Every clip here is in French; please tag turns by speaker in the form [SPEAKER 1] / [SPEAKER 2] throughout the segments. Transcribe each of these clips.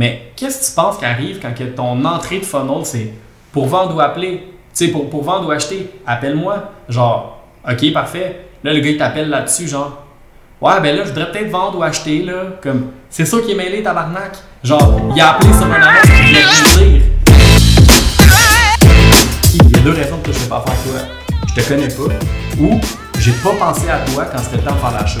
[SPEAKER 1] Mais qu'est-ce que tu penses qui arrive quand que ton entrée de funnel, c'est pour vendre ou appeler? Tu sais, pour, pour vendre ou acheter, appelle-moi. Genre, OK, parfait. Là, le gars, il t'appelle là-dessus, genre, ouais, ben là, je voudrais peut-être vendre ou acheter, là. Comme, c'est ça qui est mêlé, tabarnak. Genre, il a appelé sur un annonce, il a dire. Il y a deux raisons que je ne vais pas faire toi. Je te connais pas, ou j'ai pas pensé à toi quand c'était le temps de faire l'achat.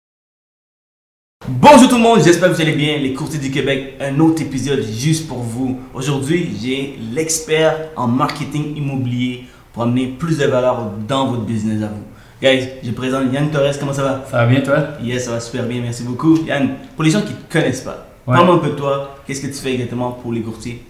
[SPEAKER 2] Bonjour tout le monde, j'espère que vous allez bien. Les courtiers du Québec, un autre épisode juste pour vous. Aujourd'hui, j'ai l'expert en marketing immobilier pour amener plus de valeur dans votre business à vous. Guys, je présente Yann Torres, comment ça va?
[SPEAKER 1] Ça va bien, toi?
[SPEAKER 2] Yes, ça va super bien, merci beaucoup. Yann, pour les gens qui ne te connaissent pas,
[SPEAKER 1] Ouais.
[SPEAKER 2] parle-moi un peu de toi. Qu'est-ce que tu fais exactement pour les courtiers?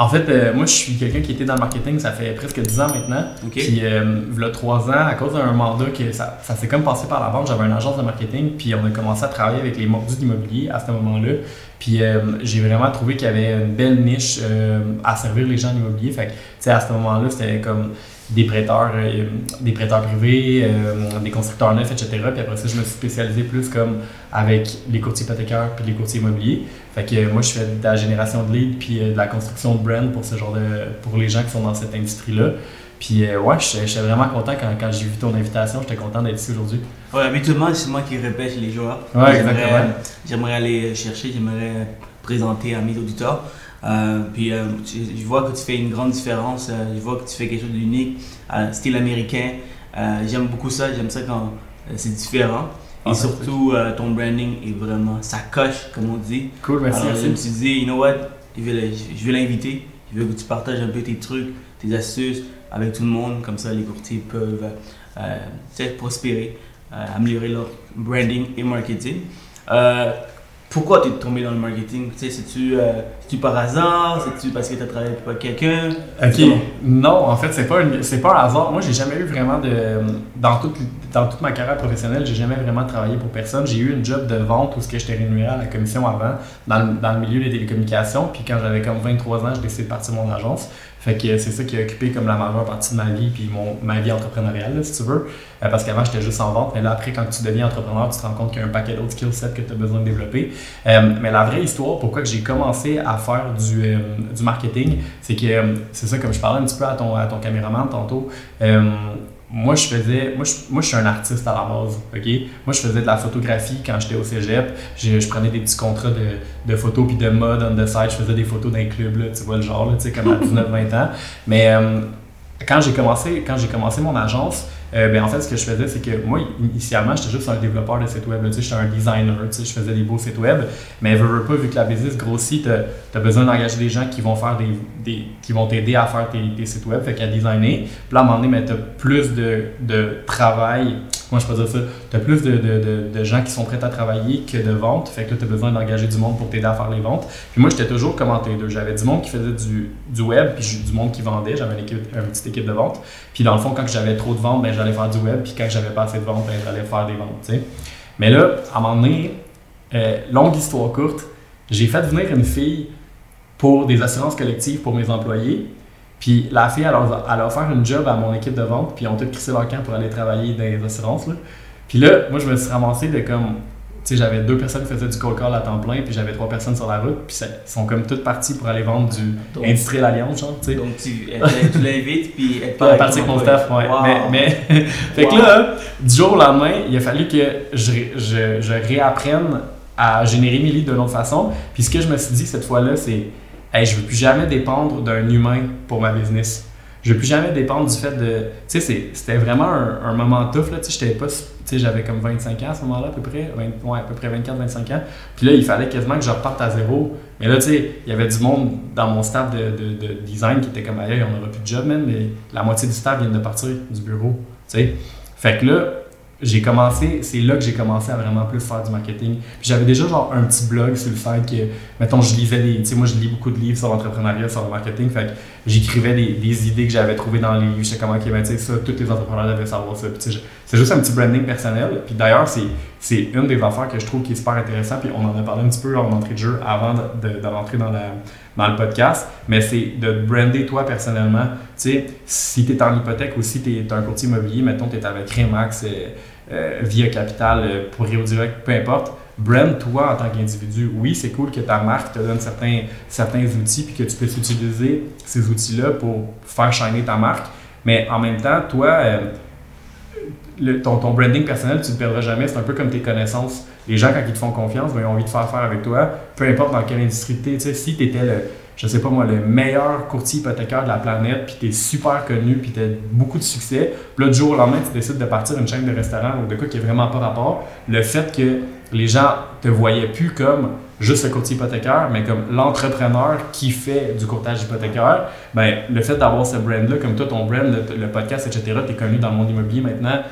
[SPEAKER 1] En fait, euh, moi, je suis quelqu'un qui était dans le marketing, ça fait presque 10 ans maintenant.
[SPEAKER 2] Ok.
[SPEAKER 1] Puis, euh, il 3 ans, à cause d'un mandat que ça, ça s'est comme passé par la vente, j'avais une agence de marketing, puis on a commencé à travailler avec les mordus d'immobilier à ce moment-là. Puis, euh, j'ai vraiment trouvé qu'il y avait une belle niche euh, à servir les gens en immobilier. Fait que, tu sais, à ce moment-là, c'était comme des prêteurs, euh, des prêteurs privés, euh, des constructeurs neufs, etc. Puis après ça, je me suis spécialisé plus comme avec les courtiers hypothécaires puis les courtiers immobiliers. Fait que euh, moi, je fais de la génération de leads puis de la construction de brand pour ce genre de, pour les gens qui sont dans cette industrie-là. Puis ouais, j'étais j'étais vraiment content quand, quand j'ai vu ton invitation. J'étais content d'être ici aujourd'hui.
[SPEAKER 2] Ouais, habituellement, c'est moi qui répète les joueurs.
[SPEAKER 1] Ouais,
[SPEAKER 2] J'aimerais-
[SPEAKER 1] exactement.
[SPEAKER 2] J'aimerais aller chercher, j'aimerais présenter à mes auditeurs. Euh, puis euh, tu- je vois que tu fais une grande différence, euh, je vois que tu fais quelque chose d'unique, style américain. J'aime beaucoup ça, j'aime ça quand c'est différent. Et
[SPEAKER 1] Ah,
[SPEAKER 2] surtout, ton branding est vraiment, ça coche, comme on dit.
[SPEAKER 1] Cool, merci.
[SPEAKER 2] Alors, je me suis dit, you know what, je vais l'inviter, je veux que tu partages un peu tes trucs, tes astuces avec tout le monde, comme ça les courtiers peuvent prospérer, améliorer leur branding et marketing. Pourquoi tu es tombé dans le marketing? Tu sais, C'est-tu euh, c'est-tu par hasard? C'est-tu parce que tu as travaillé pour quelqu'un?
[SPEAKER 1] Ok, non, en fait, c'est pas, une- pas un hasard. Moi, j'ai jamais eu vraiment de. Dans toute, dans toute ma carrière professionnelle, j'ai jamais vraiment travaillé pour personne. J'ai eu une job de vente où j'étais rémunéré à la commission avant, dans le, dans le milieu des télécommunications. Puis quand j'avais comme 23 ans, j'ai décidé de partir de mon agence. Fait que c'est ça qui a occupé comme la majeure partie de ma vie, puis mon, ma vie entrepreneuriale, si tu veux. Euh, parce qu'avant, j'étais juste en vente. Mais là, après, quand tu deviens entrepreneur, tu te rends compte qu'il y a un paquet d'autres skill sets que tu as besoin de développer. Euh, mais la vraie histoire, pourquoi j'ai commencé à faire du, euh, du marketing, c'est que c'est ça, comme je parlais un petit peu à ton, à ton caméraman tantôt. Moi, je faisais. Moi je, moi, je suis un artiste à la base. OK? Moi, je faisais de la photographie quand j'étais au cégep. Je, je prenais des petits contrats de, de photos puis de mode on the side. Je faisais des photos d'un club, là, tu vois le genre, là, tu sais, comme à 19-20 ans. Mais euh, quand j'ai commencé, quand j'ai commencé mon agence, euh, ben, en fait, ce que je faisais, c'est que moi, initialement, j'étais juste un développeur de site web. Tu sais, j'étais un designer. Tu sais, je faisais des beaux sites web. Mais pas, vu que la business grossit, tu as, besoin d'engager des gens qui vont faire des, des- qui vont t'aider à faire tes, tes sites web, fait qu'à designer. Puis là, à un moment donné, tu as plus de, de travail. Moi, je peux dire ça. Tu as plus de, de, de, gens qui sont prêts à travailler que de ventes. Fait que là, tu as besoin d'engager du monde pour t'aider à faire les ventes. Puis moi, j'étais toujours comme entre les deux. J'avais du monde qui faisait du, du web, puis du monde qui vendait. J'avais une, équipe, une petite équipe de vente. Puis dans le fond, quand j'avais trop de ventes, ben, j'allais faire du web. Puis quand j'avais pas assez de ventes, ben, j'allais faire des ventes. tu sais. Mais là, à un moment donné, euh, longue histoire courte, j'ai fait venir une fille pour des assurances collectives pour mes employés. Puis la fille, elle a, elle a offert une job à mon équipe de vente, puis ils ont tout crissé leur camp pour aller travailler dans les assurances. Là. Puis là, moi, je me suis ramassé de comme. Tu sais, j'avais deux personnes qui faisaient du cold call à temps plein, puis j'avais trois personnes sur la route, puis ils sont comme toutes parties pour aller vendre du
[SPEAKER 2] Donc-
[SPEAKER 1] Industriel Alliance, genre, tu sais.
[SPEAKER 2] Donc tu, tu l'invites, puis elle part
[SPEAKER 1] partie avec mon staff, ouais.
[SPEAKER 2] Wow.
[SPEAKER 1] Mais, mais fait que là, du jour au lendemain, il a fallu que je, je, je réapprenne à générer mes leads d'une autre façon. Puis ce que je me suis dit cette fois-là, c'est hey, je veux plus jamais dépendre d'un humain pour ma business. Je veux plus jamais dépendre du fait de. Tu sais, c'était vraiment un, moment tough, là. Tu sais, j'avais comme 25 ans à ce moment-là, à peu près. 20 ouais, à peu près 24-25 ans. Puis là, il fallait quasiment que je reparte à zéro. Mais là, tu sais, il y avait du monde dans mon staff de, de- de design qui était comme ailleurs, on n'aura plus de job, man. Mais la moitié du staff vient de partir du bureau. Tu sais. Fait que là, j'ai commencé, c'est là que j'ai commencé à vraiment plus faire du marketing. J'avais déjà genre un petit blog sur le fait que, mettons, je lisais des, tu sais, moi je lis beaucoup de livres sur l'entrepreneuriat, sur le marketing, fait que j'écrivais des, idées que j'avais trouvées dans les livres, je sais comment, qui ben, tu sais, ça, tous les entrepreneurs devaient savoir ça. C'est juste un petit branding personnel. Puis d'ailleurs, c'est une des affaires que je trouve qui est super intéressant, puis on en a parlé un petit peu en entrée de jeu avant de, rentrer dans dans le podcast, mais c'est de brander toi personnellement. Tu sais, si tu es en hypothèque ou si tu es un courtier immobilier, mettons, tu es avec Remax, euh, euh, Via Capital, euh, pour Rio Direct, peu importe, brand toi en tant qu'individu. Oui, c'est cool que ta marque te donne certains, certains outils puis que tu puisses utiliser ces outils-là pour faire shiner ta marque, mais en même temps, toi, le, ton, ton, branding personnel, tu ne perdras jamais. C'est un peu comme tes connaissances. Les gens, quand ils te font confiance, ben, ils ont envie de faire affaire avec toi, peu importe dans quelle industrie tu es. Si tu étais le, je sais pas moi, le meilleur courtier hypothécaire de la planète, puis tu es super connu, puis tu as beaucoup de succès, puis là, du jour au lendemain, tu décides de partir une chaîne de restaurants ou de quoi qui n'a vraiment pas rapport, le fait que les gens te voyaient plus comme juste le courtier hypothécaire, mais comme l'entrepreneur qui fait du courtage hypothécaire, ben, le fait d'avoir ce brand-là, comme toi, ton brand, le, podcast, etc., tu es connu dans le monde immobilier maintenant,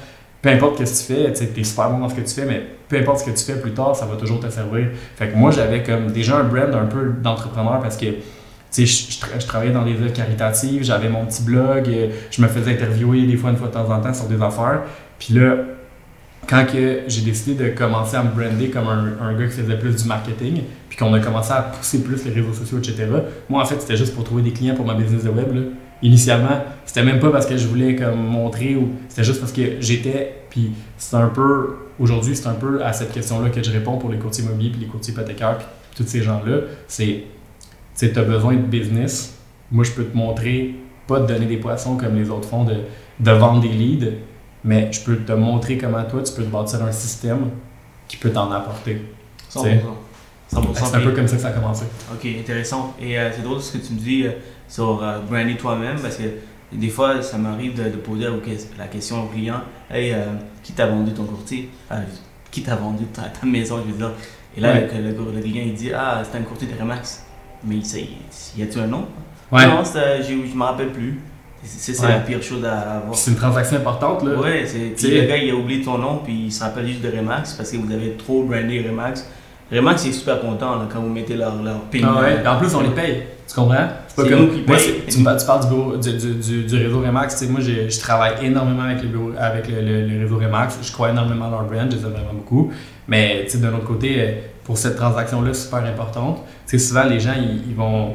[SPEAKER 1] peu importe ce que tu fais, tu es super bon dans ce que tu fais, mais peu importe ce que tu fais plus tard, ça va toujours te servir. Fait que moi, j'avais comme déjà un brand un peu d'entrepreneur parce que je, travaillais dans des œuvres caritatives, j'avais mon petit blog, euh, je me faisais interviewer des fois, une fois de temps en temps sur des affaires. Puis là, quand j'ai décidé de commencer à me brander comme un, un, gars qui faisait plus du marketing, puis qu'on a commencé à pousser plus les réseaux sociaux, etc., moi, en fait, c'était juste pour trouver des clients pour ma business de web. Là. Initialement, c'était même pas parce que je voulais comme montrer, ou c'était juste parce que j'étais, puis c'est un peu, aujourd'hui, c'est un peu à cette question-là que je réponds pour les courtiers immobiliers, puis les courtiers hypothécaires, puis tous ces gens-là. C'est tu as besoin de business, moi je peux te montrer, pas te donner des poissons comme les autres font, de, de vendre des leads, mais je peux te montrer comment toi tu peux te bâtir un système qui peut t'en apporter. 100%. C'est un peu comme ça que ça a commencé.
[SPEAKER 2] Ok, intéressant. Et euh, c'est drôle ce que tu me dis euh, sur euh, brander toi-même parce que des fois, ça m'arrive de, poser la question au client Hey, qui t'a vendu ton courtier? Qui t'a vendu ta, maison Je veux dire? Et là, le, client il dit Ah, c'est un courtier de Remax. Mais y a-t-il un nom? Ouais. Non, je ne me rappelle plus. C'est la pire chose à avoir.
[SPEAKER 1] C'est une transaction importante, là.
[SPEAKER 2] Ouais, le gars, il a oublié ton nom, puis il se rappelle juste de Remax parce que vous avez trop brandé Remax. Remax est super content quand vous mettez leur, leur
[SPEAKER 1] Ah ouais, en plus, on les paye. Tu comprends? C'est pas comme. Moi, tu, parles du, du, du, réseau Remax. moi, je travaille énormément avec, le, avec le, réseau Remax. Je crois énormément à leur brand, je les aime vraiment beaucoup. Mais d'un autre côté, euh, pour cette transaction-là super importante, souvent les gens ils, vont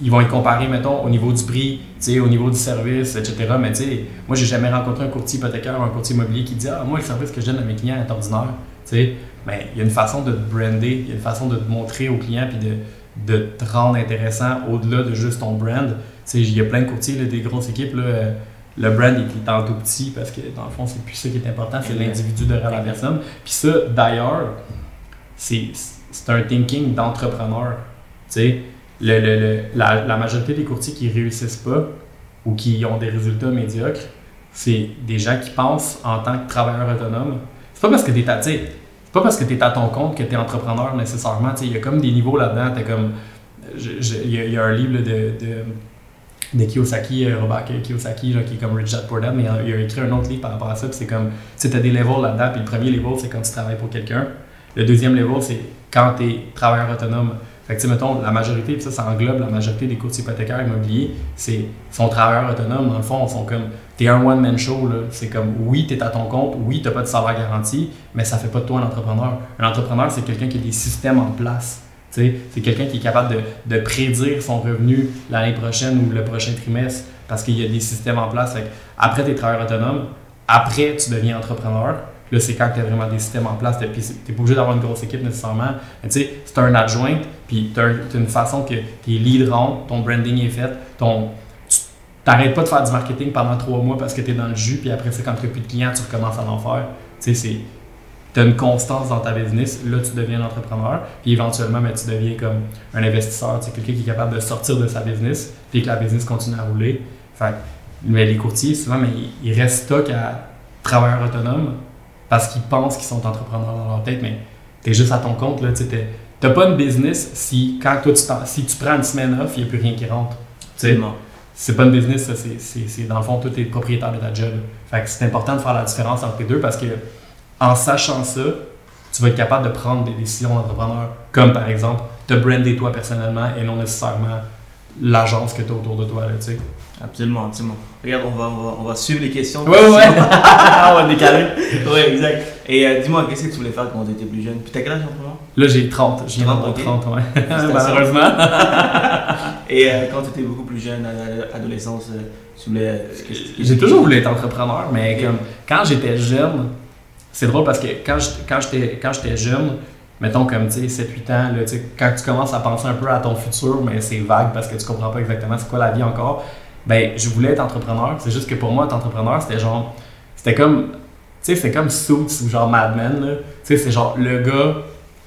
[SPEAKER 1] ils vont y comparer, mettons, au niveau du prix, au niveau du service, etc. Mais tu sais, moi, j'ai jamais rencontré un courtier hypothécaire ou un courtier immobilier qui dit Ah, moi, le service que je donne à mes clients est ordinaire. sais Mais il y a une façon de te brander, il y a une façon de te montrer aux clients puis de, de te rendre intéressant au-delà de juste ton brand. Il y a plein de courtiers, des grosses équipes. Là, euh, le brand est est tout petit parce que dans le fond, c'est plus ça qui est important, c'est l'individu derrière la personne. Puis ça, d'ailleurs, c'est un thinking d'entrepreneur. Sais, le, le, la, la, majorité des courtiers qui réussissent pas ou qui ont des résultats médiocres, c'est des gens qui pensent en tant que travailleur autonome. C'est pas parce que tu es à, pas parce que tu es à ton compte que tu es entrepreneur nécessairement. Il y a comme des niveaux là-dedans. comme. Il y, a un livre de, de, de Kiyosaki, euh, Robert Kiyosaki, qui est comme Rich Dad mais il a, écrit un autre livre par rapport à ça. c'est comme, tu des levels là-dedans. Puis le premier level, c'est quand tu travailles pour quelqu'un. Le deuxième level, c'est quand tu es travailleur autonome. Fait que, mettons, la majorité, puis ça, ça englobe la majorité des courtiers hypothécaires immobiliers, c'est sont travailleurs autonomes. Dans le fond, ils sont comme, t'es un one-man show, C'est comme, oui, t'es à ton compte, oui, t'as pas de salaire garanti, mais ça fait pas de toi un entrepreneur. Un entrepreneur, c'est quelqu'un qui a des systèmes en place. C'est quelqu'un qui est capable de, prédire son revenu l'année prochaine ou le prochain trimestre parce qu'il y a des systèmes en place. Fait après, tu es travailleur autonome. Après, tu deviens entrepreneur. Là, c'est quand tu as vraiment des systèmes en place. Tu n'es pas obligé d'avoir une grosse équipe nécessairement. Mais tu sais, c'est un adjoint, puis tu as, une façon que tes leads rentrent, ton branding est fait, ton, tu n'arrêtes pas de faire du marketing pendant trois mois parce que tu es dans le jus, puis après, c'est quand tu n'as plus de clients, tu recommences à en faire. Tu sais, tu as une constance dans ta business, là, tu deviens un entrepreneur, puis éventuellement, mais tu deviens comme un investisseur, tu quelqu'un qui est capable de sortir de sa business, puis que la business continue à rouler. Fait, mais les courtiers, souvent, mais ils restent stock à travailleurs autonomes parce qu'ils pensent qu'ils sont entrepreneurs dans leur tête, mais tu es juste à ton compte. Tu n'as pas une business si, quand toi, tu, si tu prends une semaine off, il n'y a plus rien qui rentre. c'est pas une business, ça, c'est- c'est c'est- dans le fond, tout est propriétaire de ta job. Fait que c'est important de faire la différence entre les deux parce que en sachant ça, tu vas être capable de prendre des décisions d'entrepreneur, comme par exemple te brander toi personnellement et non nécessairement l'agence que tu as autour de toi. Là.
[SPEAKER 2] Absolument, absolument. Regarde, on va, on va, on va suivre les questions.
[SPEAKER 1] Ouais, ouais, ouais. on va décaler.
[SPEAKER 2] ouais, exact. Et euh, dis-moi, qu'est-ce que tu voulais faire quand tu étais plus jeune? Puis t'as quel âge en ce moment?
[SPEAKER 1] Là, j'ai 30. J'ai
[SPEAKER 2] 30,
[SPEAKER 1] rentré
[SPEAKER 2] ok.
[SPEAKER 1] 30, ouais. Malheureusement.
[SPEAKER 2] Et euh, quand tu étais beaucoup plus jeune, à l'adolescence, euh, tu voulais.
[SPEAKER 1] J'ai toujours voulu être entrepreneur, mais comme quand j'étais jeune, c'est drôle parce que quand j'étais quand jeune, mettons comme tu sais 7 8 ans là, quand tu commences à penser un peu à ton futur, mais c'est vague parce que tu comprends pas exactement c'est quoi la vie encore. Ben je voulais être entrepreneur, c'est juste que pour moi être entrepreneur, c'était genre c'était comme tu sais c'est comme Suits ou genre Mad Men là. Tu sais c'est genre le gars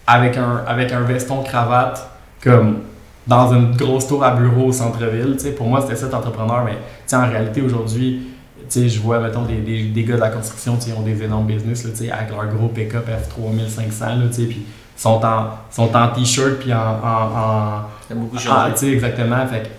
[SPEAKER 1] avec un avec un veston cravate comme dans une grosse tour à bureau au centre-ville, tu sais pour moi c'était ça être entrepreneur mais tu sais, en réalité aujourd'hui tu sais, je vois, mettons, des, des, des gars de la construction, tu sais, ont des énormes business, là, tu sais, avec leur gros pick-up F3500, là, tu sais, puis sont en, sont en t-shirt, puis en... en, en-
[SPEAKER 2] changé.
[SPEAKER 1] tu sais, exactement, fait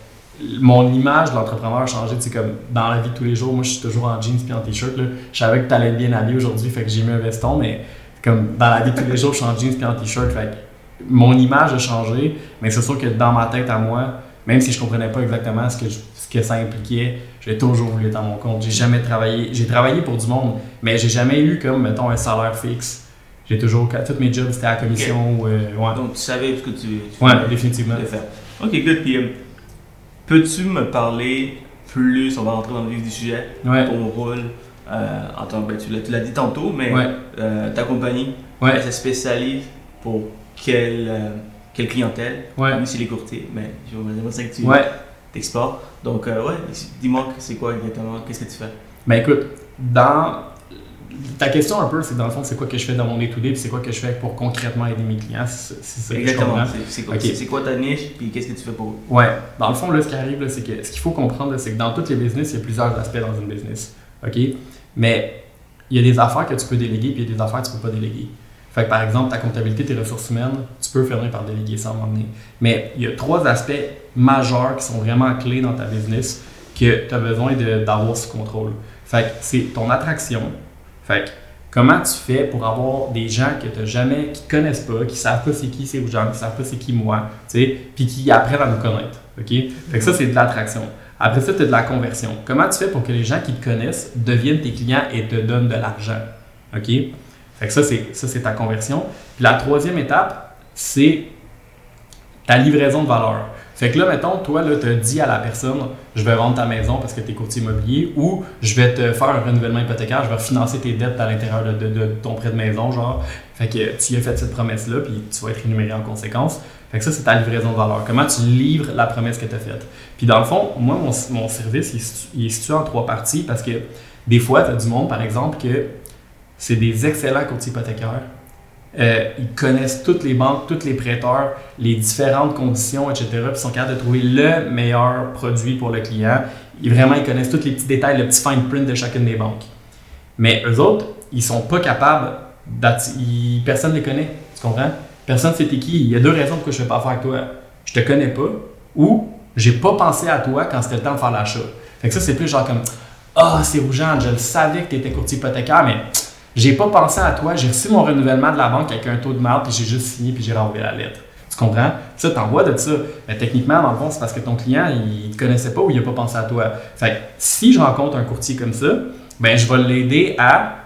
[SPEAKER 1] mon image de l'entrepreneur a changé, tu sais, comme dans la vie de tous les jours, moi, je suis toujours en jeans puis en t-shirt, je savais que t'allais être bien habillé aujourd'hui, fait que j'ai mis un veston, mais comme dans la vie de tous les jours, je suis en jeans puis en t-shirt, fait que mon image a changé, mais c'est sûr que dans ma tête à moi, même si je comprenais pas exactement ce que, je- ce que ça impliquait, j'ai toujours voulu être à mon compte. J'ai jamais travaillé. J'ai travaillé pour du monde, mais j'ai jamais eu comme, mettons, un salaire fixe. J'ai toujours. Tous mes jobs, c'était à la commission ou. euh, ouais.
[SPEAKER 2] Donc tu savais ce que tu, tu
[SPEAKER 1] Ouais,
[SPEAKER 2] voulais-
[SPEAKER 1] définitivement.
[SPEAKER 2] faire. Ok, good. Puis, euh, peux-tu me parler plus, on va rentrer dans le vif du sujet,
[SPEAKER 1] Ouais.
[SPEAKER 2] ton rôle euh, en tant que, ben, tu l'as- dit tantôt, mais
[SPEAKER 1] Ouais.
[SPEAKER 2] euh, ta compagnie,
[SPEAKER 1] Ouais.
[SPEAKER 2] elle se spécialise pour quelle, euh, quelle clientèle?
[SPEAKER 1] Ouais.
[SPEAKER 2] Nous, c'est les courtiers, mais j'aimerais ça que tu
[SPEAKER 1] Ouais.
[SPEAKER 2] t'exportes. Donc, ouais, dis-moi c'est quoi exactement, qu'est-ce que tu fais?
[SPEAKER 1] Ben écoute, dans. Ta question un peu, c'est dans le fond, c'est quoi que je fais dans mon day-to-day, puis c'est quoi que je fais pour concrètement aider mes clients, c'est ça
[SPEAKER 2] Exactement.
[SPEAKER 1] comprends.
[SPEAKER 2] C'est quoi, ta niche, puis qu'est-ce que tu fais pour eux?
[SPEAKER 1] Ouais, dans le fond, là, ce qui arrive, c'est que ce qu'il faut comprendre, c'est que dans tous les business, il y a plusieurs aspects dans une business. OK? Mais il y a des affaires que tu peux déléguer, puis il y a des affaires que tu peux pas déléguer. Fait que, par exemple, ta comptabilité, tes ressources humaines, tu peux finir par déléguer ça à un moment donné. Mais il y a trois aspects majeurs qui sont vraiment clés dans ta business que tu as besoin d'avoir sous contrôle. Fait que c'est ton attraction. Fait que comment tu fais pour avoir des gens que tu jamais, qui connaissent pas, qui savent pas c'est qui ces gens, qui savent pas c'est qui moi, tu sais, puis qui apprennent à nous connaître. OK? Fait que ça, c'est de l'attraction. Après ça, tu as de la conversion. Comment tu fais pour que les gens qui te connaissent deviennent tes clients et te donnent de l'argent? OK? Fait que ça, c'est, ça, c'est ta conversion. Puis la troisième étape, c'est ta livraison de valeur. Fait que là, mettons, toi, là, tu as dit à la personne, je vais vendre ta maison parce que tu es courtier immobilier ou je vais te faire un renouvellement hypothécaire, je vais financer tes dettes à l'intérieur de, ton prêt de maison, genre. Fait que tu as fait cette promesse-là, puis tu vas être rémunéré en conséquence. Fait que ça, c'est ta livraison de valeur. Comment tu livres la promesse que tu as faite? Puis dans le fond, moi, mon, service, il est, situ- il est situé en trois parties parce que des fois, tu as du monde, par exemple, que c'est des excellents courtiers hypothécaires. Euh, ils connaissent toutes les banques, tous les prêteurs, les différentes conditions, etc. Puis ils sont capables de trouver le meilleur produit pour le client. Ils, vraiment, ils connaissent tous les petits détails, le petit fine print de chacune des banques. Mais eux autres, ils sont pas capables Personne ne les connaît. Tu comprends? Personne ne sait qui. Il y a deux raisons pourquoi je ne fais pas affaire avec toi. Je te connais pas ou j'ai pas pensé à toi quand c'était le temps de faire l'achat. Fait que ça, c'est plus genre comme Ah, c'est rougeant, je le savais que tu étais courtier hypothécaire, mais j'ai pas pensé à toi. J'ai reçu mon renouvellement de la banque avec un taux de marde, puis j'ai juste signé, puis j'ai renvoyé la lettre. Tu comprends? Ça, t'envoies de ça. Mais techniquement, dans le fond, c'est parce que ton client, il te connaissait pas ou il a pas pensé à toi. Fait que si je rencontre un courtier comme ça, ben je vais l'aider à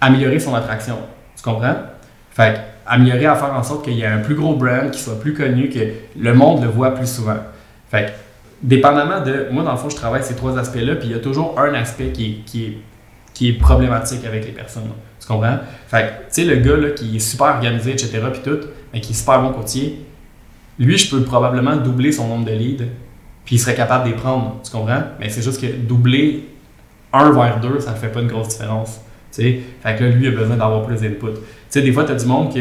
[SPEAKER 1] améliorer son attraction. Tu comprends? Fait que, améliorer à faire en sorte qu'il y ait un plus gros brand, qu'il soit plus connu, que le monde le voit plus souvent. Fait que, dépendamment de. Moi, dans le fond, je travaille ces trois aspects-là, puis il y a toujours un aspect qui qui est, qui est problématique avec les personnes. Tu comprends? Fait que, tu sais, le gars là, qui est super organisé, etc., puis tout, mais qui est super bon courtier, lui, je peux probablement doubler son nombre de leads, puis il serait capable de les prendre. Tu comprends? Mais c'est juste que doubler 1 vers 2, ça ne fait pas une grosse différence. Tu sais? Fait que là, lui, il a besoin d'avoir plus d'input. Tu sais, des fois, tu as du monde qui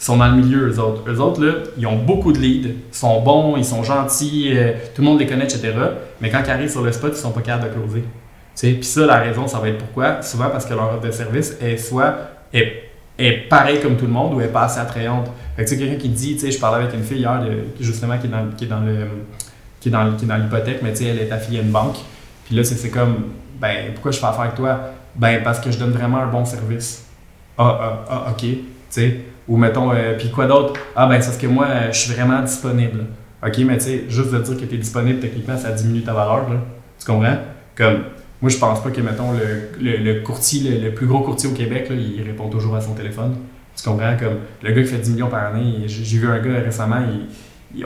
[SPEAKER 1] sont dans le milieu, eux autres. Eux autres, là, ils ont beaucoup de leads, sont bons, ils sont gentils, euh, tout le monde les connaît, etc. Mais quand ils arrivent sur le spot, ils sont pas capables de closer. Puis ça, la raison, ça va être pourquoi? Souvent parce que leur offre de service est soit est, est pareil comme tout le monde ou est pas assez attrayante. Fait que tu sais, quelqu'un qui dit, tu sais, je parlais avec une fille hier, justement, qui est dans, qui est dans le qui est dans, qui est dans l'hypothèque, mais tu sais, elle est affiliée à une banque. Puis là, c'est comme, ben, pourquoi je fais affaire avec toi? Ben, parce que je donne vraiment un bon service. Ah, ah, ah, ok, tu sais. Ou mettons, euh, puis quoi d'autre? Ah, ben, c'est parce que moi, je suis vraiment disponible. Ok, mais tu sais, juste de dire que tu es disponible, techniquement, ça diminue ta valeur, là. Tu comprends? Comme, moi, je pense pas que, mettons, le, courtier, le, plus gros courtier au Québec, il répond toujours à son téléphone. Tu comprends? Comme, le gars qui fait 10 millions par année, j'ai vu un gars récemment,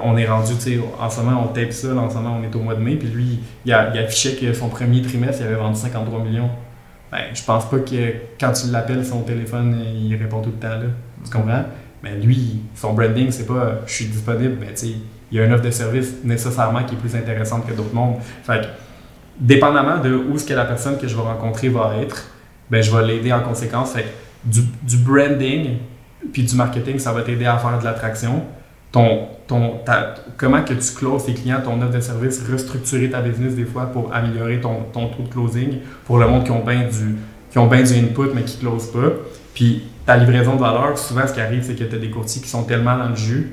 [SPEAKER 1] on est rendu, tu sais, en ce moment, on tape ça, en ce moment, on est au mois de mai, puis lui, il, a, affichait que son premier trimestre, il avait vendu 53 millions. Ben, je pense pas que quand tu l'appelles, son téléphone, il répond tout le temps, là. Tu comprends? Mais lui, son branding, c'est pas je suis disponible, mais tu sais, il y a une offre de service nécessairement qui est plus intéressante que d'autres mondes. Dépendamment de où ce que la personne que je vais rencontrer va être, ben, je vais l'aider en conséquence. Du, branding puis du marketing, ça va t'aider à faire de l'attraction. Comment que tu closes tes clients, ton offre de service, restructurer ta business des fois pour améliorer ton, ton taux de closing pour le monde qui ont bien du, qui ont du input mais qui ne close pas. Puis ta livraison de valeur, souvent ce qui arrive, c'est que tu as des courtiers qui sont tellement dans le jus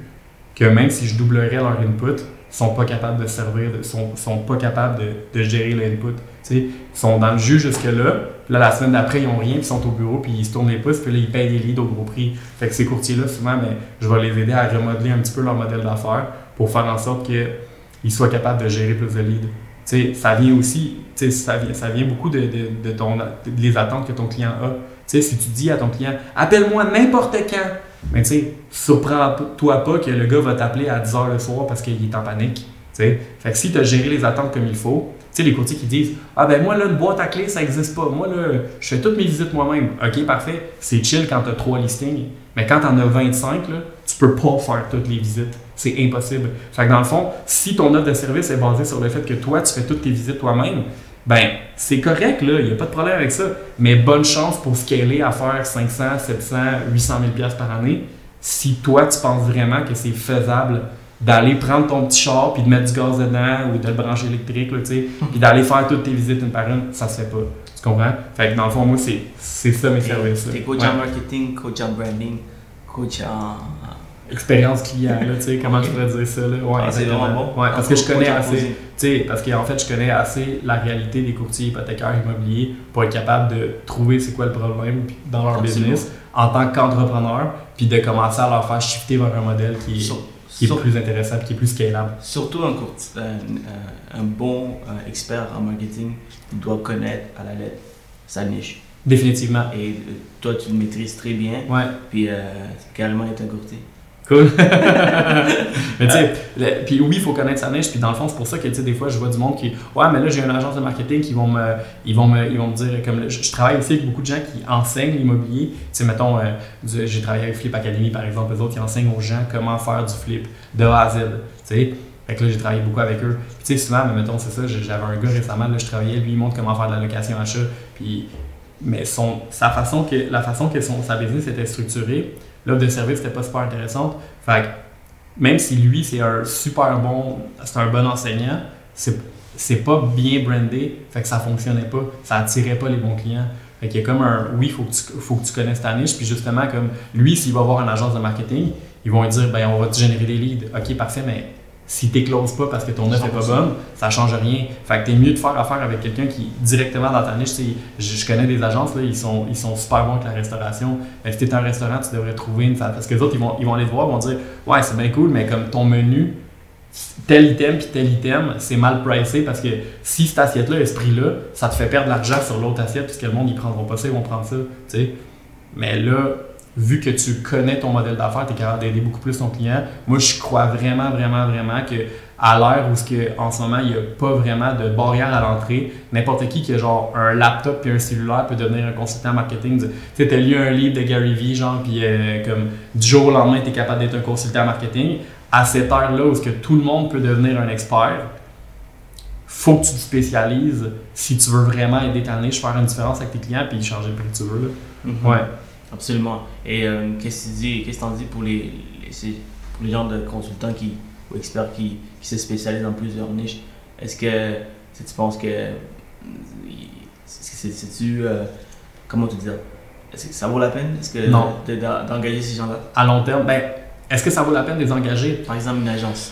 [SPEAKER 1] que même si je doublerais leur input, sont pas capables de servir, de- sont, sont pas capables de, de gérer l'input. Ils sont dans le jus jusque-là, là la semaine d'après, ils ont rien, puis ils sont au bureau, puis ils se tournent les pouces, puis là ils payent des leads au gros prix. Fait que ces courtiers-là, souvent, mais je vais les aider à remodeler un petit peu leur modèle d'affaires pour faire en sorte qu'ils soient capables de gérer plus de leads. Tu sais, ça vient aussi, ça vient, ça vient beaucoup de, de, de ton, de les attentes que ton client a. Tu sais, si tu dis à ton client, appelle-moi n'importe quand, mais tu sais, surprends-toi pas que le gars va t'appeler à 10h le soir parce qu'il est en panique. Tu sais, fait que si tu as géré les attentes comme il faut, tu sais, les courtiers qui disent Ah ben moi, là, une boîte à clés, ça n'existe pas. Moi, là, je fais toutes mes visites moi-même. Ok, parfait. C'est chill quand tu as trois listings. Mais quand tu en as 25, là, tu peux pas faire toutes les visites. C'est impossible. Fait que dans le fond, si ton offre de service est basée sur le fait que toi, tu fais toutes tes visites toi-même, ben, c'est correct, là, il n'y a pas de problème avec ça. Mais bonne chance pour scaler à faire 500, 700, 800 000 piastres par année si toi, tu penses vraiment que c'est faisable d'aller prendre ton petit char puis de mettre du gaz dedans ou de le brancher électrique, là, tu sais, puis d'aller faire toutes tes visites une par une, ça se fait pas. Tu comprends? Fait que dans le fond, moi, c'est c'est ça mes services. là.
[SPEAKER 2] T'es coach
[SPEAKER 1] Ouais.
[SPEAKER 2] en marketing, coach en branding, coach en.
[SPEAKER 1] Expérience client, là, tu sais, comment je pourrais dire ça, là? Ouais,
[SPEAKER 2] Ah, c'est vraiment bon.
[SPEAKER 1] Ouais, parce que je connais assez. Tu sais, parce qu'en fait, je connais assez la réalité des courtiers hypothécaires immobiliers pour être capable de trouver c'est quoi le problème dans leur
[SPEAKER 2] Absolument.
[SPEAKER 1] business en tant qu'entrepreneur, puis de commencer à leur faire shifter vers un modèle qui est,
[SPEAKER 2] Sur-
[SPEAKER 1] qui est
[SPEAKER 2] sur-
[SPEAKER 1] plus intéressant qui est plus scalable.
[SPEAKER 2] Surtout un, courti- un, bon euh, expert en marketing doit connaître à la lettre sa niche.
[SPEAKER 1] Définitivement.
[SPEAKER 2] Et euh, toi, tu le maîtrises très bien,
[SPEAKER 1] Ouais,
[SPEAKER 2] puis euh, carrément être un courtier.
[SPEAKER 1] Cool. mais tu sais, puis oui, il faut connaître sa niche, puis dans le fond, c'est pour ça que tu sais, des fois, je vois du monde qui, ouais, mais là, j'ai une agence de marketing qui vont me, ils vont me, ils vont me dire, comme je, je travaille aussi avec beaucoup de gens qui enseignent l'immobilier. Tu sais, mettons, euh, j'ai travaillé avec Flip Academy, par exemple, les autres, qui enseignent aux gens comment faire du flip de A à Z. Tu sais, fait que là, j'ai travaillé beaucoup avec eux. Puis, tu sais, souvent, mais mettons, c'est ça, j'avais un gars récemment, là, je travaillais, lui, il montre comment faire de la location achat. Puis, mais son, sa façon que, la façon que son, sa business était structurée, l'offre de service n'était pas super intéressante. Fait que, même si lui, c'est un super bon, c'est un bon enseignant, c'est, c'est pas bien brandé, fait que ça fonctionnait pas, ça attirait pas les bons clients. Fait qu'il y a comme un, oui, faut que tu, faut que tu connaisses ta niche, puis justement, comme lui, s'il va avoir une agence de marketing, ils vont lui dire, ben, on va te générer des leads. Ok, parfait, mais si tu n'écloses pas parce que ton offre n'est pas
[SPEAKER 2] 100%.
[SPEAKER 1] bonne, ça change rien. Fait que t'es mieux de faire affaire avec quelqu'un qui directement dans ta niche. tu sais, Je, connais des agences, là, ils, sont, ils sont super bons avec la restauration. Mais si tu es un restaurant, tu devrais trouver une. Parce que les autres, ils vont, ils vont aller te voir, ils vont dire Ouais, c'est bien cool, mais comme ton menu, tel item puis tel item, c'est mal pricé parce que si cette assiette-là est ce prix-là, ça te fait perdre de l'argent sur l'autre assiette puisque le monde, ils prendront pas ça, ils vont prendre ça. tu sais. Mais là, vu que tu connais ton modèle d'affaires, tu es capable d'aider beaucoup plus ton client. Moi, je crois vraiment, vraiment, vraiment que à l'ère où ce que, en ce moment, il n'y a pas vraiment de barrière à l'entrée, n'importe qui qui a genre un laptop puis un cellulaire peut devenir un consultant marketing. Tu sais, as lu un livre de Gary Vee, genre, puis euh, comme du jour au lendemain, tu es capable d'être un consultant marketing. À cette heure-là où ce que tout le monde peut devenir un expert, faut que tu te spécialises si tu veux vraiment aider ta niche, faire une différence avec tes clients puis changer le prix que tu veux. là.
[SPEAKER 2] Mhm.
[SPEAKER 1] Ouais.
[SPEAKER 2] Absolument. Et euh, qu'est-ce que tu dis, qu'est-ce que t'en dis pour les, pour les gens de consultants qui, ou experts qui, qui se spécialisent dans plusieurs niches? Est-ce que si tu penses que c'est- euh, comment tu dis ça? Est-ce que ça vaut la peine? Est-ce que d'engager ces gens-là?
[SPEAKER 1] À long terme, ben, est-ce que ça vaut la peine de les engager?
[SPEAKER 2] Par exemple, une agence.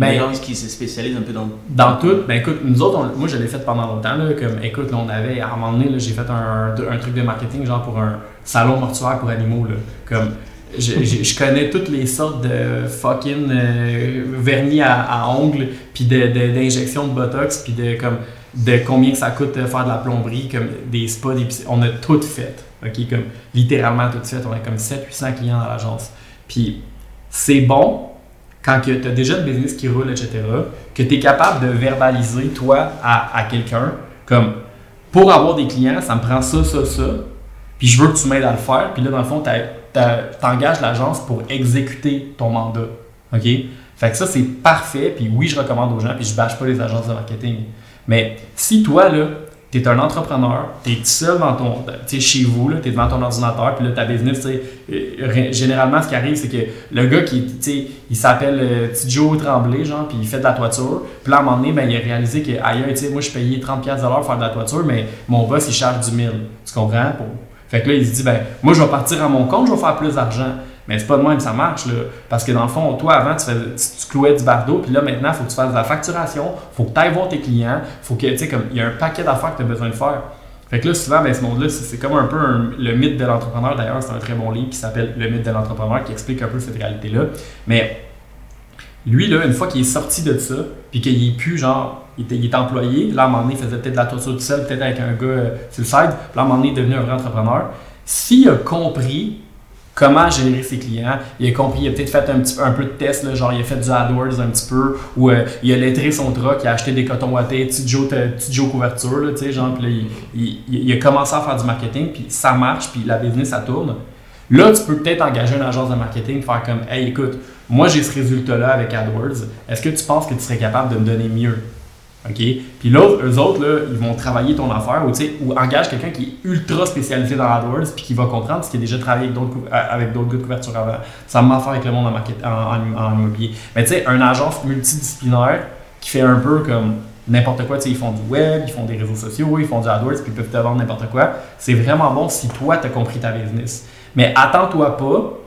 [SPEAKER 1] Ben,
[SPEAKER 2] gens qui se spécialisent un peu dans.
[SPEAKER 1] Dans tout, ben écoute, nous autres, on- moi je l'ai fait pendant longtemps, là, comme écoute, là, on avait, à un moment donné, j'ai fait un, un truc de marketing, genre pour un salon mortuaire pour animaux, là, comme, je, je- je connais toutes les sortes de fucking euh, vernis à, à ongles, puis de- de- d'injections de, botox, puis de, comme, de combien que ça coûte de faire de la plomberie, comme des spas, des on a tout fait, ok, comme littéralement tout fait, on a comme 700-800 clients dans l'agence, puis c'est bon, quand tu as déjà le business qui roule, etc., que tu es capable de verbaliser, toi, à, à quelqu'un, comme pour avoir des clients, ça me prend ça, ça, ça, puis je veux que tu m'aides à le faire, puis là, dans le fond, tu engages l'agence pour exécuter ton mandat. OK? Fait que ça, c'est parfait, puis oui, je recommande aux gens, puis je bâche pas les agences de marketing. Mais si toi, là, tu es un entrepreneur, tu es seul dans ton, chez vous, tu es devant ton ordinateur, puis là, ta business, euh, généralement, ce qui arrive, c'est que le gars qui, il s'appelle euh, Joe Tremblay, genre, puis il fait de la toiture. Puis là, à un moment donné, ben, il a réalisé que, ailleurs, moi, je payais 30$ piastres de l'heure pour faire de la toiture, mais mon boss, il charge du 1000. Tu comprends? Pour- Fait que là, il se dit, ben, moi, je vais partir à mon compte, je vais faire plus d'argent. Mais c'est pas de même que ça marche, là. Parce que dans le fond, toi, avant, tu, tu, clouais du bardeau, puis là, maintenant, il faut que tu fasses de la facturation, faut que tu ailles voir tes clients, faut que, tu sais, comme, il y a un paquet d'affaires que tu as besoin de faire. Fait que là, souvent, ben, ce monde-là, c'est comme un peu le mythe de l'entrepreneur. D'ailleurs, c'est un très bon livre qui s'appelle Le mythe de l'entrepreneur qui explique un peu cette réalité-là. Mais lui, là, une fois qu'il est sorti de ça, puis qu'il est plus genre, il était, il était employé, là, à un moment donné, il faisait peut-être de la toiture tout seul, peut-être avec un gars euh, sur le side, puis là, à un moment donné, il est devenu un vrai entrepreneur. S'il a compris comment générer ses clients, il a compris, il a peut-être fait un, petit, un peu de test, là, genre il a fait du AdWords un petit peu, ou euh, il a lettré son truck, il a acheté des cotons wattés, petit Joe, couverture, là, tu sais, genre, puis il- il a commencé à faire du marketing, puis ça marche, puis la business, ça tourne. Là, tu peux peut-être engager une agence de marketing, faire comme, hey, écoute, moi j'ai ce résultat-là avec AdWords, est-ce que tu penses que tu serais capable de me donner mieux? OK? Puis l'autre, eux autres, là, ils vont travailler ton affaire ou, ou engage quelqu'un qui est ultra spécialisé dans AdWords puis qui va comprendre parce qu'il a déjà travaillé avec d'autres, euh, gars de couverture avant. Ça m'a fait avec le monde en, immobilier. Mais tu sais, une agence multidisciplinaire qui fait un peu comme n'importe quoi, ils font du web, ils font des réseaux sociaux, ils font du AdWords puis ils peuvent te vendre n'importe quoi. C'est vraiment bon si toi, tu as compris ta business. Mais attends-toi pas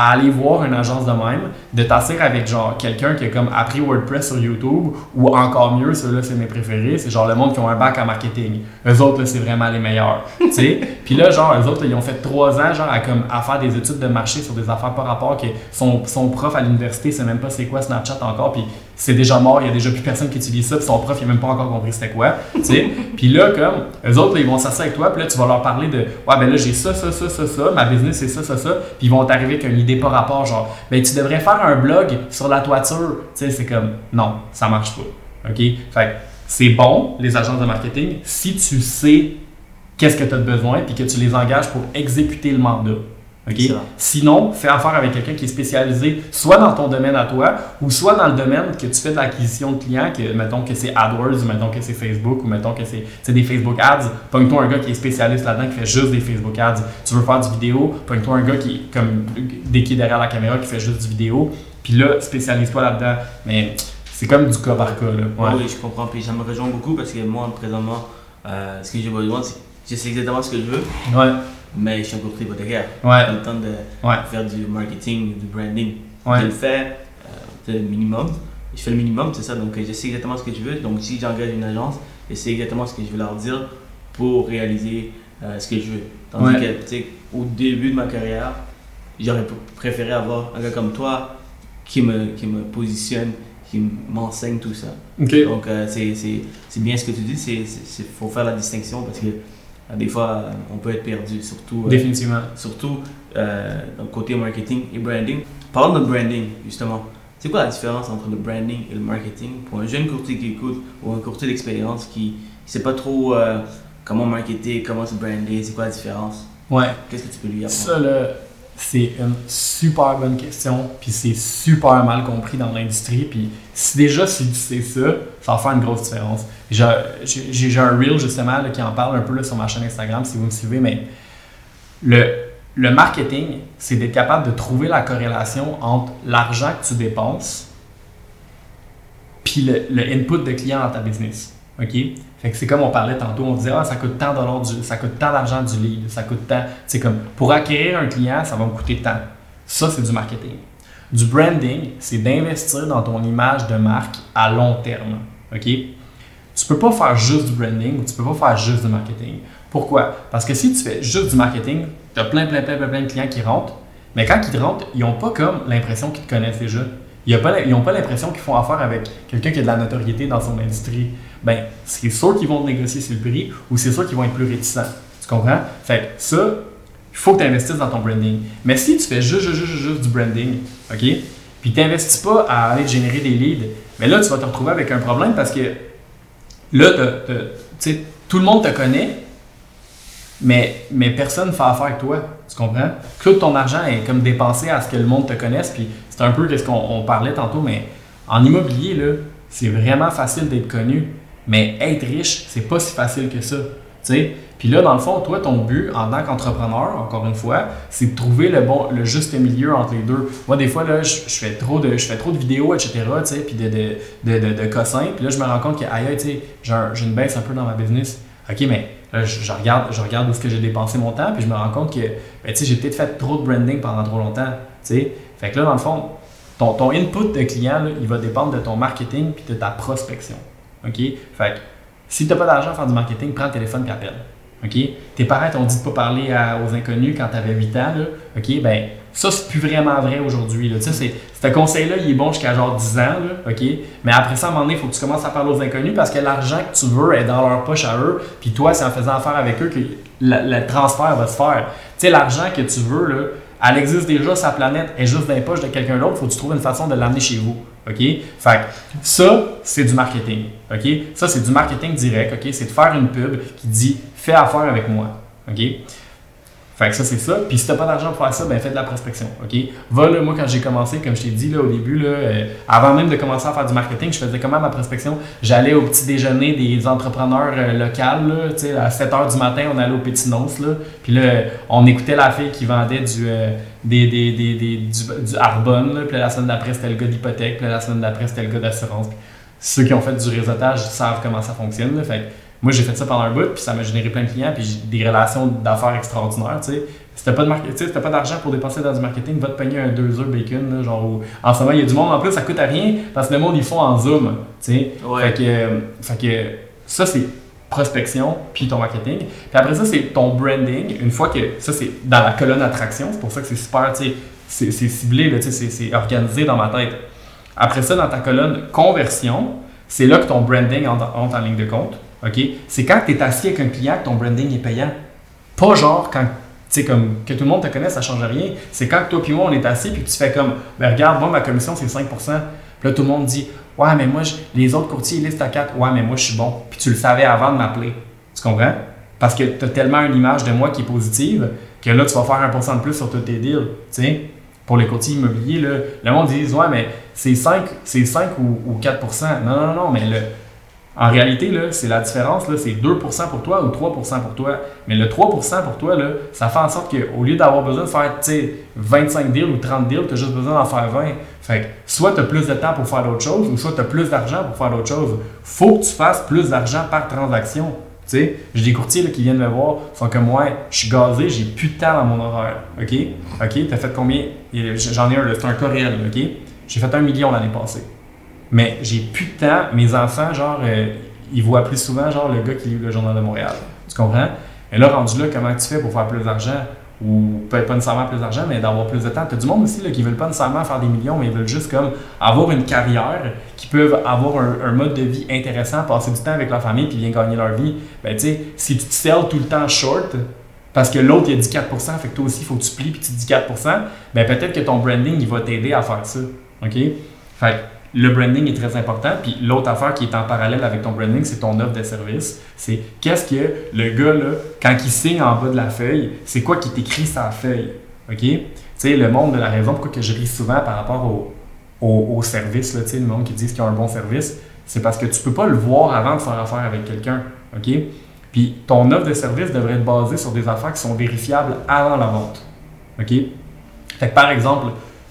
[SPEAKER 1] à aller voir une agence de même, de t'asseoir avec genre quelqu'un qui a comme appris WordPress sur YouTube, ou encore mieux, ceux-là c'est mes préférés, c'est genre le monde qui ont un bac en marketing. Eux autres là, c'est vraiment les meilleurs. sais? Puis là, genre, eux autres, là, ils ont fait trois ans genre à, comme, à faire des études de marché sur des affaires par rapport que son, son prof à l'université sait même pas c'est quoi Snapchat encore, puis c'est déjà mort, il y a déjà plus personne qui utilise ça, puis son prof il a même pas encore compris c'était quoi. Puis là, comme, eux autres, là, ils vont s'asseoir avec toi, puis là, tu vas leur parler de Ouais, ben là, j'ai ça, ça, ça, ça, ça, ma business, c'est ça, ça, ça. Puis ils vont t'arriver avec une idée par rapport, genre, ben tu devrais faire un blog sur la toiture. Tu sais, c'est comme, non, ça marche pas. OK? Fait c'est bon, les agences de marketing, si tu sais qu'est-ce que tu as besoin, puis que tu les engages pour exécuter le mandat. Sinon, fais affaire avec quelqu'un qui est spécialisé soit dans ton domaine à toi, ou soit dans le domaine que tu fais de l'acquisition de clients, que mettons que c'est AdWords, ou mettons que c'est Facebook, ou mettons que c'est c'est des Facebook Ads. Pogne-toi un gars qui est spécialiste là-dedans, qui fait juste des Facebook Ads. Tu veux faire du vidéo, pogne-toi un gars qui est comme dès qu'il est derrière la caméra, qui fait juste du vidéo. Puis là, spécialise-toi là-dedans. Mais c'est comme du cas par cas. Là. Ouais.
[SPEAKER 2] Oui, je comprends. Puis ça me rejoint beaucoup parce que moi, présentement, euh, ce que j'ai besoin, c'est je sais exactement ce que je veux,
[SPEAKER 1] Ouais.
[SPEAKER 2] Mais je suis encore hypothécaire.
[SPEAKER 1] Ouais.
[SPEAKER 2] Pas le temps de
[SPEAKER 1] Ouais.
[SPEAKER 2] faire du marketing, du branding.
[SPEAKER 1] Ouais.
[SPEAKER 2] Je le fais, euh, c'est le minimum. Je fais le minimum, c'est ça. Donc, je sais exactement ce que je veux. Donc, si j'engage une agence, je sais exactement ce que je veux leur dire pour réaliser euh, ce que je veux. Tandis
[SPEAKER 1] Ouais.
[SPEAKER 2] que, tu sais, au début de ma carrière, j'aurais préféré avoir un gars comme toi qui me, qui me positionne, qui m'enseigne tout ça. Donc, euh, c'est- bien ce que tu dis. Il faut faire la distinction parce que des fois, euh, on peut être perdu, surtout, euh, surtout euh, le côté marketing et branding. Parlons de branding, justement. C'est quoi la différence entre le branding et le marketing pour un jeune courtier qui écoute ou un courtier d'expérience qui ne sait pas trop euh, comment marketer, comment se brander, c'est quoi la différence?
[SPEAKER 1] Ouais.
[SPEAKER 2] Qu'est-ce que tu peux lui apprendre?
[SPEAKER 1] Ça, là, c'est une super bonne question, puis c'est super mal compris dans l'industrie, puis si déjà, si tu sais ça, ça va faire une grosse différence. J'ai un reel, justement, qui en parle un peu là, sur ma chaîne Instagram, si vous me suivez, mais le, le marketing, c'est d'être capable de trouver la corrélation entre l'argent que tu dépenses puis le, le input de client dans ta business. OK? Fait que c'est comme on parlait tantôt, on disait, ah, ça coûte tant du- ça coûte tant d'argent du lead, ça coûte tant. C'est comme, pour acquérir un client, ça va me coûter tant. Ça, c'est du marketing. Du branding, c'est d'investir dans ton image de marque à long terme. OK? Tu peux pas faire juste du branding ou tu peux pas faire juste du marketing. Pourquoi? Parce que si tu fais juste du marketing, tu as plein, plein, plein, plein, plein de clients qui rentrent, mais quand ils rentrent, ils n'ont pas comme l'impression qu'ils te connaissent déjà. Ils n'ont pas l'impression qu'ils font affaire avec quelqu'un qui a de la notoriété dans son industrie. Ben, c'est sûr qu'ils vont négocier sur le prix ou c'est sûr qu'ils vont être plus réticents. Tu comprends? Fait que ça, il faut que tu investisses dans ton branding. Mais si tu fais juste, juste, juste, juste du branding, OK? Puis tu n'investis pas à aller générer des leads, mais là, tu vas te retrouver avec un problème parce que là, tout le monde te connaît, mais, mais personne ne fait affaire avec toi. Tu comprends? Tout ton argent est comme dépensé à ce que le monde te connaisse. Puis c'est un peu ce qu'on parlait tantôt, mais en immobilier, là, c'est vraiment facile d'être connu. Mais être riche, c'est pas si facile que ça. Puis là, dans le fond, toi, ton but en tant qu'entrepreneur, encore une fois, c'est de trouver le bon, le juste milieu entre les deux. Moi, des fois, je, fais trop de, vidéos, etc., puis de, de. Puis là, je me rends compte que, aïe, j'ai une baisse un peu dans ma business. OK, mais là, je, regarde, je regarde où est-ce que j'ai dépensé mon temps, puis je me rends compte que, ben, j'ai peut-être fait trop de branding pendant trop longtemps. Fait que là, dans le fond, ton, ton input de client, il va dépendre de ton marketing puis de ta prospection. OK? Fait que, si tu n'as pas d'argent à faire du marketing, prends le téléphone et appelle. OK? Tes parents t'ont dit de ne pas parler aux inconnus quand tu avais 8 ans. Là. OK? Ben, ça, c'est plus vraiment vrai aujourd'hui. Ce conseil-là, il est bon jusqu'à genre 10 ans. Là, OK? Mais après ça, à un moment donné, il faut que tu commences à parler aux inconnus parce que l'argent que tu veux est dans leur poche à eux. Puis toi, c'est en faisant affaire avec eux que le, transfert va se faire. Tu sais, l'argent que tu veux, là, elle existe déjà, sa planète est juste dans les poches de quelqu'un d'autre. Faut que tu trouves une façon de l'amener chez vous. OK? Fait ça, c'est du marketing. OK? Ça, c'est du marketing direct. OK? C'est de faire une pub qui dit fais affaire avec moi. OK? Fait que ça, c'est ça. Puis si t'as pas d'argent pour faire ça, ben fais de la prospection. OK? Va là, moi, quand j'ai commencé, comme je t'ai dit là, au début, là, euh, avant même de commencer à faire du marketing, je faisais comment ma prospection? J'allais au petit déjeuner des entrepreneurs euh, locaux, tu sais, à 7 h du matin, on allait au Petit là. Puis là, on écoutait la fille qui vendait du, euh, des, des, des, du, Arbonne, Puis la semaine d'après, c'était le gars d'hypothèque. Puis la semaine d'après, c'était le gars d'assurance. Ceux qui ont fait du réseautage savent comment ça fonctionne. Fait moi, j'ai fait ça pendant un bout, puis ça m'a généré plein de clients, puis des relations d'affaires extraordinaires, tu sais. Si t'as pas de pas d'argent pour dépenser dans du marketing, va te payer un 2 heures bacon, genre, en ce moment, il y a du monde, en plus, ça coûte à rien, parce que le monde, ils font en Zoom, tu sais. Fait, que, fait que ça, c'est prospection, puis ton marketing. Puis après ça, c'est ton branding. Une fois que, ça, c'est dans la colonne attraction, c'est pour ça que c'est super, tu sais, c'est ciblé, tu sais, c'est organisé dans ma tête. Après ça, dans ta colonne conversion, c'est là que ton branding entre en ligne de compte. C'est quand tu es assis avec un client que ton branding est payant. Pas genre quand tu comme que tout le monde te connaisse, ça change rien. C'est quand toi et moi, on est assis puis tu fais comme, ben regarde, moi, ma commission, c'est 5 Puis là, tout le monde dit, ouais, mais moi, les autres courtiers, ils listent à 4. Ouais, mais moi, je suis bon. Puis tu le savais avant de m'appeler. Tu comprends? Parce que tu as tellement une image de moi qui est positive que là, tu vas faire 1% de plus sur tous tes deals. Tu sais? Pour les courtiers immobiliers, là, le monde dit, ouais, mais c'est 5, 5 ou, ou 4% Non, non, non, mais le en réalité, c'est la différence, c'est 2% pour toi ou 3% pour toi. Mais le 3% pour toi, là, ça fait en sorte qu'au lieu d'avoir besoin de faire 25 deals ou 30 deals, tu as juste besoin d'en faire 20. Fait que soit tu as plus de temps pour faire d'autres choses ou soit tu as plus d'argent pour faire d'autres choses. faut que tu fasses plus d'argent par transaction. J'ai des courtiers qui viennent me voir, sont comme moi, je suis gazé, j'ai plus de temps dans mon horaire. OK? OK? Tu as fait combien? J'en ai un, c'est un cas réel. OK? J'ai fait un million l'année passée. Mais j'ai plus de temps. Mes enfants, genre, euh, ils voient plus souvent, genre, le gars qui lit le Journal de Montréal. Tu comprends? Et là, rendu là, comment tu fais pour faire plus d'argent? Ou peut-être pas nécessairement plus d'argent, mais d'avoir plus de temps? Tu as du monde aussi là, qui veulent pas nécessairement faire des millions, mais ils veulent juste comme avoir une carrière, qui peuvent avoir un, mode de vie intéressant, passer du temps avec leur famille, puis bien gagner leur vie. Ben, tu sais, si tu te sell tout le temps short, parce que l'autre, il a dit 4 fait que toi aussi, il faut que tu plies, puis tu dis 4% ben peut-être que ton branding, il va t'aider à faire ça. OK? Fait le branding est très important. Puis l'autre affaire qui est en parallèle avec ton branding, c'est ton offre de service. C'est qu'est-ce que le gars, quand il signe en bas de la feuille, c'est quoi qui est écrit sur la feuille. OK? Tu sais, le monde de la raison pourquoi que je ris souvent par rapport au, service, le monde qui dit qu'ils ont un bon service, c'est parce que tu peux pas le voir avant de faire affaire avec quelqu'un. OK? Puis ton offre de service devrait être basée sur des affaires qui sont vérifiables avant la vente. OK? Fait par exemple,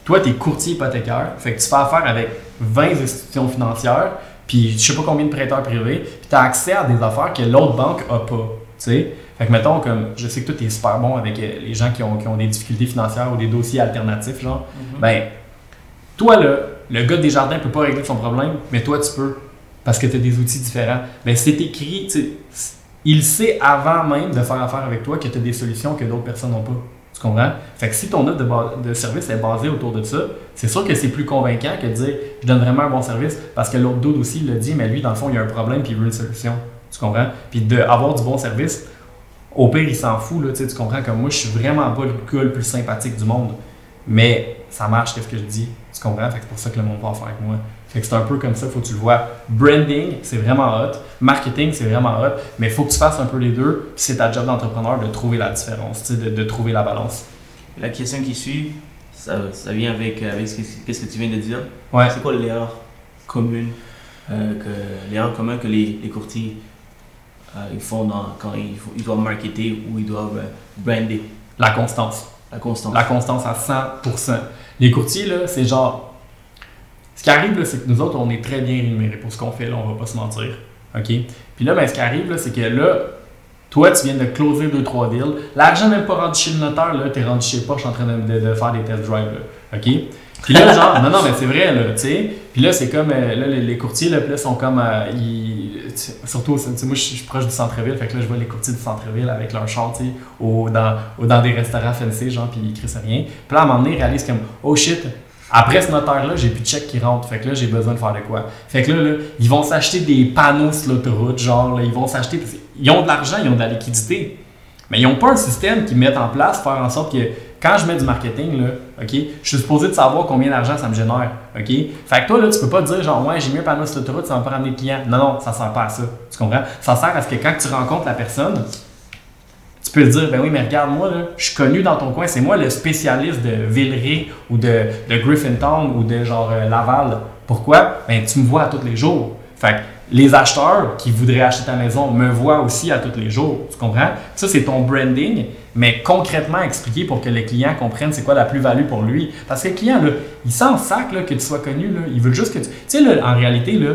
[SPEAKER 1] toi, tu es courtier hypothécaire, fait que tu fais affaire avec 20 institutions financières, puis je sais pas combien de prêteurs privés, puis tu as accès à des affaires que l'autre banque a pas. sais. Fait que mettons, comme je sais que toi, tu es super bon avec euh, les gens qui ont, qui ont des difficultés financières ou des dossiers alternatifs, genre, mm-hmm. ben, Toi, là, le gars des jardins peut pas régler son problème, mais toi, tu peux. Parce que tu as des outils différents. Ben, c'est écrit, il sait avant même de faire affaire avec toi que tu as des solutions que d'autres personnes n'ont pas. Tu comprends? Fait que si ton offre de, service est basée autour de ça, c'est sûr que c'est plus convaincant que de dire je donne vraiment un bon service parce que l'autre dude aussi le dit, mais lui, dans le fond, il y a un problème puis il veut une solution. Tu comprends? Puis d'avoir du bon service, au pire, il s'en fout, là, tu comprends? Comme moi, je suis vraiment pas le gars le plus sympathique du monde. Mais ça marche, qu'est-ce que je dis? Tu comprends? Fait que c'est pour ça que le monde va faire avec moi. Fait que c'est un peu comme ça, faut que tu le vois. Branding, c'est vraiment hot. Marketing, c'est vraiment hot. Mais il faut que tu fasses un peu les deux. C'est ta job d'entrepreneur de trouver la différence, de, de trouver la balance.
[SPEAKER 2] La question qui suit, ça, ça vient avec, avec ce que, qu'est-ce que tu viens de dire.
[SPEAKER 1] Ouais.
[SPEAKER 2] C'est quoi l'erreur commune, euh, que, l'erreur commune que les, les courtiers euh, ils font dans, quand ils, ils doivent marketer ou ils doivent euh, brander?
[SPEAKER 1] La constance.
[SPEAKER 2] La constance.
[SPEAKER 1] La constance à 100%. Les courtiers, là, c'est genre. Ce qui arrive, c'est que nous autres, on est très bien rémunérés pour ce qu'on fait, là, on va pas se mentir. OK? Puis là, ben, ce qui arrive, c'est que là, toi, tu viens de closer 2-3 deals. L'argent n'est pas rendu chez le notaire, là, t'es rendu chez Porsche en train de, faire des test drives. OK? Puis là, genre, non, non, mais c'est vrai, là, tu sais. Puis là, c'est comme, euh, là, les, courtiers, là, puis là, sont comme, euh, surtout, tu sais, moi, je suis proche du centre-ville, fait que là, je vois les courtiers du centre-ville avec leur char, tu sais, au- dans, dans des restaurants fancy, genre, puis ils crient rien. Puis là, à un moment donné, ils réalisent comme, oh shit, après ce notaire-là, j'ai plus de chèque qui rentre. Fait que là, j'ai besoin de faire de quoi? Fait que là, ils vont s'acheter des panneaux sur l'autoroute, genre, ils vont s'acheter. qu'ils ont de l'argent, ils ont de la liquidité. Mais ils n'ont pas un système qui met en place, faire en sorte que quand je mets du marketing, là, OK, je suis supposé de savoir combien d'argent ça me génère. OK? Fait que toi, là, tu peux pas te dire, genre, ouais, j'ai mis un panneau sur l'autoroute, ça va pas ramener de clients. Non, non, ça sert pas à ça. Tu comprends? Ça sert à ce que quand tu rencontres la personne, tu peux te dire, ben oui, mais regarde, moi, là, je suis connu dans ton coin, c'est moi le spécialiste de Villeray ou de, de Griffintown ou de genre euh, Laval. Pourquoi? Ben, tu me vois à tous les jours. Fait que les acheteurs qui voudraient acheter ta maison me voient aussi à tous les jours. Tu comprends? Ça, c'est ton branding, mais concrètement expliqué pour que les clients comprennent c'est quoi la plus-value pour lui. Parce que le client, là, il s'en sac là, que tu sois connu. Là. Il veut juste que tu. Tu sais, en réalité, là,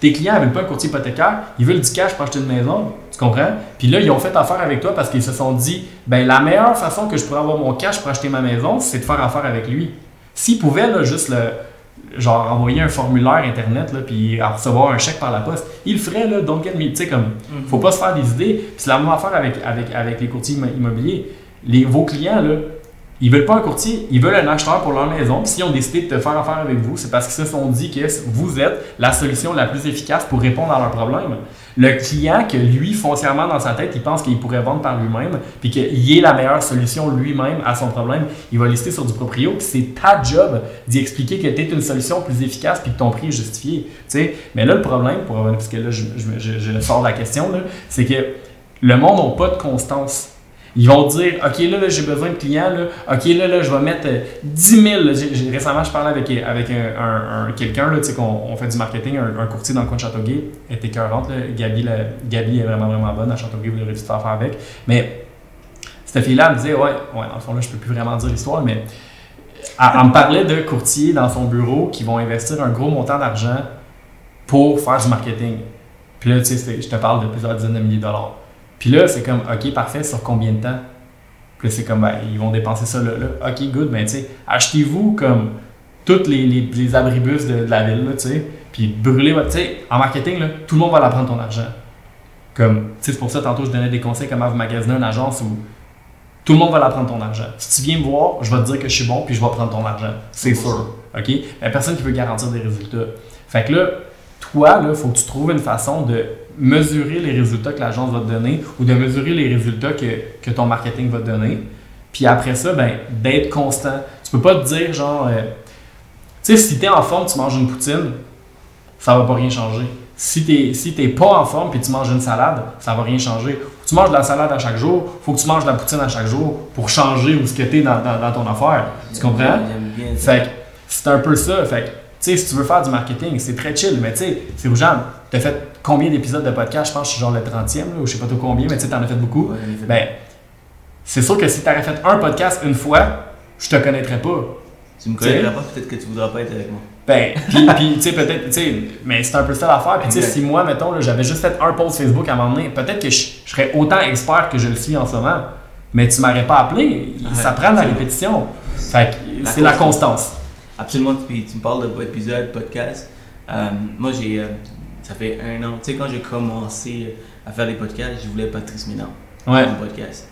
[SPEAKER 1] tes clients ne veulent pas un courtier hypothécaire, ils veulent du cash pour acheter une maison, comprends? Puis là, ils ont fait affaire avec toi parce qu'ils se sont dit, ben la meilleure façon que je pourrais avoir mon cash pour acheter ma maison, c'est de faire affaire avec lui. S'ils pouvaient là, juste le, genre envoyer un formulaire internet là, puis recevoir un chèque par la poste, ils le feraient là, don't get me, tu sais comme,
[SPEAKER 2] Mhm.
[SPEAKER 1] faut pas se faire des idées. Puis c'est la même affaire avec, avec, avec les courtiers immo- immobiliers. Les, vos clients là, ils veulent pas un courtier, ils veulent un acheteur pour leur maison. S'ils ont décidé de te faire affaire avec vous, c'est parce qu'ils se sont dit que vous êtes la solution la plus efficace pour répondre à leurs problèmes. Le client que lui, foncièrement dans sa tête, il pense qu'il pourrait vendre par lui-même, puis qu'il ait la meilleure solution lui-même à son problème, il va lister sur du proprio, c'est ta job d'y expliquer que tu es une solution plus efficace, puis que ton prix est justifié. tu sais. Mais là, le problème, parce que là, je, je- je- je sors de la question, c'est que le monde n'a pas de constance. Ils vont dire, OK, là, là, j'ai besoin de clients, là. OK, là, là, je vais mettre euh, 10 000. là. J'ai- j'ai- récemment, je parlais avec, avec un, un- un- quelqu'un, tu sais, qu'on on fait du marketing, un, courtier dans le coin de Châteauguay. Elle était écœurante. Gabi, la- Gabi est vraiment, vraiment bonne à Châteauguay, vous aurez dû faire affaire avec. Mais cette fille-là, me disait, ouais, ouais, dans le fond, là, je peux plus vraiment dire l'histoire, mais elle, elle me parlait de courtiers dans son bureau qui vont investir un gros montant d'argent pour faire du marketing. Puis là, tu sais, je te parle de plusieurs dizaines de milliers de dollars. Puis là, c'est comme, OK, parfait, sur combien de temps? Puis là, c'est comme, ben, ils vont dépenser ça là, là. OK, good, ben, tu sais, achetez-vous comme tous les, les, les abribus de, de la ville, là, tu sais, puis brûlez votre. Tu sais, en marketing, là, tout le monde va la prendre ton argent. Comme, tu sais, c'est pour ça, tantôt, je donnais des conseils comment vous magasiner une agence où tout le monde va la prendre ton argent. Si tu viens me voir, je vais te dire que je suis bon, puis je vais prendre ton argent. C'est sûr. OK? Mais personne qui veut garantir des résultats. Fait que là, toi, il faut que tu trouves une façon de mesurer les résultats que l'agence va te donner ou de mesurer les résultats que, que ton marketing va te donner. Puis après ça, ben, d'être constant. Tu peux pas te dire, genre, euh, tu sais, si tu es en forme, tu manges une poutine, ça va pas rien changer. Si tu n'es si pas en forme puis tu manges une salade, ça va rien changer. Faut que tu manges de la salade à chaque jour, faut que tu manges de la poutine à chaque jour pour changer où ce que tu es dans, dans, dans ton affaire. Tu comprends?
[SPEAKER 2] J'aime bien ça.
[SPEAKER 1] Fait que c'est un peu ça. Fait que, tu sais, si tu veux faire du marketing, c'est très chill. Mais tu sais, c'est aux gens. T'as fait combien d'épisodes de podcast? Je pense que je suis genre le 30e, là, ou je sais pas trop combien, mais tu sais, t'en as fait beaucoup.
[SPEAKER 2] Ouais,
[SPEAKER 1] Ben, c'est sûr que si t'aurais fait un podcast une fois, je te connaîtrais pas.
[SPEAKER 2] tu me connaîtras pas, peut-être que tu voudras pas être avec moi.
[SPEAKER 1] Ben, puis, puis, tu sais, peut-être, tu sais, mais c'est un peu ça l'affaire. Puis, tu sais, si moi, mettons, j'avais juste fait un post Facebook à un moment donné, peut-être que je, je serais autant expert que je le suis en ce moment. Mais tu m'aurais pas appelé. Ça prend de la répétition. Fait que c'est la
[SPEAKER 2] constance. absolument, tu, tu me parles de épisode, podcast. Euh, moi, j'ai, euh, ça fait un an, tu sais, quand j'ai commencé à faire des podcasts, je voulais Patrice Ménard,
[SPEAKER 1] Ouais.
[SPEAKER 2] mon podcast.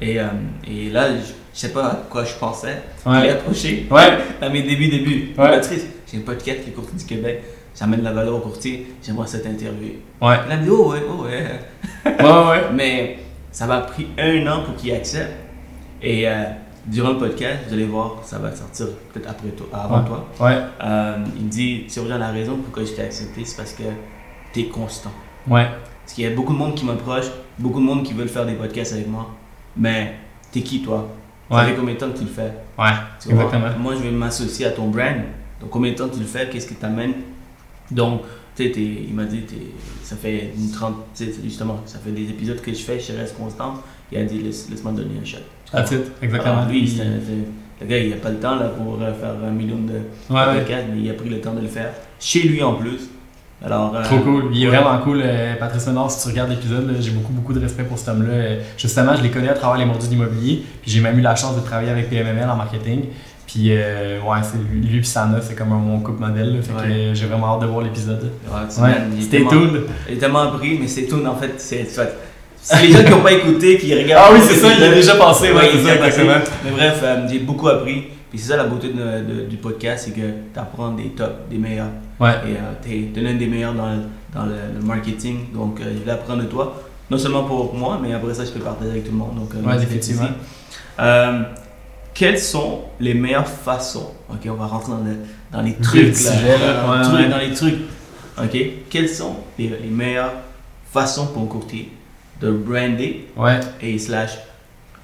[SPEAKER 2] Et, euh, et là, je, je sais pas à quoi je pensais.
[SPEAKER 1] Ouais.
[SPEAKER 2] Je l'ai approché
[SPEAKER 1] Ouais.
[SPEAKER 2] à mes débuts, débuts.
[SPEAKER 1] Ouais.
[SPEAKER 2] Patrice, j'ai un podcast qui est courtier du Québec. J'amène la valeur au courtier. J'aimerais cette interview.
[SPEAKER 1] Ouais.
[SPEAKER 2] Il a dit, oh ouais, oh ouais.
[SPEAKER 1] Ouais, ouais.
[SPEAKER 2] Mais ça m'a pris un an pour qu'il accepte. Et euh, durant le podcast, vous allez voir, ça va sortir peut-être après toi, avant
[SPEAKER 1] Ouais.
[SPEAKER 2] toi.
[SPEAKER 1] Ouais.
[SPEAKER 2] Euh, il me dit, c'est vrai, la raison pourquoi je t'ai accepté, c'est parce que tu es constant.
[SPEAKER 1] Ouais.
[SPEAKER 2] Parce qu'il y a beaucoup de monde qui m'approche, beaucoup de monde qui veulent faire des podcasts avec moi. Mais t'es qui toi? Ça
[SPEAKER 1] Ouais.
[SPEAKER 2] fait combien de temps que tu le fais?
[SPEAKER 1] Ouais.
[SPEAKER 2] tu?
[SPEAKER 1] Exactement.
[SPEAKER 2] Moi, je vais m'associer à ton brand. Donc, combien de temps tu le fais? Qu'est-ce qui t'amène? Donc, tu sais, il m'a dit, ça fait une trente, tu sais, justement, ça fait des épisodes que je fais, je reste constant. Il a dit, Laisse- laisse-moi donner un shot. Vois?
[SPEAKER 1] it. Exactement.
[SPEAKER 2] Alors, lui, c'est- c'est- le gars, il n'a pas le temps là, pour euh, faire un million de
[SPEAKER 1] Ouais, ouais.
[SPEAKER 2] mais il a pris le temps de le faire. Chez lui en plus. Alors, euh,
[SPEAKER 1] Trop cool. Il est
[SPEAKER 2] ouais.
[SPEAKER 1] vraiment cool. euh, Patrice Ménard, si tu regardes l'épisode, là, j'ai beaucoup, beaucoup de respect pour cet homme-là. Euh, Justement, je l'ai connu à travers les mordus d'immobilier. Puis j'ai même eu la chance de travailler avec PMML en marketing. Puis ouais, c'est lui, lui puis Sana, c'est comme mon couple modèle. là. fait que
[SPEAKER 2] Ouais.
[SPEAKER 1] j'ai vraiment hâte de voir l'épisode.
[SPEAKER 2] ouais, c'est-
[SPEAKER 1] Ouais,
[SPEAKER 2] man, il est
[SPEAKER 1] stay
[SPEAKER 2] tellement-
[SPEAKER 1] tuned.
[SPEAKER 2] Il est tellement pris, mais c'est tout en fait. C'est c'est- c'est les gens qui n'ont pas écouté, qui regardent.
[SPEAKER 1] Ah oui, c'est ça, il a déjà passé. Ouais, c'est
[SPEAKER 2] y
[SPEAKER 1] ça, exactement.
[SPEAKER 2] Mais bref, euh, j'ai beaucoup appris. Puis c'est ça la beauté de- de- du podcast, c'est que tu apprends des tops, des meilleurs.
[SPEAKER 1] Ouais.
[SPEAKER 2] Et tu es, l'un des meilleurs dans, le- dans le, le marketing. Donc euh, je vais apprendre de toi. Non seulement pour moi, mais après ça, je peux partager avec tout le monde. Donc, euh,
[SPEAKER 1] Ouais, effectivement.
[SPEAKER 2] Euh, quelles sont les meilleures façons Ok, on va rentrer dans, le- dans les trucs.
[SPEAKER 1] Là.
[SPEAKER 2] Dans, les
[SPEAKER 1] Ouais,
[SPEAKER 2] trucs,
[SPEAKER 1] ouais.
[SPEAKER 2] dans les trucs. Ok, quelles sont les, les meilleures façons pour un courtier? De brander
[SPEAKER 1] Ouais.
[SPEAKER 2] et slash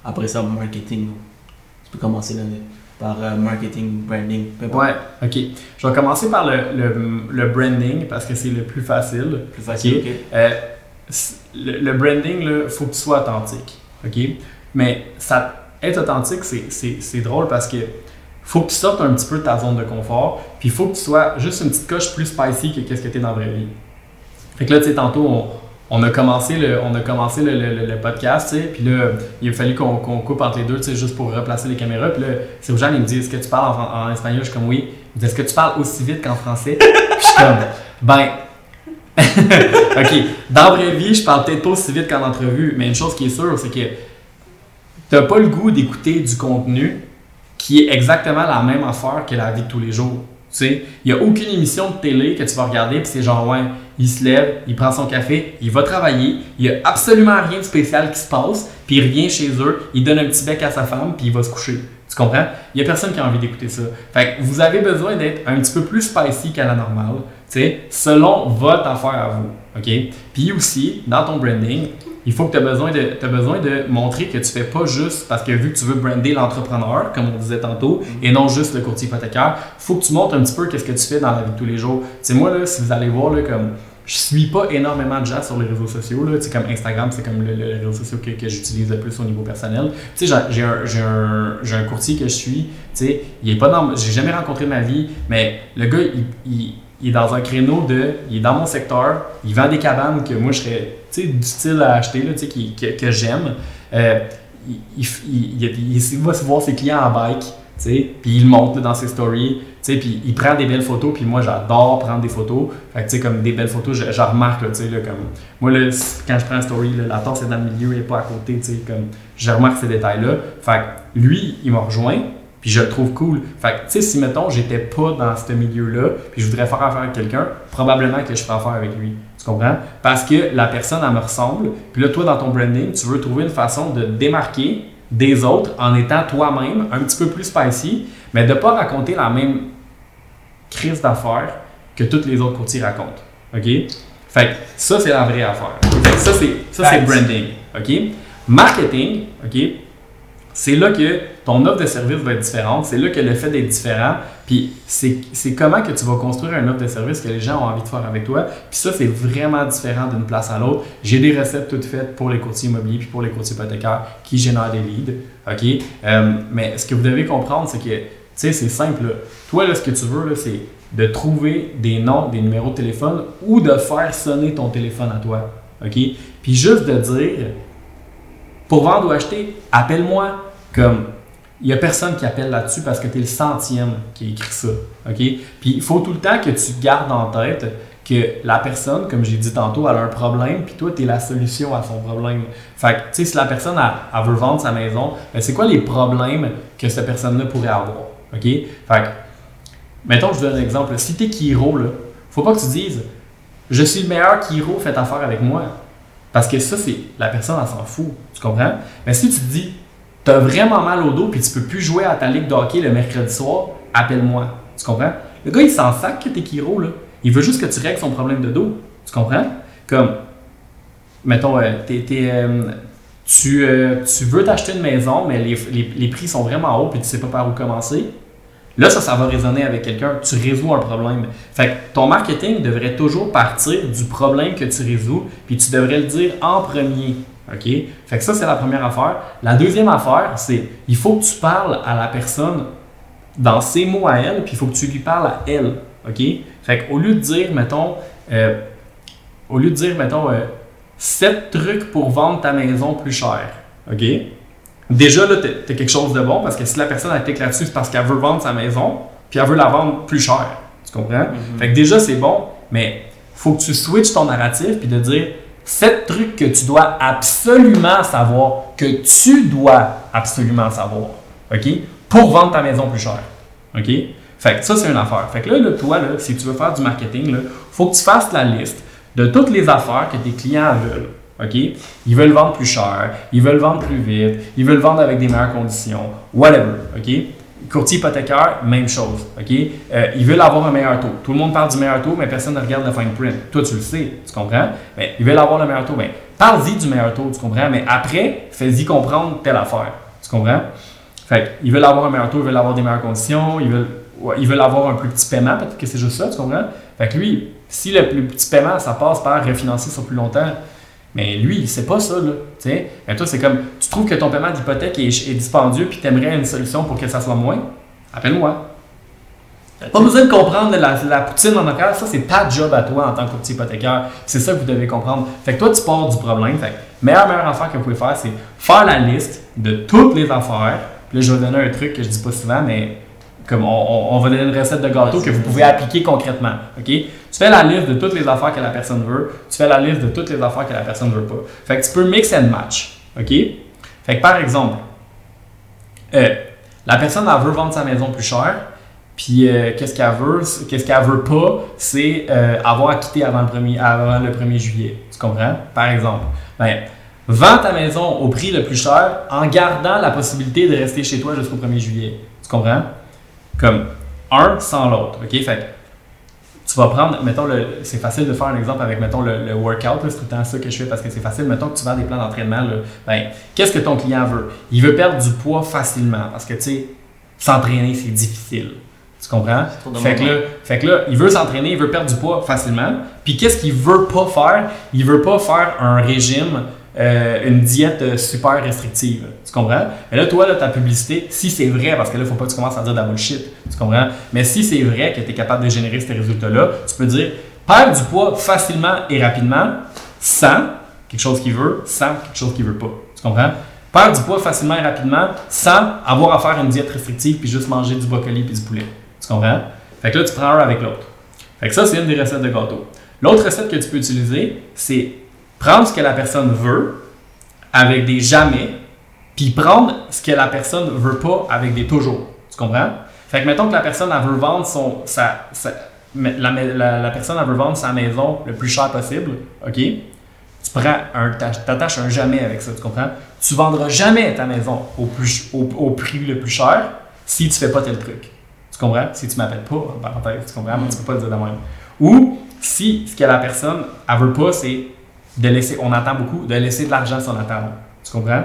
[SPEAKER 2] après ça marketing. Tu peux commencer là, par euh, marketing, branding, peu importe.
[SPEAKER 1] Ouais, ok. Je vais commencer par le, le, le branding parce que c'est le plus facile.
[SPEAKER 2] Plus facile,
[SPEAKER 1] Ok? Euh, le, le branding, il faut que tu sois authentique. OK? Mais ça, être authentique, c'est- drôle parce que faut que tu sortes un petit peu de ta zone de confort, puis il faut que tu sois juste une petite coche plus spicy que qu'est-ce que tu es dans la vraie vie. Fait que là, tu sais, tantôt, on, on a commencé le, on a commencé le, le- podcast, puis là, il a fallu qu'on coupe entre les deux, juste pour replacer les caméras. Puis là, c'est gens il me dit Est-ce que tu parles en, espagnol? Je suis comme Oui. Est-ce que tu parles aussi vite qu'en français? Puis je suis comme Ben. ok, dans la vraie vie, je parle peut-être pas aussi vite qu'en entrevue, mais une chose qui est sûre, c'est que t'as pas le goût d'écouter du contenu qui est exactement la même affaire que la vie de tous les jours. Tu sais, il n'y a aucune émission de télé que tu vas regarder, puis c'est genre, ouais, il se lève, il prend son café, il va travailler, il n'y a absolument rien de spécial qui se passe, puis il revient chez eux, il donne un petit bec à sa femme, puis il va se coucher. Tu comprends? Il n'y a personne qui a envie d'écouter ça. Fait que vous avez besoin d'être un petit peu plus spicy qu'à la normale, tu sais, selon votre affaire à vous. OK? Puis aussi, dans ton branding, il faut que tu as besoin, de, besoin de montrer que tu fais pas juste parce que vu que tu veux brander l'entrepreneur, comme on disait tantôt, et non juste le courtier hypothécaire, faut que tu montres un petit peu qu'est-ce que tu fais dans la vie de tous les jours. Sais, moi, là, si vous allez voir, là, comme je suis pas énormément de gens sur les réseaux sociaux, là, comme Instagram, c'est comme le, le réseau social que, que j'utilise le plus au niveau personnel. Tu sais, j'ai- un, un, un courtier que je suis, tu sais, il est pas dans, j'ai jamais rencontré ma vie, mais le gars, il- il est dans un créneau de, il est dans mon secteur, il vend des cabanes que moi je serais, tu sais, du à acheter, là, qui- que, j'aime. Euh, il, il, il- il- il va se voir ses clients en bike, puis il là, dans ses stories, puis il prend des belles photos, puis moi j'adore prendre des photos. Fait que comme des belles photos, je, je remarque, là, là, comme, moi là, quand je prends une story, la tasse est dans le milieu, est pas à côté, comme, je remarque ces détails-là. Fait lui, il m'a rejoint, puis je le trouve cool. Fait que, tu sais, si mettons, j'étais pas dans ce milieu-là, puis je voudrais faire affaire avec quelqu'un, probablement que je ferais affaire avec lui. Tu comprends? Parce que la personne, elle me ressemble. Puis là, toi, dans ton branding, tu veux trouver une façon de te démarquer des autres en étant toi-même un petit peu plus spicy, mais de pas raconter la même crise d'affaires que tous les autres courtiers racontent. OK? Fait que ça, c'est la vraie affaire. Fait que ça, c'est, ça, c'est
[SPEAKER 2] Facts.
[SPEAKER 1] branding. OK? Marketing, OK? C'est là que ton offre de service va être différente. C'est là que le fait d'être différent, puis c'est, comment que tu vas construire une offre de service que les gens ont envie de faire avec toi. Puis ça, c'est vraiment différent d'une place à l'autre. J'ai des recettes toutes faites pour les courtiers immobiliers puis pour les courtiers hypothécaires qui génèrent des leads. OK? Euh, mais ce que vous devez comprendre, c'est que, tu sais, c'est simple. Toi, là, ce que tu veux, c'est de trouver des noms, des numéros de téléphone ou de faire sonner ton téléphone à toi. OK? Puis juste de dire, pour vendre ou acheter, appelle-moi. Comme, il n'y a personne qui appelle là-dessus parce que tu es le centième qui a écrit ça. Puis il faut tout le temps que tu gardes en tête que la personne, comme j'ai dit tantôt, elle a un problème, puis toi, tu es la solution à son problème. Fait tu sais, si la personne, veut vendre sa maison, ben, c'est quoi les problèmes que cette personne-là pourrait avoir? OK? Fait que, mettons, je donne un exemple. Si tu es Kiro, là, faut pas que tu dises je suis le meilleur Kiro, faites affaire avec moi. Parce que ça, c'est la personne, elle s'en fout. Tu comprends? Mais si tu te dis tu as vraiment mal au dos puis tu peux plus jouer à ta ligue de hockey le mercredi soir, appelle-moi. Tu comprends? Le gars, il s'en sac que t'es Kiro, là. Il veut juste que tu règles son problème de dos. Tu comprends? Comme, mettons, euh, euh, tu, euh, tu, veux t'acheter une maison, mais les, les, prix sont vraiment hauts puis tu sais pas par où commencer. Là, ça, ça va résonner avec quelqu'un. Tu résous un problème. Fait que ton marketing devrait toujours partir du problème que tu résous, puis tu devrais le dire en premier. OK? Fait que ça, c'est la première affaire. La deuxième affaire, c'est il faut que tu parles à la personne dans ses mots à elle, puis il faut que tu lui parles à elle. OK? Fait qu'au lieu de dire, mettons, euh, au lieu de dire, mettons, euh, 7 trucs pour vendre ta maison plus cher. OK? Déjà, là, tu as quelque chose de bon parce que si la personne a clique là-dessus, c'est parce qu'elle veut vendre sa maison, puis elle veut la vendre plus cher. Tu comprends? Mm-hmm. Fait que déjà, c'est bon, mais faut que tu switches ton narratif puis de dire 7 trucs que tu dois absolument savoir, que tu dois absolument savoir. OK? Pour vendre ta maison plus cher. OK? Fait que ça, c'est une affaire. Fait que là, toi, là, si tu veux faire du marketing, il faut que tu fasses la liste de toutes les affaires que tes clients veulent. OK? Ils veulent vendre plus cher, ils veulent vendre plus vite, ils veulent vendre avec des meilleures conditions, whatever. OK? Courtier hypothécaire, même chose. OK? Euh, ils veulent avoir un meilleur taux. Tout le monde parle du meilleur taux, mais personne ne regarde le fine print. Toi, tu le sais, tu comprends? Mais ils veulent avoir le meilleur taux. Ben, parle-y du meilleur taux, tu comprends? Mais après, fais-y comprendre telle affaire. Tu comprends? Fait ils veulent avoir un meilleur taux, ils veulent avoir des meilleures conditions, ils veulent, ils veulent avoir un plus petit paiement, peut-être que c'est juste ça, tu comprends? Fait que lui, si le plus petit paiement, ça passe par refinancer sur plus longtemps, mais lui, il sait pas ça, là. sais. Mais toi, c'est comme, tu trouves que ton paiement d'hypothèque est, est, dispendieux puis tu aimerais une solution pour que ça soit moins? Appelle-moi. Pas besoin de comprendre la, la poutine en arrière, ça c'est ta job à toi en tant que courtier hypothécaire. C'est ça que vous devez comprendre. Fait que toi, tu pars du problème. Fait que meilleure, meilleure affaire que vous pouvez faire, c'est faire la liste de toutes les affaires. Puis là, je vais donner un truc que je dis pas souvent, mais comme on, va donner une recette de gâteau que vous pouvez appliquer concrètement. OK? Tu fais la liste de toutes les affaires que la personne veut, tu fais la liste de toutes les affaires que la personne ne veut pas. Fait que tu peux mix and match. OK? Fait que par exemple, euh, la personne elle veut vendre sa maison plus cher, puis euh, qu'est-ce qu'elle veut, qu'est-ce qu'elle veut pas, c'est euh, avoir à quitter avant le, premier, avant le 1er juillet. Tu comprends? Par exemple. Ben, vends ta maison au prix le plus cher en gardant la possibilité de rester chez toi jusqu'au 1er juillet. Tu comprends? Comme un sans l'autre. OK? Fait tu vas prendre, mettons, c'est facile de faire un exemple avec, mettons, le, workout, c'est tout le temps ça que je fais parce que c'est facile. Mettons que tu vends des plans d'entraînement, ben, qu'est-ce que ton client veut? Il veut perdre du poids facilement parce que, tu sais, s'entraîner, c'est difficile. Tu comprends? Fait que, là, fait que là, il veut s'entraîner, il veut perdre du poids facilement. Puis qu'est-ce qu'il veut pas faire? Il veut pas faire un régime euh, une diète euh, super restrictive. Tu comprends? Et là, toi, là, ta publicité, si c'est vrai, parce que là, faut pas que tu commences à dire de la bullshit. Tu comprends? Mais si c'est vrai que tu es capable de générer ces résultats-là, tu peux dire perdre du poids facilement et rapidement sans quelque chose qu'il veut, sans quelque chose qu'il veut pas. Tu comprends? Perdre du poids facilement et rapidement sans avoir à faire une diète restrictive puis juste manger du brocoli puis du poulet. Tu comprends? Fait que là, tu prends un avec l'autre. Fait que ça, c'est une des recettes de gâteau. L'autre recette que tu peux utiliser, c'est prendre ce que la personne veut avec des jamais, puis prendre ce que la personne veut pas avec des toujours. Tu comprends? Fait que mettons que la personne elle veut vendre son sa, la, personne veut vendre sa maison le plus cher possible, OK? Tu prends un t'attaches un jamais avec ça, tu comprends? Tu vendras jamais ta maison au, plus, au, prix le plus cher si tu fais pas tel truc. Tu comprends? Si tu m'appelles pas, en parenthèse, tu comprends? Mais tu peux pas le dire de même. Ou si ce que la personne elle veut pas, c'est de laisser, on entend beaucoup, de laisser de l'argent sur la table. Tu comprends?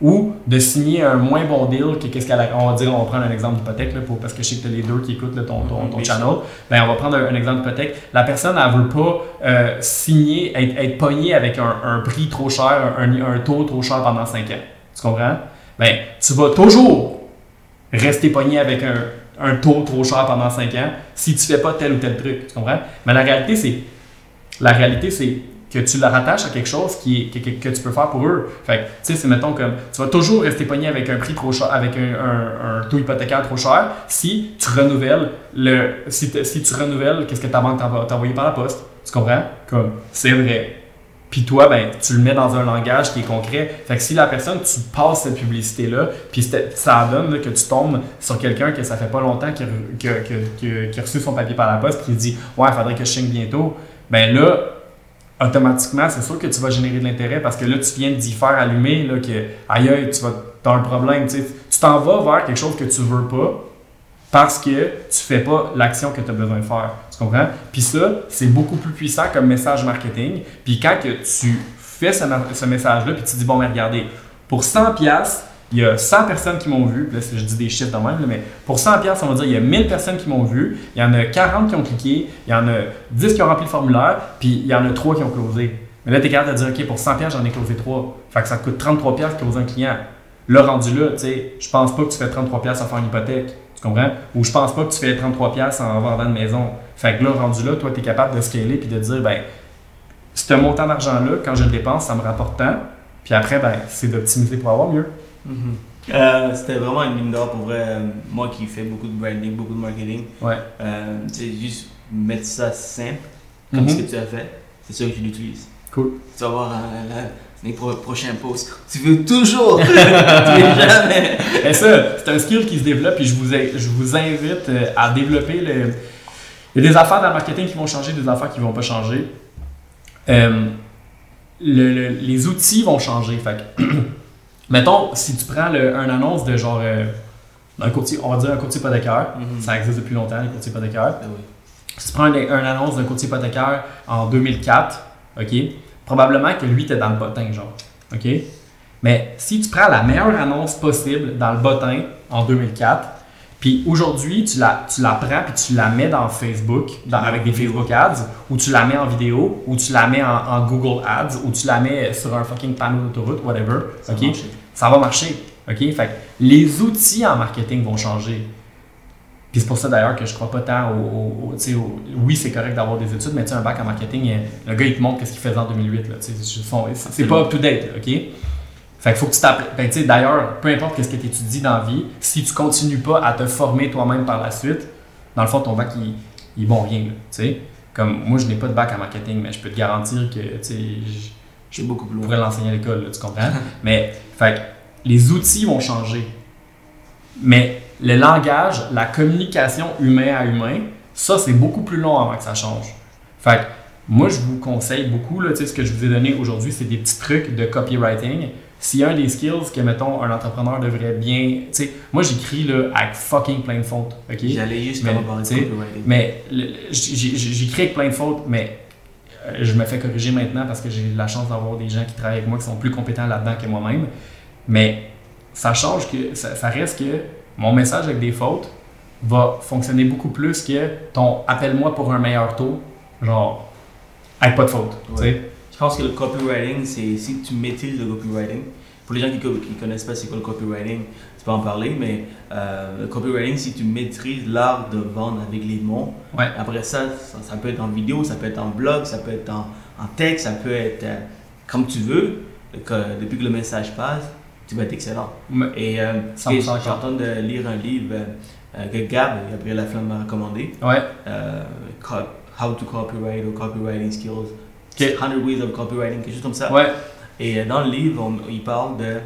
[SPEAKER 1] Ou de signer un moins bon deal que qu'est-ce qu'elle On va dire, on va prendre un exemple d'hypothèque, parce que je sais que tu as les deux qui écoutent ton, ton, channel. Ben, on va prendre un, exemple d'hypothèque. La personne, elle veut pas euh, signer, être, être pognée avec un, prix trop cher, un, taux trop cher pendant 5 ans. Tu comprends? Ben, tu vas toujours rester pogné avec un, un taux trop cher pendant 5 ans si tu fais pas tel ou tel truc. Tu comprends? Mais la réalité, c'est. La réalité, c'est que tu le rattaches à quelque chose qui que, que- tu peux faire pour eux. Fait tu sais, c'est mettons comme, tu vas toujours rester pogné avec un prix trop cher, avec un, un, un taux hypothécaire trop cher si tu renouvelles le, si, si tu renouvelles qu'est-ce que ta banque t'a envoyé par la poste. Tu comprends? Comme, c'est vrai. Puis toi, ben, tu le mets dans un langage qui est concret. Fait que si la personne, tu passes cette publicité-là, puis ça donne que tu tombes sur quelqu'un que ça fait pas longtemps qui a, qui qui a reçu son papier par la poste, qui dit Ouais, il faudrait que je signe bientôt. Ben là, automatiquement, c'est sûr que tu vas générer de l'intérêt parce que là, tu viens d'y faire allumer là, que aïe aïe, tu vas, as un problème. Tu t'en vas vers quelque chose que tu veux pas parce que tu fais pas l'action que tu as besoin de faire. Tu comprends? Puis ça, c'est beaucoup plus puissant comme message marketing. Puis quand que tu fais ce, ce message-là, puis tu dis, bon, mais regardez, pour 100 pièces il y a 100 personnes qui m'ont vu. Là, je dis des chiffres de même, mais pour 100 pièces on va dire, il y a 1000 personnes qui m'ont vu. Il y en a 40 qui ont cliqué. Il y en a 10 qui ont rempli le formulaire. Puis il y en a 3 qui ont closé. Mais là, tu es capable de dire, OK, pour 100 pièces j'en ai closé 3. Fait que ça te coûte 33 pièces de closer un client. Là, rendu là, tu sais, je pense pas que tu fais 33 pièces à faire une hypothèque. Tu comprends? Ou je pense pas que tu fais 33 pièces en vendant une maison. Fait que là, rendu là, toi, tu es capable de scaler puis de dire, ben, ce montant d'argent-là, quand je le dépense, ça me rapporte tant. Puis après, ben, c'est d'optimiser pour avoir mieux.
[SPEAKER 2] Mhm. Euh, C'était vraiment une mine d'or pour vrai. euh, moi qui fais beaucoup de branding, beaucoup de marketing.
[SPEAKER 1] Ouais.
[SPEAKER 2] Euh, sais, juste mettre ça simple, comme
[SPEAKER 1] Mhm.
[SPEAKER 2] ce que tu as fait, c'est sûr que tu l'utilises.
[SPEAKER 1] Cool.
[SPEAKER 2] Tu vas voir euh, les pro- prochains posts. Tu veux toujours, tu veux jamais.
[SPEAKER 1] Et ça, c'est un skill qui se développe et je vous, je vous invite à développer le. Il y a des affaires dans le marketing qui vont changer, des affaires qui vont pas changer. Le- le- les outils vont changer. Fait que, mettons, si tu prends le, un annonce de genre euh, un courtier, on va dire un courtier hypothécaire,
[SPEAKER 2] Mhm.
[SPEAKER 1] ça existe depuis longtemps, les courtiers hypothécaires.
[SPEAKER 2] Ben oui.
[SPEAKER 1] Si tu prends un, un annonce d'un courtier hypothécaire en 2004, OK, probablement que lui, t'es dans le bottin, genre. OK? Mais si tu prends la meilleure annonce possible dans le bottin en 2004, puis aujourd'hui, tu la, tu la prends puis tu la mets dans Facebook, dans- avec des Facebook Ads, ou tu la mets en vidéo, ou tu la mets en, en Google Ads, ou tu la mets sur un fucking panneau d'autoroute, whatever,
[SPEAKER 2] Ça
[SPEAKER 1] OK? Ça va marcher. OK? Fait que les outils en marketing vont changer. Puis c'est pour ça d'ailleurs que je crois pas tant au. au- au- oui, c'est correct d'avoir des études, mais tu sais, un bac en marketing, euh, le gars il te montre ce qu'il faisait en 2008. là, tu sais, c'est- pas up to date, là, OK? Fait qu'il faut que tu t'appelles. Sais, d'ailleurs, peu importe ce que tu étudies dans la vie, si tu continues pas à te former toi-même par la suite, dans le fond, ton bac, il, il bon rien. là. Comme moi, je n'ai pas de bac en marketing, mais je peux te garantir que je-
[SPEAKER 2] C'est beaucoup plus loin.
[SPEAKER 1] pourrais l'enseigner à l'école, tu comprends? Mais, fait que les outils vont changer. Mais le langage, la communication humain à humain, ça, c'est beaucoup plus long avant que ça change. Fait que moi, je vous conseille beaucoup, là, tu sais, ce que je vous ai donné aujourd'hui, c'est des petits trucs de copywriting. S'il y a un des skills que, mettons, un entrepreneur devrait bien. Tu sais, moi, j'écris avec fucking plein de fautes. OK?
[SPEAKER 2] J'allais juste
[SPEAKER 1] Mais. Mais j'ai- j'ai- j'écris avec plein de fautes, mais je me fais corriger maintenant parce que j'ai la chance d'avoir des gens qui travaillent avec moi qui sont plus compétents là-dedans que moi-même. Mais ça change que ça, ça reste que mon message avec des fautes va fonctionner beaucoup plus que ton appelle-moi pour un meilleur taux, genre avec pas de faute. tu sais.
[SPEAKER 2] Je pense que le copywriting, c'est si tu maîtrises le copywriting. Pour les gens qui ne connaissent pas c'est quoi le copywriting, tu peux en parler, mais euh, le copywriting, si tu maîtrises l'art de vendre avec les mots,
[SPEAKER 1] Ouais.
[SPEAKER 2] après ça, ça, ça peut être en vidéo, ça peut être en blog, ça peut être en, en texte, ça peut être euh, comme tu veux, que, depuis que le message passe, tu vas être excellent.
[SPEAKER 1] Mais-
[SPEAKER 2] Et euh,
[SPEAKER 1] 100%
[SPEAKER 2] et j'ai
[SPEAKER 1] d'accord.
[SPEAKER 2] en train de lire un livre euh, que Gab, Gabriel Laflamme m'a recommandé,
[SPEAKER 1] Ouais.
[SPEAKER 2] How to Copyright ou Copywriting Skills,
[SPEAKER 1] Ok.
[SPEAKER 2] 100 Ways of Copywriting, quelque chose comme ça.
[SPEAKER 1] Ouais.
[SPEAKER 2] Et dans le livre, on- il parle de,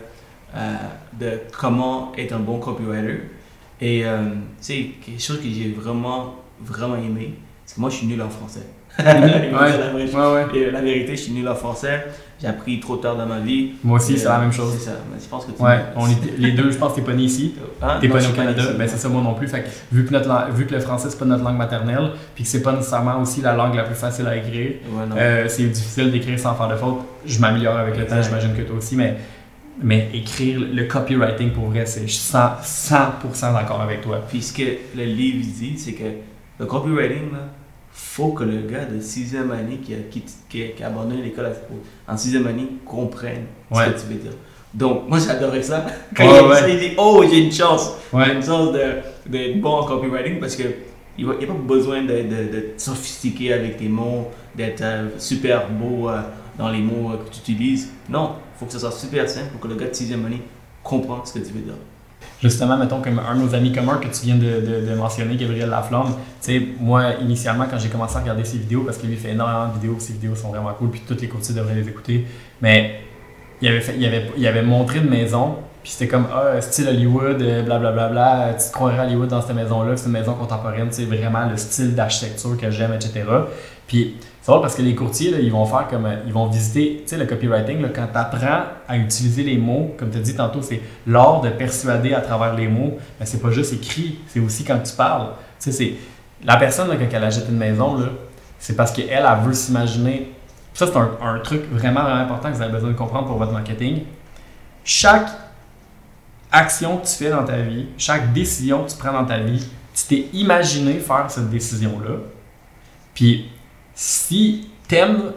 [SPEAKER 2] de comment être un bon copywriter. Et euh, c'est quelque chose que j'ai vraiment, vraiment aimé. Parce que moi, je suis nul en français.
[SPEAKER 1] ouais.
[SPEAKER 2] la, vérité.
[SPEAKER 1] Ouais, ouais.
[SPEAKER 2] Et la vérité, je suis nul en français. J'ai appris trop tard dans ma vie.
[SPEAKER 1] Moi aussi, c'est la
[SPEAKER 2] euh,
[SPEAKER 1] même chose.
[SPEAKER 2] C'est ça. Mais je pense que tu
[SPEAKER 1] Ouais, on est les deux, je pense que t'es pas né ici.
[SPEAKER 2] Hein?
[SPEAKER 1] T'es pas né au Canada,
[SPEAKER 2] ici.
[SPEAKER 1] ben c'est ça moi non plus. Fait que vu que, notre, vu que le français c'est pas notre langue maternelle, puis que c'est pas nécessairement aussi la langue la plus facile à écrire, euh, c'est difficile d'écrire sans faire de faute. Je m'améliore avec le temps, j'imagine que toi aussi, mais, mais écrire le copywriting pour vrai, c'est je suis 100%, 100% d'accord avec toi.
[SPEAKER 2] Puis ce que le livre dit, c'est que le copywriting, là, faut que le gars de sixième année qui a, qui, qui a- abandonné l'école en sixième année comprenne
[SPEAKER 1] Ouais.
[SPEAKER 2] ce que tu veux dire. Donc, moi j'adorais ça. Quand
[SPEAKER 1] Ouais,
[SPEAKER 2] il
[SPEAKER 1] ouais.
[SPEAKER 2] il dit Oh, j'ai une chance. J'ai une chance de- d'être bon en copywriting parce que il n'y a pas besoin d'être de, sophistiqué avec tes mots, d'être euh, super beau euh, dans les mots euh, que tu utilises. Non, il faut que ce soit super simple pour que le gars de sixième année comprenne ce que tu veux dire.
[SPEAKER 1] Justement, mettons comme un de nos amis communs que tu viens de, mentionner, Gabriel Laflamme, tu sais, moi, initialement, quand j'ai commencé à regarder ses vidéos, parce qu'il lui fait énormément de vidéos, ses vidéos sont vraiment cool, puis toutes les courtiers devraient les écouter, mais il avait, il avait, il avait montré une maison, puis c'était comme, ah, style Hollywood, blablabla, bla, bla, bla, tu te croirais à Hollywood dans cette maison-là, c'est une maison contemporaine, c'est vraiment le style d'architecture que j'aime, etc. Puis c'est vrai parce que les courtiers, là, ils vont faire comme. Ils vont visiter, tu sais, le copywriting, quand tu apprends à utiliser les mots, comme tu as dit tantôt, c'est l'art de persuader à travers les mots. Mais c'est pas juste écrit, c'est aussi quand tu parles. Tu sais, c'est. La personne, quand elle achète une maison, c'est parce qu'elle, elle veut s'imaginer. Ça, c'est un, un, truc vraiment, vraiment important que vous avez besoin de comprendre pour votre marketing. Chaque action que tu fais dans ta vie, chaque décision que tu prends dans ta vie, tu t'es imaginé faire cette décision-là. Puis si tu aimes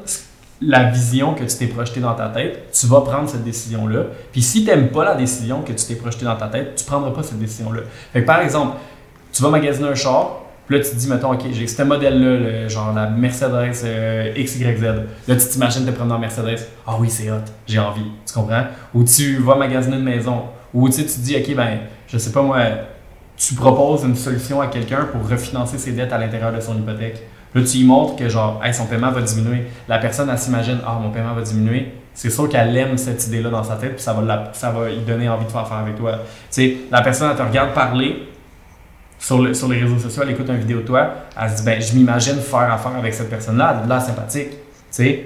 [SPEAKER 1] la vision que tu t'es projetée dans ta tête, tu vas prendre cette décision-là. Puis si tu n'aimes pas la décision que tu t'es projetée dans ta tête, tu prendras pas cette décision-là. Par exemple, tu vas magasiner un char, puis là tu te dis, mettons, OK, j'ai ce modèle-là, genre la Mercedes euh, XYZ. Là tu t'imagines te prendre dans Mercedes. Ah oui, c'est hot, j'ai envie. Tu comprends? Ou tu vas magasiner une maison. Ou tu te dis, OK, ben, je sais pas moi, tu proposes une solution à quelqu'un pour refinancer ses dettes à l'intérieur de son hypothèque. Là, tu lui montres que genre, son paiement va diminuer. La personne, elle s'imagine, ah, mon paiement va diminuer. C'est sûr qu'elle aime cette idée-là dans sa tête, puis ça va, ça va lui donner envie de faire affaire avec toi. Tu sais, la personne, elle te regarde parler sur, sur les réseaux sociaux, elle écoute une vidéo de toi, elle se dit, ben, je m'imagine faire affaire avec cette personne-là, elle est sympathique. Tu sais,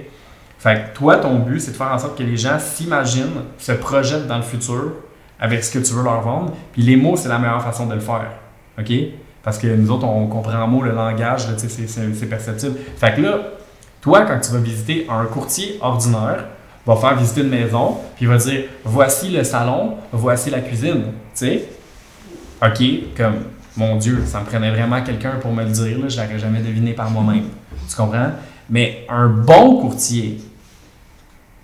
[SPEAKER 1] fait que toi, ton but, c'est de faire en sorte que les gens s'imaginent, se projettent dans le futur avec ce que tu veux leur vendre. Puis les mots, c'est la meilleure façon de le faire. OK? Parce que nous autres, on comprend en mot le langage, c'est perceptible. Fait que là, toi, quand tu vas visiter un courtier ordinaire, va faire visiter une maison, puis il va dire voici le salon, voici la cuisine. Tu sais, OK, comme mon Dieu, ça me prenait vraiment quelqu'un pour me le dire, là, je l'aurais jamais deviné par moi-même. Tu comprends? Mais un bon courtier,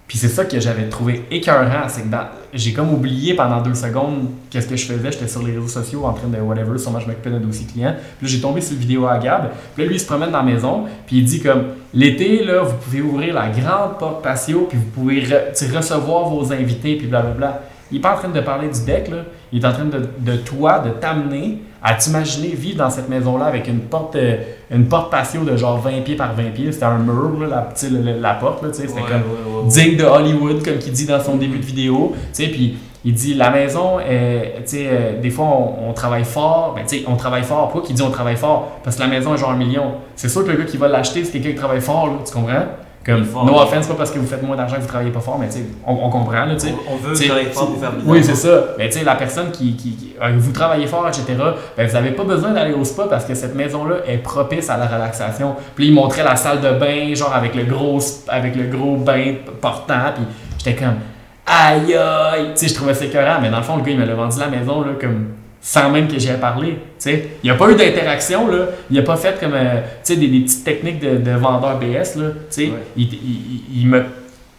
[SPEAKER 1] puis c'est ça que j'avais trouvé écœurant, c'est que j'ai comme oublié pendant deux secondes qu'est-ce que je faisais. J'étais sur les réseaux sociaux en train de whatever, sûrement je m'occupais d'un dossier client. Puis là, j'ai tombé sur une vidéo à Gab. Puis là, lui, il se promène dans la maison. Puis il dit comme l'été, là, vous pouvez ouvrir la grande porte patio, puis vous pouvez recevoir vos invités, puis blablabla. Il n'est pas en train de parler du deck, là. il est en train de, de toi, de t'amener à t'imaginer vivre dans cette maison-là avec une porte, euh, une porte patio de genre 20 pieds par 20 pieds. C'était un mur, la, la, porte, c'était comme digne de Hollywood, comme il dit dans son début de vidéo. Puis il dit la maison, euh, des fois on, travaille fort, ben, on travaille fort. Pourquoi qu'il dit on travaille fort? Parce que la maison est genre un million. C'est sûr que le gars qui va l'acheter, c'est quelqu'un qui travaille fort, tu comprends? Comme, no offense, pas parce que vous faites moins d'argent que vous travaillez pas fort, mais on, on comprend. Là,
[SPEAKER 2] on, on veut travailler fort pour faire plus
[SPEAKER 1] Oui, c'est ça. Mais la personne qui, qui, euh, Vous travaillez fort, etc., ben, vous n'avez pas besoin d'aller au spa parce que cette maison-là est propice à la relaxation. Puis il montrait la salle de bain, genre avec le gros, avec le gros bain portant. Puis j'étais comme. Aïe aïe! Tu sais, je trouvais ça écœurant, mais dans le fond, le gars, il m'a vendu la maison là, comme sans même que j'y ai parlé. Il n'y a pas eu d'interaction. Il n'a pas fait comme euh, des, des, petites techniques de, de vendeur BS. Là, il, il, il, me,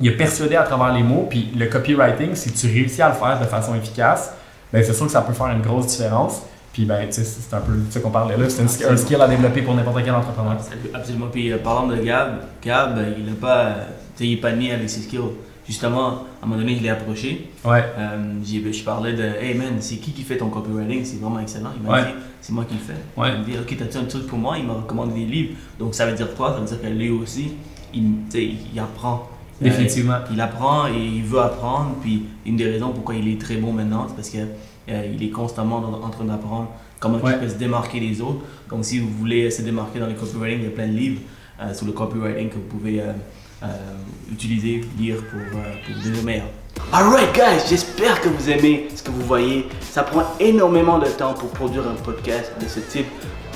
[SPEAKER 1] il a persuadé à travers les mots. Puis le copywriting, si tu réussis à le faire de façon efficace, ben, c'est sûr que ça peut faire une grosse différence. Puis ben, c'est un peu ce qu'on parlait là. C'est un skill à développer pour n'importe quel entrepreneur.
[SPEAKER 2] Absolument. Puis euh, parlant de Gab, Gab, il n'a pas, il pas né avec ses skills justement, à un moment donné, je l'ai approché.
[SPEAKER 1] Ouais.
[SPEAKER 2] Euh, je parlais de Hey man, c'est qui qui fait ton copywriting? C'est vraiment excellent. Il m'a dit C'est moi qui le fais.
[SPEAKER 1] Ouais.
[SPEAKER 2] Il m'a dit Ok, t'as-tu un truc pour moi? Il m'a recommandé des livres. Donc ça veut dire quoi? Ça veut dire que lui aussi, il, il apprend.
[SPEAKER 1] Euh, Définitivement.
[SPEAKER 2] il apprend et il veut apprendre. Puis une des raisons pourquoi il est très bon maintenant, c'est parce qu'il euh, il est constamment en train d'apprendre comment il peut se démarquer des autres. Donc si vous voulez se démarquer dans le copywriting, il y a plein de livres sur le copywriting que vous pouvez euh, utiliser, lire pour, euh, pour devenir. Alright guys, j'espère que vous aimez ce que vous voyez. Ça prend énormément de temps pour produire un podcast de ce type.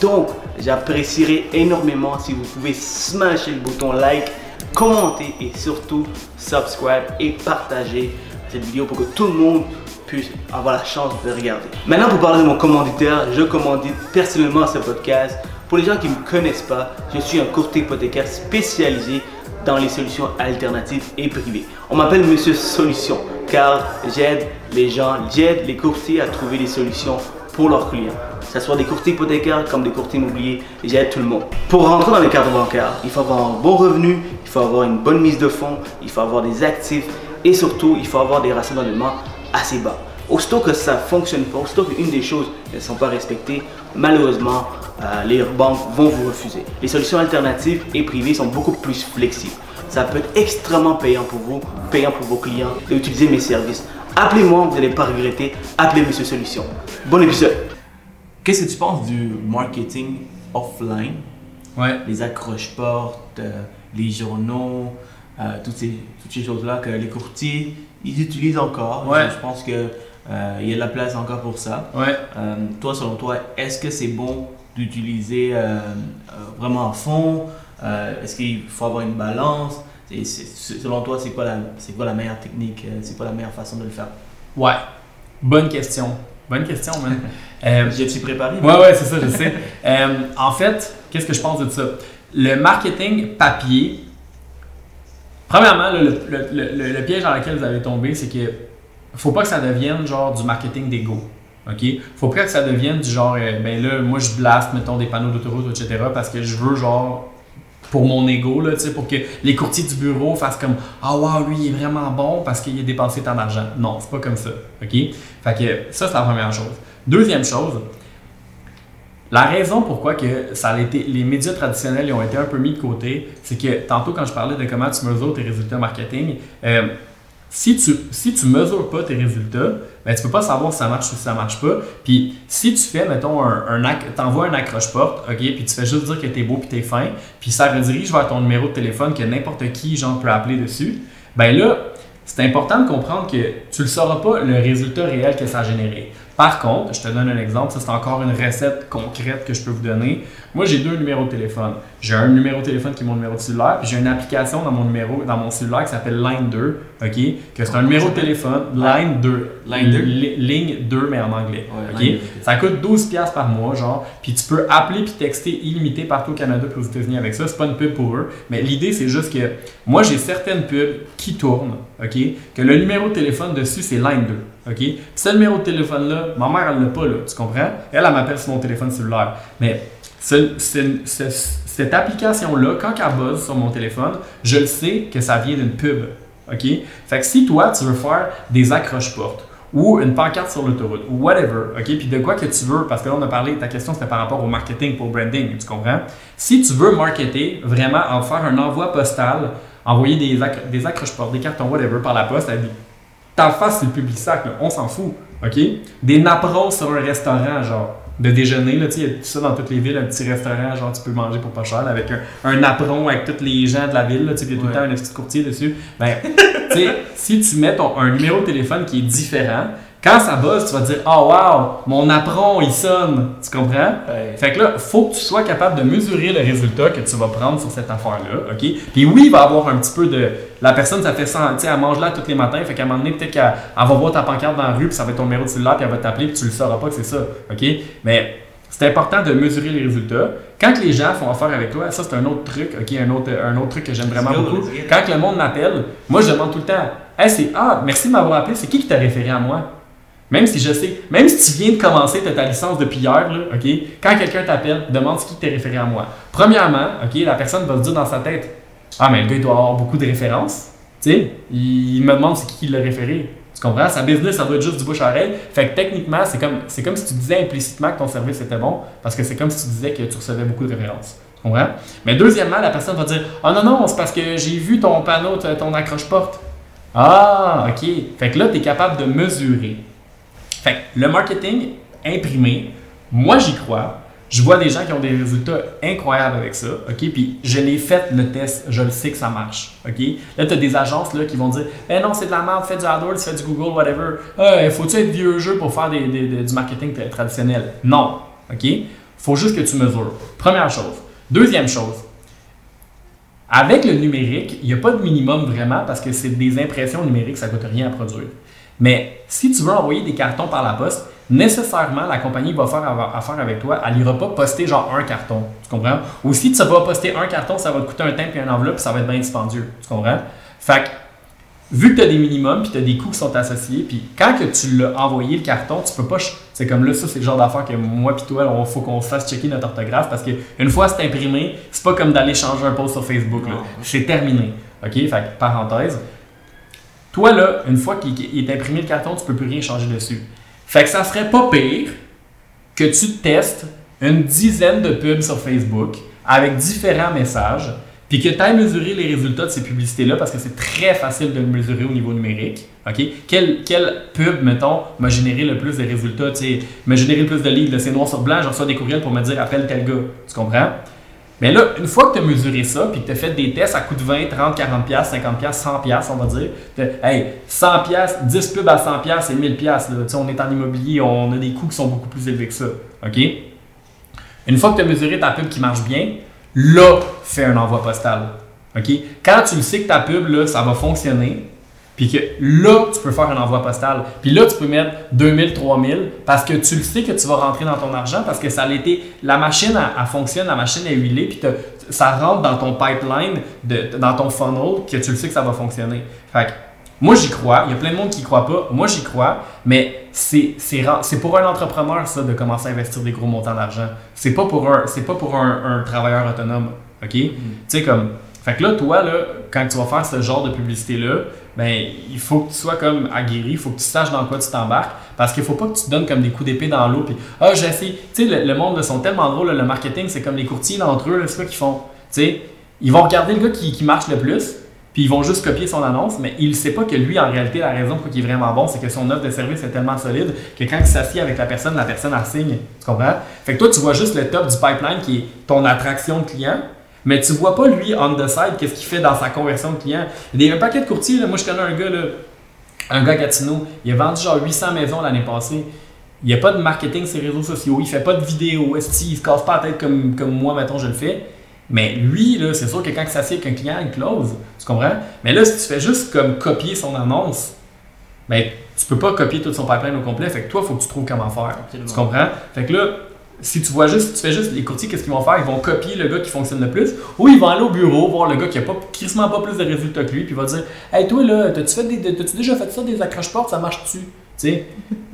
[SPEAKER 2] Donc, j'apprécierais énormément si vous pouvez smasher le bouton like, commenter et surtout subscribe et partager cette vidéo pour que tout le monde puisse avoir la chance de regarder. Maintenant, pour parler de mon commanditaire, je commandite personnellement ce podcast. Pour les gens qui ne me connaissent pas, je suis un courtier hypothécaire spécialisé dans les solutions alternatives et privées. On m'appelle Monsieur Solution car j'aide les gens, j'aide les courtiers à trouver des solutions pour leurs clients. Que ce soit des courtiers hypothécaires comme des courtiers immobiliers, j'aide tout le monde. Pour rentrer dans les cadres bancaires, il faut avoir un bon revenu, il faut avoir une bonne mise de fonds, il faut avoir des actifs et surtout, il faut avoir des ratios d'endettement assez bas. Aussitôt que ça ne fonctionne pas, aussitôt qu'une des choses ne sont pas respectées, malheureusement, euh, les banques vont vous refuser. Les solutions alternatives et privées sont beaucoup plus flexibles. Ça peut être extrêmement payant pour vous, payant pour vos clients d'utiliser mes services. Appelez-moi, vous n'allez pas regretter. Appelez Monsieur Solution. Bon épisode. Qu'est-ce que tu penses du marketing offline?
[SPEAKER 1] Ouais.
[SPEAKER 2] Les accroches-portes, euh, les journaux, euh, toutes ces, toutes ces choses-là que les courtiers, ils utilisent encore.
[SPEAKER 1] Ouais.
[SPEAKER 2] Je pense que euh, il y a de la place encore pour ça.
[SPEAKER 1] Ouais.
[SPEAKER 2] Euh, toi, selon toi, est-ce que c'est bon d'utiliser euh, vraiment à fond? Est-ce qu'il faut avoir une balance? Selon toi, c'est quoi, la, c'est quoi la meilleure technique C'est quoi la meilleure façon de le faire?
[SPEAKER 1] Ouais. Bonne question. Bonne question, man.
[SPEAKER 2] Je suis préparé.
[SPEAKER 1] Ouais, ouais, c'est ça, je sais. En fait, qu'est-ce que je pense de ça? Le marketing papier, premièrement, le, le- le- le piège dans lequel vous allez tomber, c'est que faut pas que ça devienne genre du marketing d'ego. OK? Faut pas que ça devienne du genre, euh, ben là, moi je blast, mettons, des panneaux d'autoroute, etc., parce que je veux genre pour mon ego, là, pour que les courtiers du bureau fassent comme Ah, wow, lui, il est vraiment bon parce qu'il a dépensé tant d'argent. Non, c'est pas comme ça. OK? Fait que ça, c'est la première chose. Deuxième chose, la raison pourquoi que ça a été, les médias traditionnels ont été un peu mis de côté, c'est que tantôt quand je parlais de comment tu mesures tes résultats marketing, euh, si tu si tu mesures pas tes résultats, ben, tu peux pas savoir si ça marche ou si ça marche pas. Puis si tu fais, mettons, un, un t'envoies un accroche-porte, ok, puis tu fais juste dire que t'es beau puis t'es fin, puis ça redirige vers ton numéro de téléphone que n'importe qui genre peut appeler dessus, ben là, c'est important de comprendre que tu ne sauras pas le résultat réel que ça a généré. Par contre, je te donne un exemple, ça c'est encore une recette concrète que je peux vous donner. Moi, j'ai deux numéros de téléphone. J'ai un numéro de téléphone qui est mon numéro de cellulaire, puis j'ai une application dans mon numéro, dans mon cellulaire qui s'appelle Line 2, ok? Que c'est un numéro de téléphone, Line 2.
[SPEAKER 2] Line 2?
[SPEAKER 1] Li- Ligne 2, mais en anglais. Ok?
[SPEAKER 2] Line 2, ok.
[SPEAKER 1] Ça coûte 12$ piastres par mois, genre, puis tu peux appeler puis texter illimité partout au Canada puis aux États-Unis avec ça. C'est pas une pub pour eux, mais l'idée c'est juste que moi j'ai certaines pubs qui tournent, ok? Que le numéro de téléphone dessus c'est Line 2, ok? Ce numéro de téléphone là, ma mère elle l'a pas là, tu comprends? Elle, elle m'appelle sur mon téléphone cellulaire, mais ce- ce- ce- cette application là, quand elle buzz sur mon téléphone, je le sais que ça vient d'une pub, ok? Fait que si toi tu veux faire des accroches-portes ou une pancarte sur l'autoroute, ou whatever, ok? Puis de quoi que tu veux, parce que là, on a parlé, ta question c'était par rapport au marketing pour branding, tu comprends? Si tu veux marketer, vraiment, en faire un envoi postal, envoyer des, accro- des accroches-portes, des cartons, whatever, par la poste, avec ta face, c'est le public sac, là, on s'en fout, ok? Des napperons sur un restaurant, genre, de déjeuner, là, tu sais, il y a tout ça dans toutes les villes, un petit restaurant, genre, tu peux manger pour pas cher, là, avec un, un napperon avec tous les gens de la ville, là, tu sais, puis il y a tout le temps un petit courtier dessus. Ben, tu sais, si tu mets ton, un numéro de téléphone qui est différent, quand ça buzz, tu vas te dire Oh wow, mon apron il sonne. Tu comprends?
[SPEAKER 2] Ouais.
[SPEAKER 1] Fait que là, faut que tu sois capable de mesurer le résultat que tu vas prendre sur cette affaire-là. OK? Puis oui, il va y avoir un petit peu de. La personne, ça fait ça, tu sais, elle mange là tous les matins. Fait qu'à un moment donné, peut-être qu'elle elle va voir ta pancarte dans la rue, puis ça va être ton numéro de cellulaire, puis elle va t'appeler, puis tu le sauras pas que c'est ça. OK? Mais c'est important de mesurer les résultats. Quand les gens font affaire avec toi, ça c'est un autre truc, ok, un autre, un autre truc que j'aime vraiment beaucoup. Quand le monde m'appelle, moi je demande tout le temps, hey, c'est ah, merci de m'avoir appelé, c'est qui qui t'a référé à moi? Même si je sais, même si tu viens de commencer ta licence depuis hier, là, ok, quand quelqu'un t'appelle, demande c'est qui t'a référé à moi. Premièrement, ok, la personne va se dire dans sa tête, ah mais le gars il doit avoir beaucoup de références, il me demande c'est qui qui l'a référé. Tu comprends? Sa business, ça doit être juste du bouche à oreille. Fait que techniquement, c'est comme, comme si tu disais implicitement que ton service était bon, parce que c'est comme si tu disais que tu recevais beaucoup de références. Tu? Mais deuxièmement, la personne va dire Ah non, non, c'est parce que j'ai vu ton panneau, ton accroche-porte. Ah, ok. Fait que là, tu es capable de mesurer. Fait le marketing imprimé, moi j'y crois. Je vois des gens qui ont des résultats incroyables avec ça, ok? Puis je l'ai fait le test, je le sais que ça marche, ok? Là, tu as des agences là, qui vont dire Eh non, c'est de la merde, fais du AdWords, fais du Google, whatever. Euh, faut-tu être vieux jeu pour faire du marketing tra- traditionnel? Non, ok? Faut juste que tu mesures. Première chose. Deuxième chose, avec le numérique, il n'y a pas de minimum vraiment parce que c'est des impressions numériques, ça ne coûte rien à produire. Mais si tu veux envoyer des cartons par la poste, nécessairement, la compagnie va faire affaire avec toi. Elle n'ira pas poster genre un carton. Tu comprends? Ou si tu vas poster un carton, ça va te coûter un temps et une enveloppe, puis ça va être bien dispendieux. Tu comprends? Fait que vu que tu as des minimums, puis tu as des coûts qui sont associés, puis quand que tu l'as envoyé le carton, tu peux pas. C'est comme là, ça, c'est le genre d'affaire que moi puis toi, il faut qu'on se fasse checker notre orthographe parce qu'une fois c'est imprimé, c'est pas comme d'aller changer un post sur Facebook. C'est terminé. OK? Fait parenthèse. Toi, là, une fois qu'il est imprimé le carton, tu peux plus rien changer dessus. Fait que ça serait pas pire que tu testes une dizaine de pubs sur Facebook avec différents messages puis que tu ailles mesurer les résultats de ces publicités-là, parce que c'est très facile de le mesurer au niveau numérique. OK? Quelle, pub, mettons, m'a généré le plus de résultats, m'a généré le plus de leads, c'est noir sur blanc, je reçois des courriels pour me dire appelle tel gars. Tu comprends? Mais là, une fois que tu as mesuré ça, puis que tu as fait des tests à coût de 20, 30, 40 50 100 on va dire, hey, 100 10 pubs à 100 c'est 1000 là. on est en immobilier, on a des coûts qui sont beaucoup plus élevés que ça. OK? Une fois que tu as mesuré ta pub qui marche bien, là, fais un envoi postal. OK? Quand tu le sais que ta pub, là, ça va fonctionner, puis que là, tu peux faire un envoi postal. Puis là, tu peux mettre 2000, 3000 parce que tu le sais que tu vas rentrer dans ton argent parce que ça a été. La machine, elle, fonctionne, la machine est huilée, puis ça rentre dans ton pipeline, de, dans ton funnel, que tu le sais que ça va fonctionner. Fait que, moi, j'y crois. Il y a plein de monde qui ne croit pas. Moi, j'y crois. Mais c'est pour un entrepreneur, ça, de commencer à investir des gros montants d'argent. C'est pas pour un, pas pour un, travailleur autonome. OK? Mm. Tu sais, comme. Fait que là, toi, là, quand tu vas faire ce genre de publicité-là, ben, il faut que tu sois comme aguerri, il faut que tu saches dans quoi tu t'embarques, parce qu'il faut pas que tu te donnes comme des coups d'épée dans l'eau, puis « Ah, j'essaie... » Tu sais, le, monde, là, sont tellement drôles, le marketing, c'est comme les courtiers entre eux, c'est quoi qu'ils font? Tu sais, ils vont regarder le gars qui, qui marche le plus, puis ils vont juste copier son annonce, mais il ne sait pas que lui, en réalité, la raison pour qui est vraiment bon, c'est que son offre de service est tellement solide que quand il s'assied avec la personne, la personne assigne. Tu comprends? Fait que toi, tu vois juste le top du pipeline qui est ton attraction de client, mais tu vois pas lui, on the side, qu'est-ce qu'il fait dans sa conversion de client. Il y a un paquet de courtiers, là. moi je connais un gars, là, un gars Gatineau, il a vendu genre 800 maisons l'année passée. Il n'y a pas de marketing sur les réseaux sociaux, il fait pas de vidéos, il se casse pas la tête comme, comme moi, mettons, je le fais. Mais lui, là, c'est sûr que quand il s'assied avec un client, il close. Tu comprends? Mais là, si tu fais juste comme copier son annonce, ben, tu peux pas copier tout son pipeline au complet. Fait que toi, il faut que tu trouves comment faire. Tu comprends? Fait que là, si tu vois juste, tu fais juste les courtiers, qu'est-ce qu'ils vont faire? Ils vont copier le gars qui fonctionne le plus, ou ils vont aller au bureau voir le gars qui a pas, quasiment pas plus de résultats que lui, puis il va dire Hey, toi, là, t'as-tu, fait des, t'as-tu déjà fait ça, des accroches-portes, ça marche-tu?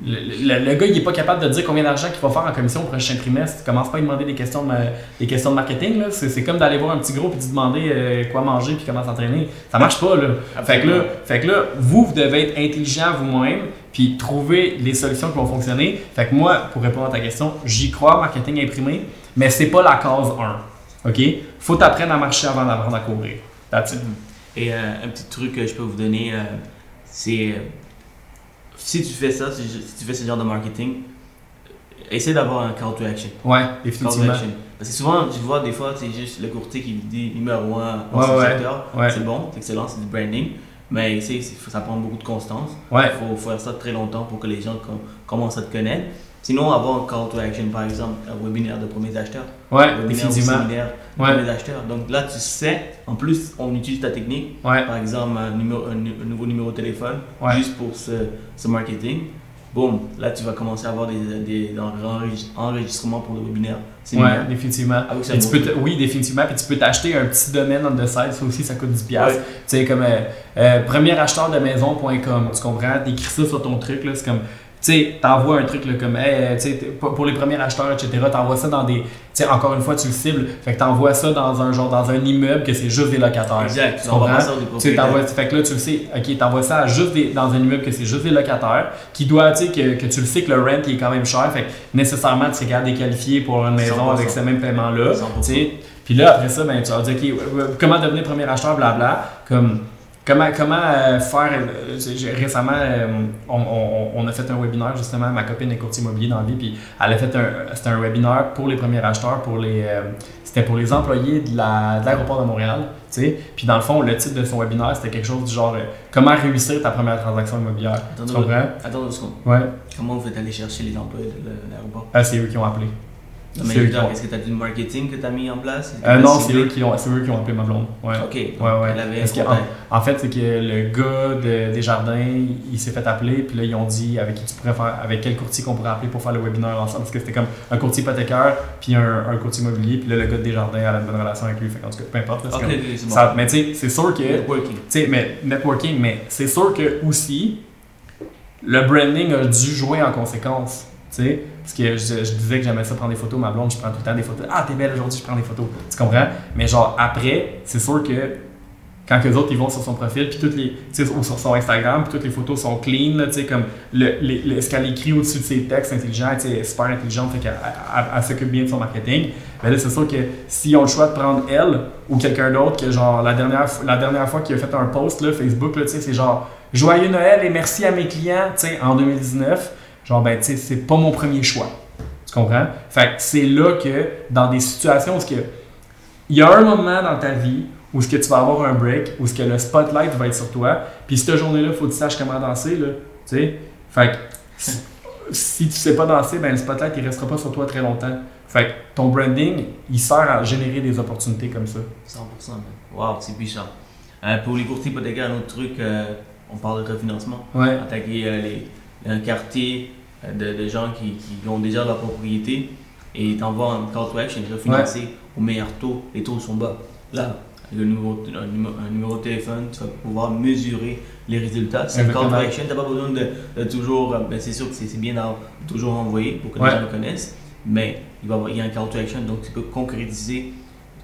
[SPEAKER 1] le, le, gars, il n'est pas capable de dire combien d'argent qu'il va faire en commission au prochain trimestre. Tu commences pas à lui demander des questions de, des questions de marketing. C'est, comme d'aller voir un petit gros et de demander euh, quoi manger puis comment s'entraîner. Ça marche pas. Là. Fait, que là, fait que là, vous, vous devez être intelligent vous-même puis trouver les solutions qui vont fonctionner. Fait que moi, pour répondre à ta question, j'y crois, marketing imprimé, mais c'est pas la cause 1. OK? Faut t'apprendre à marcher avant d'apprendre à courir.
[SPEAKER 2] Et euh, un petit truc que je peux vous donner, euh, c'est si tu fais ça, si, tu fais ce genre de marketing, essaie d'avoir un call to action.
[SPEAKER 1] Ouais, définitivement.
[SPEAKER 2] Parce que souvent, tu vois, des fois, c'est juste le courtier qui dit numéro 1 dans son secteur. C'est bon, c'est excellent, c'est du branding. Mais ça prend beaucoup de constance. Il faut faire ça très longtemps pour que les gens commencent à te connaître. Sinon, avoir un call to action, par exemple, un webinaire de premiers acheteurs.
[SPEAKER 1] Ouais,
[SPEAKER 2] un
[SPEAKER 1] définitivement.
[SPEAKER 2] de premiers acheteurs. Donc là, tu sais, en plus, on utilise ta technique. Par exemple, un, numéro, un, nouveau numéro de téléphone, juste pour ce, ce, marketing. Boum, là, tu vas commencer à avoir des, des, enregistrements pour le webinaire.
[SPEAKER 1] Oui, définitivement. Ah tu peux oui, définitivement. Puis tu peux t'acheter un petit domaine on the side. Ça aussi, ça coûte 10$. Tu sais, comme euh, euh, premier acheteur de maison.com. Tu comprends? T'écris ça sur ton truc. C'est comme tu sais, t'envoies un truc là, comme, hey, pour les premiers acheteurs, etc., t'envoies ça dans des, tu sais, encore une fois, tu le cibles, fait que t'envoies ça dans un genre, dans un immeuble que c'est juste des locataires.
[SPEAKER 2] Exact,
[SPEAKER 1] tu comprends? Tu t'envoies, fait que là, tu le sais, ok, t'envoies ça juste dans un immeuble que c'est juste des locataires, qui doit, tu sais, que, que, tu le sais que le rent, il est quand même cher, fait que nécessairement, tu serais capable de qualifier pour une maison avec ce même paiement-là, tu sais. Puis là, après ça, ben, tu vas dire, ok, comment devenir premier acheteur, blabla, comme Comment, comment euh, faire. Euh, récemment, euh, on, a fait un webinaire, justement. Ma copine est courtier immobilier dans la vie, puis elle a fait un, c'était un webinaire pour les premiers acheteurs, pour les, c'était pour les employés de, l'aéroport de Montréal. Puis dans le fond, le titre de son webinaire, c'était quelque chose du genre Comment réussir ta première transaction immobilière.
[SPEAKER 2] Attends, tu comprends? Attends.
[SPEAKER 1] Ouais.
[SPEAKER 2] Comment vous êtes allé chercher les employés de l'aéroport?
[SPEAKER 1] Ah, c'est eux qui ont appelé.
[SPEAKER 2] Non, mais que tu as du marketing que tu as mis en place?
[SPEAKER 1] Euh, non, c'est eux, qui ont, eux qui ont appelé ma blonde. Ouais.
[SPEAKER 2] Ok.
[SPEAKER 1] Ouais, ouais.
[SPEAKER 2] Elle avait
[SPEAKER 1] Parce
[SPEAKER 2] un
[SPEAKER 1] que,
[SPEAKER 2] contact.
[SPEAKER 1] en, en fait, c'est que le gars de Desjardins, il, il s'est fait appeler, puis là, ils ont dit avec qui tu pourrais faire, avec quel courtier qu'on pourrait appeler pour faire le webinaire ensemble, parce que c'était comme un courtier hypothécaire, puis un, un courtier immobilier, puis là, le gars de Desjardins a une bonne relation avec lui. Fait qu'en tout cas, peu importe. là, comme-
[SPEAKER 2] bon.
[SPEAKER 1] ça- mais tu sais, c'est sûr que.
[SPEAKER 2] Networking.
[SPEAKER 1] Tu sais, mais networking, mais c'est sûr que aussi, le branding a dû jouer en conséquence. Tu sais, parce que je, disais que j'aimais ça prendre des photos, ma blonde, je prends tout le temps des photos. Ah, t'es belle aujourd'hui, je prends des photos. Tu comprends? Mais genre, après, c'est sûr que quand les autres ils vont sur son profil, puis toutes les, ou sur son Instagram, puis toutes les photos sont clean, comme le, ce qu'elle écrit au-dessus de ses textes intelligents, elle est super intelligente, fait qu'elle elle- s'occupe bien de son marketing. Mais là, c'est sûr que s'ils ont le choix de prendre elle ou quelqu'un d'autre, que genre la dernière, la dernière fois qu'il a fait un post là, Facebook, là, c'est genre Joyeux Noël et merci à mes clients, en 2019, genre ben tu sais, c'est pas mon premier choix. Tu comprends? Fait que c'est là que dans des situations où il y a un moment dans ta vie où ce que tu vas avoir un break, où ce que le spotlight va être sur toi, puis cette journée-là, faut que tu saches comment danser là, tu sais. Fait que si- si tu sais pas danser, ben le spotlight il restera pas sur toi très longtemps. Fait que ton branding, il sert à générer des opportunités comme ça.
[SPEAKER 2] 100%. man. Wow, c'est puissant. Euh, pour les courtiers hypothécaires, un autre truc, euh, on parle de refinancement.
[SPEAKER 1] Ouais.
[SPEAKER 2] Attaquer euh, les, un quartier de, de gens qui, qui ont déjà leur propriété et t'envoies un call to action, refinancer au meilleur taux. Les taux sont bas. Là, un numéro, un, numéro, un numéro de téléphone, tu vas pouvoir mesurer les résultats. C'est un call to action, tu n'as pas besoin de, de toujours. euh, ben, c'est sûr que c'est bien d'avoir toujours envoyer pour que
[SPEAKER 1] Ouais.
[SPEAKER 2] les gens le connaissent, mais il, va, y avoir- il y a un call to action, donc tu peux concrétiser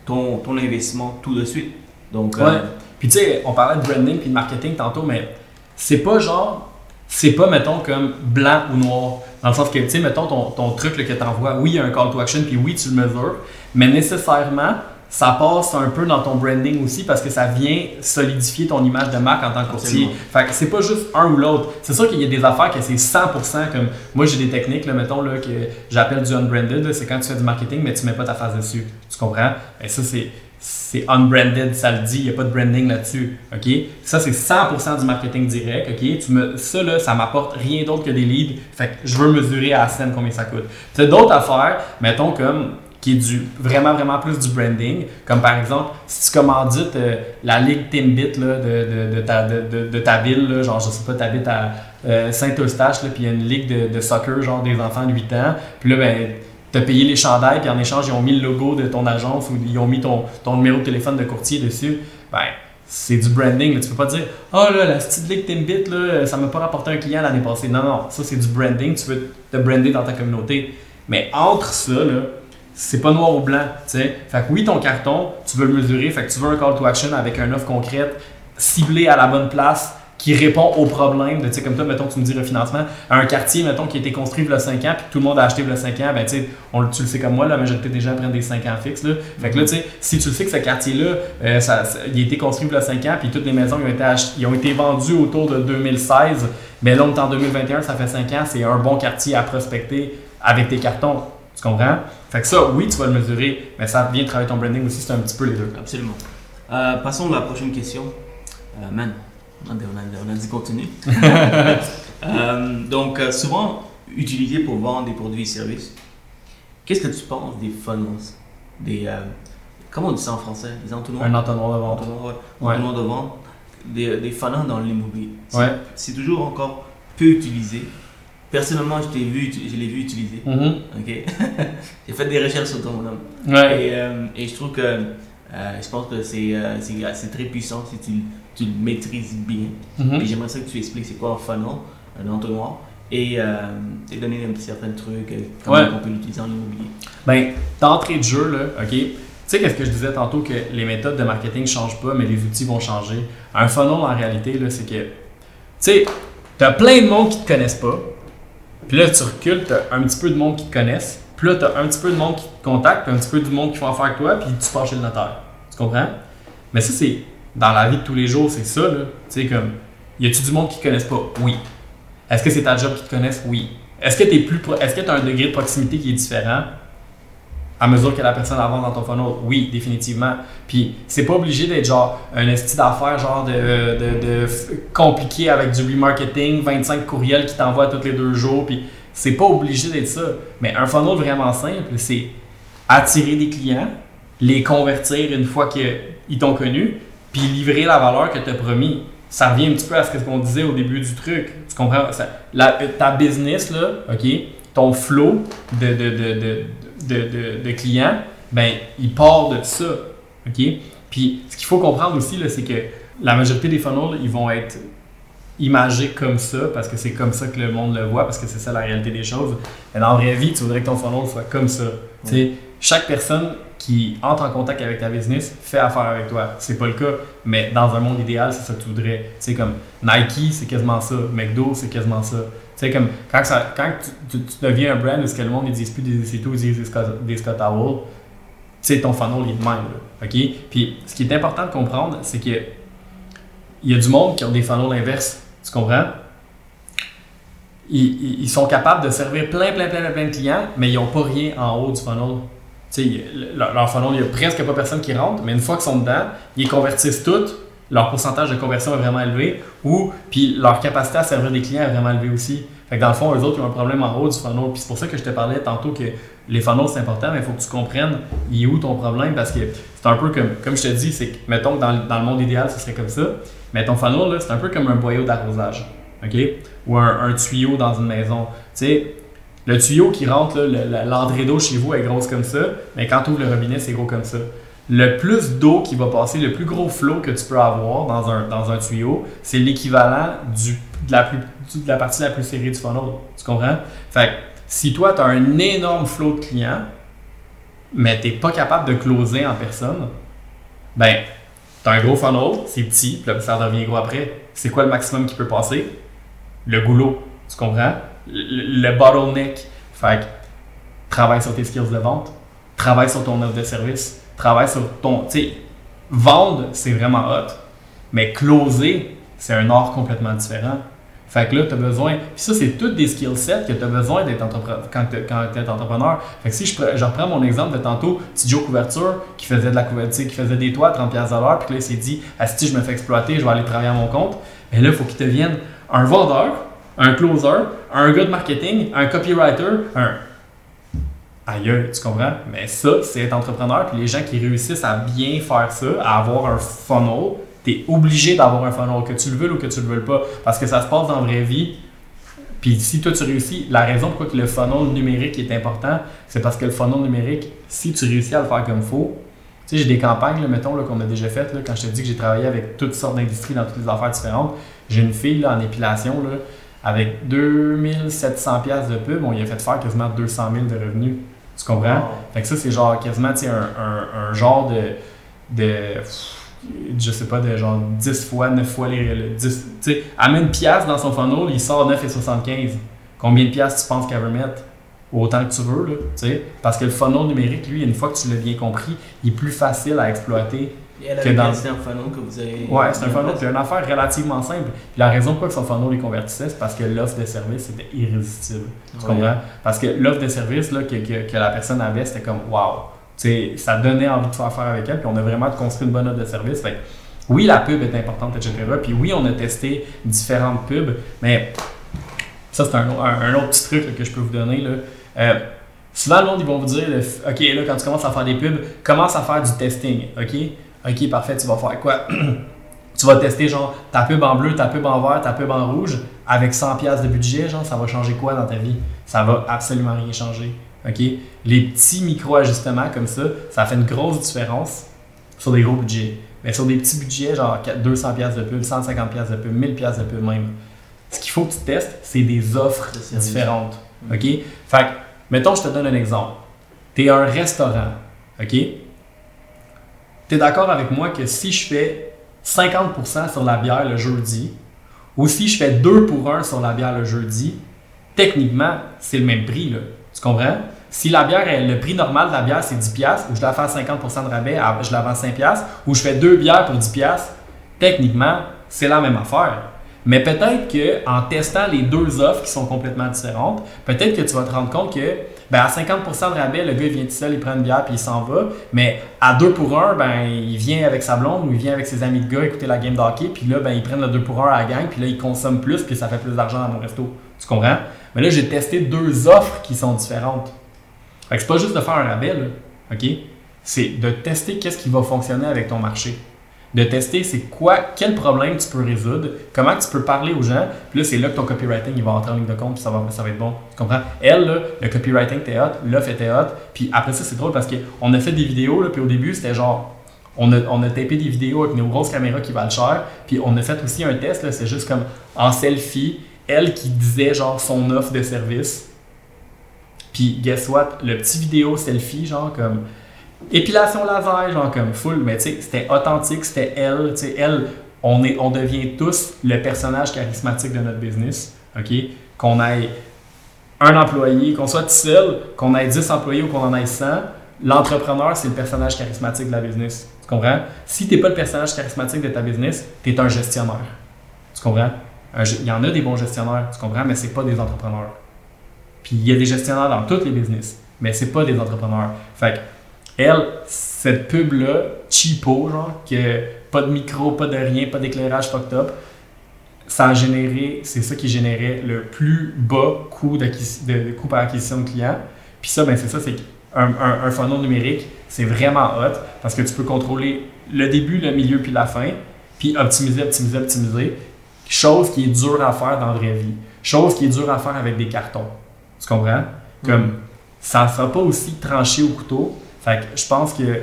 [SPEAKER 2] ton, ton investissement tout de suite. Donc, euh,
[SPEAKER 1] Ouais. Puis tu sais, on parlait de branding puis de marketing tantôt, mais c'est pas genre, c'est pas, mettons, comme blanc ou noir. Dans le sens que, tu sais, mettons, ton, ton truc là, que tu envoies, oui, il y a un call to action, puis oui, tu le mesures, mais nécessairement, ça passe un peu dans ton branding aussi parce que ça vient solidifier ton image de marque en tant que courtier. Fait que c'est pas juste un ou l'autre. C'est sûr qu'il y a des affaires que c'est 100% comme. Moi, j'ai des techniques, là, mettons, là, que j'appelle du unbranded. C'est quand tu fais du marketing, mais tu mets pas ta face dessus. Tu comprends? Et ça, c'est. C'est unbranded, ça le dit, il n'y a pas de branding là-dessus. OK? Ça, c'est 100% du marketing direct. OK? Tu me, ça, là, ça m'apporte rien d'autre que des leads. Fait que je veux mesurer à la scène combien ça coûte. Tu as d'autres affaires, mettons, comme qui est du vraiment vraiment plus du branding comme par exemple si tu commandites euh, la ligue Timbit là, de, de, de, ta, ville là, genre je sais pas t'habites à euh, Saint-Eustache puis il y a une ligue de, de soccer genre des enfants de 8 ans puis là ben t'as payé les chandails puis en échange ils ont mis le logo de ton agence ou ils ont mis ton, ton numéro de téléphone de courtier dessus. Ben c'est du branding là. tu peux pas dire oh là la petite ligue Timbit là ça m'a pas rapporté un client l'année passée non non ça c'est du branding. Tu veux te brander dans ta communauté. Mais entre ça là c'est pas noir ou blanc, tu sais. Fait que oui, ton carton, tu veux le mesurer, fait que tu veux un call to action avec une offre concrète, ciblée à la bonne place, qui répond aux problèmes de, tu sais, comme toi, mettons, tu me dis refinancement, un quartier, mettons, qui a été construit il y a 5 ans, puis tout le monde a acheté il y a 5 ans, ben, tu sais, on tu le sais comme moi, la majorité des gens prennent des 5 ans fixes, là. Fait que là, tu sais, si tu le sais que ce quartier-là, euh, ça- ça- il a été construit il y a 5 ans, puis toutes les maisons, ils ont été, ach- ils ont été vendues autour de 2016, mais là, on est en 2021, ça fait 5 ans, c'est un bon quartier à prospecter avec tes cartons. Tu comprends? Fait que ça, oui, tu vas le mesurer, mais ça vient travailler ton branding aussi, c'est un petit peu les deux.
[SPEAKER 2] Absolument. Euh, passons à la prochaine question. Euh, man, on a, dit continue. Euh, donc, euh, souvent utilisé pour vendre des produits et services. Qu'est-ce que tu penses des funnels des, euh, Comment on dit ça en français? Des entonnoirs
[SPEAKER 1] Un entonnoir de vente.
[SPEAKER 2] Entonnoirs, ouais.
[SPEAKER 1] Ouais.
[SPEAKER 2] De vente. Des, des funnels dans l'immobilier. C'est-
[SPEAKER 1] Ouais.
[SPEAKER 2] C'est toujours encore peu utilisé. Personnellement, je t'ai vu, je l'ai vu utiliser.
[SPEAKER 1] Mhm.
[SPEAKER 2] Ok? J'ai fait des recherches sur ton.
[SPEAKER 1] Ouais.
[SPEAKER 2] Et, euh, et je trouve que je pense que c'est c'est c'est très puissant si tu, tu le maîtrises bien. Et j'aimerais ça que tu expliques c'est quoi un funnel, un entonnoir, et, euh, et donner un petit certain truc, euh, comment
[SPEAKER 1] Ouais.
[SPEAKER 2] on peut l'utiliser en immobilier.
[SPEAKER 1] Ben, d'entrée de jeu, là, OK? Tu sais, qu'est-ce que je disais tantôt que les méthodes de marketing ne changent pas, mais les outils vont changer. Un funnel, en réalité, là, c'est que, tu sais, t'as plein de monde qui te connaissent pas. Puis là, tu recules, t'as un petit peu de monde qui te connaissent. Puis là, t'as un petit peu de monde qui te contacte, puis un petit peu de monde qui font affaire avec toi, puis tu pars chez le notaire. Tu comprends? Mais ça, c'est dans la vie de tous les jours, c'est ça, là. Tu sais, comme, y a-tu du monde qui te connaissent pas? Oui. Est-ce que c'est ta job qui te connaissent? Oui. Est-ce que t'es plus, pro- est-ce que t'as un degré de proximité qui est différent? à mesure que la personne avance dans ton funnel, oui, définitivement. Puis c'est pas obligé d'être genre un esti d'affaires genre de, de, compliqué avec du remarketing, 25 courriels qui t'envoient tous les deux jours. Puis tu C'est pas obligé d'être ça. Mais un funnel vraiment simple, c'est attirer des clients, les convertir une fois qu'ils t'ont connu, puis livrer la valeur que tu as promis. Ça revient un petit peu à ce qu'on disait au début du truc. Tu comprends? ta business, là, ton flow de, de, de, clients, ben, il part de ça. Puis ce qu'il faut comprendre aussi, c'est que la majorité des funnels, ils vont être imagés comme ça, parce que c'est comme ça que le monde le voit, parce que c'est ça la réalité des choses. Mais dans la vraie vie, tu voudrais que ton funnel soit comme ça. Chaque personne qui entre en contact avec ta business fait affaire avec toi. C'est pas le cas, mais dans un monde idéal, c'est ça que tu voudrais. Tu sais, comme Nike, c'est quasiment ça. McDo, c'est quasiment ça. Tu sais, comme quand, ça, quand tu, deviens un brand où ce que le monde ne dit plus des tout, ils disent des Scott, Howell, tu sais, ton funnel, est de même. OK? Puis, ce qui est important de comprendre, c'est que il y a du monde qui ont des funnels inverses. Tu comprends? Ils, ils, sont capables de servir plein, plein, plein, plein de clients, mais ils n'ont pas rien en haut du funnel leur, leur il n'y a presque pas personne qui rentre, mais une fois qu'ils sont dedans, ils convertissent toutes, leur pourcentage de conversion est vraiment élevé, ou puis leur capacité à servir des clients est vraiment élevée aussi. Fait que dans le fond, eux autres, ils ont un problème en haut du funnel. Puis c'est pour ça que je te parlais tantôt que les funnels, c'est important, mais il faut que tu comprennes il est où ton problème? Parce que c'est un peu comme, comme je te dis, c'est que, mettons que dans, dans, le monde idéal, ce serait comme ça, mais ton funnel, c'est un peu comme un boyau d'arrosage, OK? Ou un, un, tuyau dans une maison. Tu sais, le tuyau qui rentre, l'entrée d'eau chez vous est grosse comme ça, mais quand tu ouvres le robinet, c'est gros comme ça. Le plus d'eau qui va passer, le plus gros flot que tu peux avoir dans un, tuyau, c'est l'équivalent de, la de la partie la plus serrée du funnel. Tu comprends? Fait que si toi, tu as un énorme flot de clients, mais tu n'es pas capable de closer en personne, ben, tu as un gros funnel, c'est petit, puis ça devient gros après. C'est quoi le maximum qui peut passer? Le goulot. Tu comprends? Le, bottleneck. Fait que travaille sur tes skills de vente, travaille sur ton offre de service, travaille sur ton. Tu sais, vendre, c'est vraiment hot, mais closer, c'est un art complètement différent. Fait que là, tu as besoin. Puis ça, c'est toutes des skill sets que tu as besoin d'être quand tu es entrepreneur. Fait que si je, je, reprends mon exemple de tantôt, petit Joe Couverture qui faisait de la couverture, qui faisait des toits à 30$ puis là, il s'est dit, ah, si je me fais exploiter, je vais aller travailler à mon compte. Mais là, il faut qu'il devienne un vendeur un closer, un gars de marketing, un copywriter, un. Aïe, tu comprends? Mais ça, c'est être entrepreneur. Puis les gens qui réussissent à bien faire ça, à avoir un funnel, tu es obligé d'avoir un funnel, que tu le veux ou que tu le veux pas. Parce que ça se passe dans la vraie vie. Puis si toi tu réussis, la raison pourquoi le funnel numérique est important, c'est parce que le funnel numérique, si tu réussis à le faire comme il faut, tu sais, j'ai des campagnes, là, mettons, qu'on a déjà faites, là, quand je te dis que j'ai travaillé avec toutes sortes d'industries dans toutes les affaires différentes. J'ai une fille là, en épilation, là, avec 2700 pièces de pub, on y a fait faire quasiment 200 000 de revenus. Tu comprends? Fait que ça, c'est genre quasiment un, un, genre de, de je sais pas, de genre 10 fois, 9 fois les. 10, tu sais, amène une pièce dans son funnel, il sort 9,75. Combien de pièces tu penses qu'elle veut mettre? Autant que tu veux, là, tu sais. Parce que le funnel numérique, lui, une fois que tu l'as bien compris, il est plus facile à exploiter
[SPEAKER 2] que dans... C'est un funnel que vous avez.
[SPEAKER 1] Ouais, c'est un funnel. C'est une affaire relativement simple. la raison pourquoi son funnel les convertissait, c'est parce que l'offre de service était irrésistible. Tu comprends? Parce que l'offre de service là, que, que, que, la personne avait, c'était comme wow. sais, ça donnait envie de faire affaire avec elle, puis on a vraiment construit une bonne offre de service. Fait oui, la pub est importante, etc. Puis oui, on a testé différentes pubs, mais ça, c'est un, un, autre petit truc que je peux vous donner. Là. Euh, souvent, le monde, ils vont vous dire OK, là, quand tu commences à faire des pubs, commence à faire du testing. OK? OK, parfait, tu vas faire quoi? tu vas tester genre ta pub en bleu, ta pub en vert, ta pub en rouge avec 100 pièces de budget, genre ça va changer quoi dans ta vie? Ça va absolument rien changer. OK? Les petits micro-ajustements comme ça, ça fait une grosse différence sur des gros budgets. Mais sur des petits budgets genre 200 pièces de pub, 150 pièces de pub, 1000 pièces de pub même. Ce qu'il faut que tu testes, c'est des offres différentes. OK? Fait que mettons je te donne un exemple. Tu es un restaurant, OK? Tu es d'accord avec moi que si je fais 50% sur la bière le jeudi, ou si je fais 2 pour 1 sur la bière le jeudi, techniquement, c'est le même prix. Là. Tu comprends? Si la bière, le prix normal de la bière, c'est 10$, ou je la fais à 50% de rabais, je la vends 5$, ou je fais deux bières pour 10$, techniquement, c'est la même affaire. Mais peut-être qu'en testant les deux offres qui sont complètement différentes, peut-être que tu vas te rendre compte que ben à 50% de rabais, le gars il vient tout seul, il prend une bière puis il s'en va. Mais à 2 pour 1, ben il vient avec sa blonde ou il vient avec ses amis de gars écouter la game d'hockey, puis là, ben ils prennent le 2 pour 1 à la gang, puis là, ils consomment plus, puis ça fait plus d'argent dans mon resto. Tu comprends? Mais là, j'ai testé deux offres qui sont différentes. Fait que c'est pas juste de faire un rabais, OK? C'est de tester qu'est-ce qui va fonctionner avec ton marché de tester c'est quoi, quel problème tu peux résoudre, comment tu peux parler aux gens. Puis là, c'est là que ton copywriting il va entrer en ligne de compte, puis ça va, ça va être bon. Tu comprends? Elle, là, le copywriting était hot, l'offre était hot. Puis après ça, c'est drôle parce qu'on a fait des vidéos, là, puis au début, c'était genre. On a, on a tapé des vidéos avec nos grosses caméras qui valent cher. Puis on a fait aussi un test, c'est juste comme en selfie, elle qui disait genre son offre de service. Puis guess what? Le petit vidéo selfie, genre comme épilation laser, genre comme full, mais tu sais, c'était authentique, c'était elle, tu sais, elle, on, est, on devient tous le personnage charismatique de notre business, ok? Qu'on ait un employé, qu'on soit tout seul, qu'on ait 10 employés ou qu'on en ait 100, l'entrepreneur, c'est le personnage charismatique de la business. Tu comprends? Si tu n'es pas le personnage charismatique de ta business, tu es un gestionnaire. Tu comprends? Il y en a des bons gestionnaires, tu comprends, mais c'est pas des entrepreneurs. Puis il y a des gestionnaires dans toutes les business, mais c'est pas des entrepreneurs. Fait que elle, cette pub-là, cheapo, genre, que pas de micro, pas de rien, pas d'éclairage fucked up, ça a généré, c'est ça qui générait le plus bas coût, de, coût par acquisition de clients. Puis ça, ben c'est ça, c'est un, un, funnel numérique, c'est vraiment hot parce que tu peux contrôler le début, le milieu, puis la fin, puis optimiser, optimiser, optimiser. Chose qui est dure à faire dans la vraie vie. Chose qui est dure à faire avec des cartons. Tu comprends? Comme, mm. ça ne sera pas aussi tranché au couteau, fait que je pense que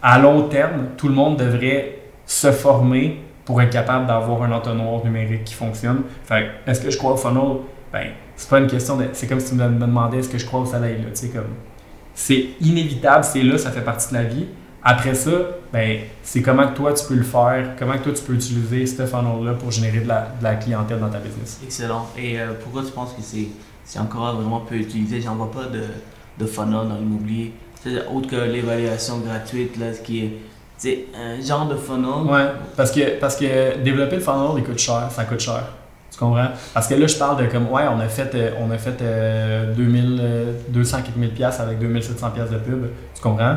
[SPEAKER 1] à long terme, tout le monde devrait se former pour être capable d'avoir un entonnoir numérique qui fonctionne. Fait est-ce que je crois au funnel? Ben, c'est pas une question de. C'est comme si tu me demandais est-ce que je crois au soleil. Tu sais, comme. C'est inévitable, c'est là, ça fait partie de la vie. Après ça, ben, c'est comment toi tu peux le faire, comment que toi tu peux utiliser ce funnel-là pour générer de la, clientèle dans ta business.
[SPEAKER 2] Excellent. Et euh, pourquoi tu penses que c'est, encore vraiment peu utilisé? J'en vois pas de funnel dans l'immobilier autre que l'évaluation gratuite, là, ce qui est c'est un genre de funnel.
[SPEAKER 1] Ouais, parce que, parce que développer le funnel, il coûte cher, ça coûte cher. Tu comprends? Parce que là, je parle de comme, ouais, on a fait, euh, on a fait euh, 2000, 200 avec 2700 pièces de pub. Tu comprends?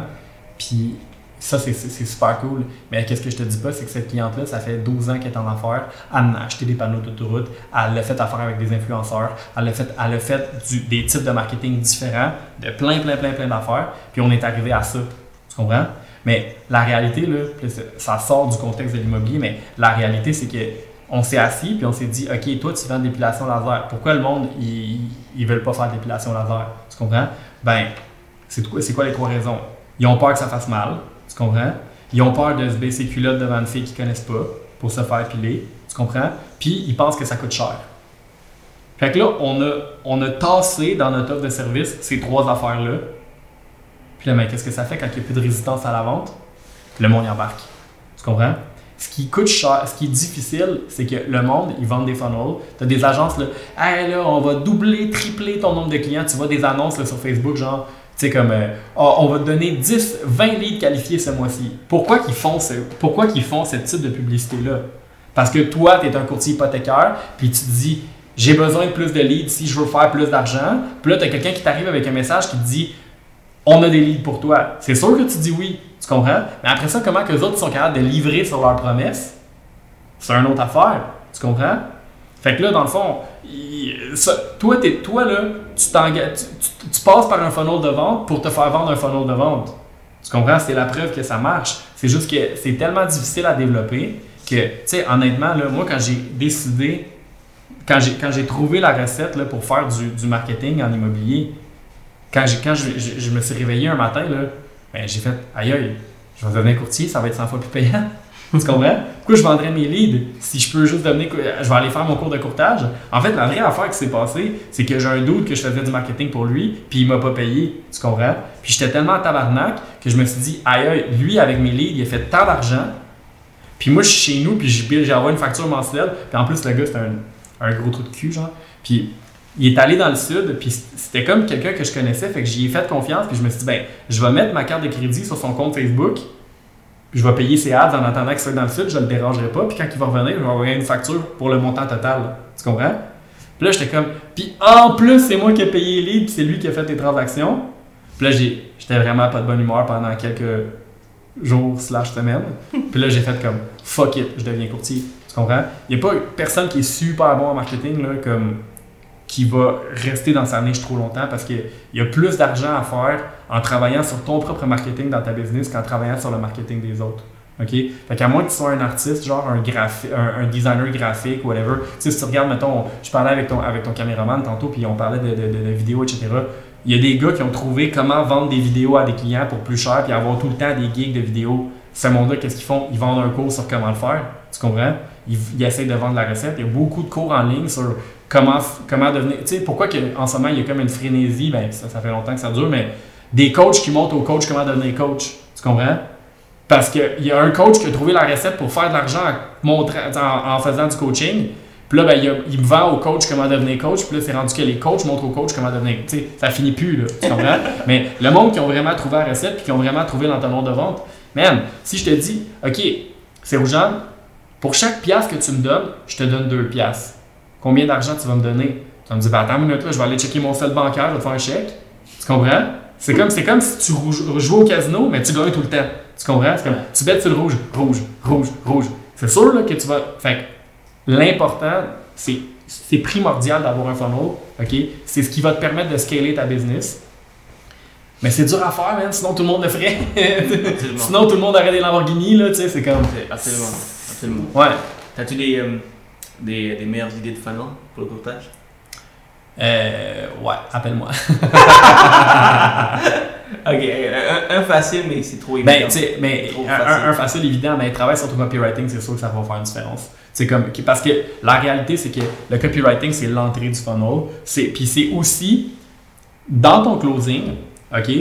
[SPEAKER 1] Puis ça, c'est super cool. Mais qu'est-ce que je te dis pas, c'est que cette cliente-là, ça fait 12 ans qu'elle est en affaires. Elle a acheté des panneaux d'autoroute. Elle a fait affaire avec des influenceurs. Elle a fait, elle a fait des types de marketing différents, de plein, plein, plein, plein d'affaires. Puis on est arrivé à ça. Tu comprends? Mais la réalité, là, ça sort du contexte de l'immobilier, mais la réalité, c'est que on s'est assis puis on s'est dit, OK, toi, tu vends de l'épilation laser. Pourquoi le monde, ils ne veulent pas faire de laser? Tu comprends? Ben, c'est quoi les trois raisons? Ils ont peur que ça fasse mal tu comprends? Ils ont peur de se baisser culotte devant une fille qu'ils connaissent pas pour se faire piler. Tu comprends? Puis ils pensent que ça coûte cher. Fait que là, on a, on a tassé dans notre offre de service ces trois affaires-là. Puis là, mais qu'est-ce que ça fait quand il n'y a plus de résistance à la vente? Le monde y embarque. Tu comprends? Ce qui coûte cher, ce qui est difficile, c'est que le monde, ils vendent des funnels. Tu as des agences, là, hey, là, on va doubler, tripler ton nombre de clients. Tu vois des annonces sur Facebook, genre, sais, comme, euh, ah, on va te donner 10, 20 leads qualifiés ce mois-ci. Pourquoi qu'ils font, ce, pourquoi qu'ils font type de publicité-là? Parce que toi, tu es un courtier hypothécaire, puis tu te dis, j'ai besoin de plus de leads si je veux faire plus d'argent. Puis là, tu as quelqu'un qui t'arrive avec un message qui te dit, on a des leads pour toi. C'est sûr que tu dis oui, tu comprends? Mais après ça, comment que les autres sont capables de livrer sur leurs promesses? C'est une autre affaire, tu comprends? Fait que là, dans le fond, toi, toi, là, tu, passes par un funnel de vente pour te faire vendre un funnel de vente. Tu comprends? C'est la preuve que ça marche. C'est juste que c'est tellement difficile à développer que, tu sais, honnêtement, là, moi, quand j'ai décidé, quand j'ai, trouvé la recette là, pour faire du, marketing en immobilier, quand, quand je, je, me suis réveillé un matin, ben, j'ai fait aïe aïe, je vais devenir courtier, ça va être 100 fois plus payant. Tu comprends? Pourquoi je vendrais mes leads si je peux juste devenir. Je vais aller faire mon cours de courtage? En fait, la vraie affaire qui s'est passée, c'est que j'ai un doute que je faisais du marketing pour lui, puis il m'a pas payé. Tu comprends? Puis j'étais tellement en tabarnak que je me suis dit, aïe, lui, avec mes leads, il a fait tant d'argent. Puis moi, je suis chez nous, puis j'ai une facture mensuelle. Puis en plus, le gars, c'était un, gros trou de cul, genre. Puis il est allé dans le sud, puis c'était comme quelqu'un que je connaissais, fait que j'y ai fait confiance, puis je me suis dit, ben, je vais mettre ma carte de crédit sur son compte Facebook je vais payer ses ads en attendant qu'il soit dans le sud, je ne le dérangerai pas. Puis quand il va revenir, je vais envoyer une facture pour le montant total. Tu comprends? Puis là, j'étais comme, puis en plus, c'est moi qui ai payé les leads, puis c'est lui qui a fait les transactions. Puis là, j'étais vraiment pas de bonne humeur pendant quelques jours slash semaines. Puis là, j'ai fait comme, fuck it, je deviens courtier. Tu comprends? Il n'y a pas personne qui est super bon en marketing, là, comme, qui va rester dans sa niche trop longtemps parce qu'il y a plus d'argent à faire en travaillant sur ton propre marketing dans ta business qu'en travaillant sur le marketing des autres. OK? Fait qu'à moins que tu sois un artiste, genre un, un, un designer graphique, whatever. Tu sais, si tu regardes, mettons, je parlais avec ton, avec ton caméraman tantôt, puis on parlait de- de vidéos, etc. Il y a des gars qui ont trouvé comment vendre des vidéos à des clients pour plus cher, puis avoir tout le temps des gigs de vidéos. Ce monde-là, qu'est-ce qu'ils font? Ils vendent un cours sur comment le faire. Tu comprends? Ils, ils essayent de vendre la recette. Il y a beaucoup de cours en ligne sur comment, comment devenir. Tu sais, pourquoi que, en ce moment, il y a comme une frénésie, ben, ça, ça fait longtemps que ça dure, mais des coachs qui montrent aux coachs comment devenir coach. Tu comprends? Parce qu'il y a un coach qui a trouvé la recette pour faire de l'argent en, montrant- en, en faisant du coaching. Puis là, ben, il, a- il vend au coach comment devenir coach. Puis là, c'est rendu que les coachs montrent aux coachs comment devenir. Tu sais, ça finit plus, là. Tu comprends? Mais le monde qui ont vraiment trouvé la recette puis qui ont vraiment trouvé l'entonnoir de vente, man, si je te dis, OK, c'est Rougeant, pour chaque pièce que tu me donnes, je te donne deux pièces. Combien d'argent tu vas me donner? Tu vas me dire, ben, attends une minute, là, je vais aller checker mon solde bancaire, je vais te faire un chèque. Tu comprends? C'est comme, c'est comme si tu joues au casino, mais tu gagnes tout le temps. Tu comprends? C'est comme, tu bêtes sur le rouge, rouge, rouge, rouge. C'est sûr là, que tu vas. Fait l'important, c'est, c'est primordial d'avoir un funnel. OK? C'est ce qui va te permettre de scaler ta business. Mais c'est dur à faire, man, sinon tout le monde le ferait. Sinon tout le monde aurait des Lamborghini, là, tu sais, c'est comme.
[SPEAKER 2] Absolument. Absolument.
[SPEAKER 1] Ouais.
[SPEAKER 2] T'as-tu des, euh, des, des meilleures idées de funnel pour le courtage?
[SPEAKER 1] Euh, ouais, appelle-moi.
[SPEAKER 2] Ok, un, un facile, mais c'est trop évident.
[SPEAKER 1] Ben, sais, mais
[SPEAKER 2] Trop
[SPEAKER 1] un, un-
[SPEAKER 2] facile.
[SPEAKER 1] un facile évident, mais travaille sur ton copywriting, c'est sûr que ça va faire une différence. C'est comme, parce que la réalité, c'est que le copywriting, c'est l'entrée du funnel. Puis c'est aussi, dans ton closing, OK,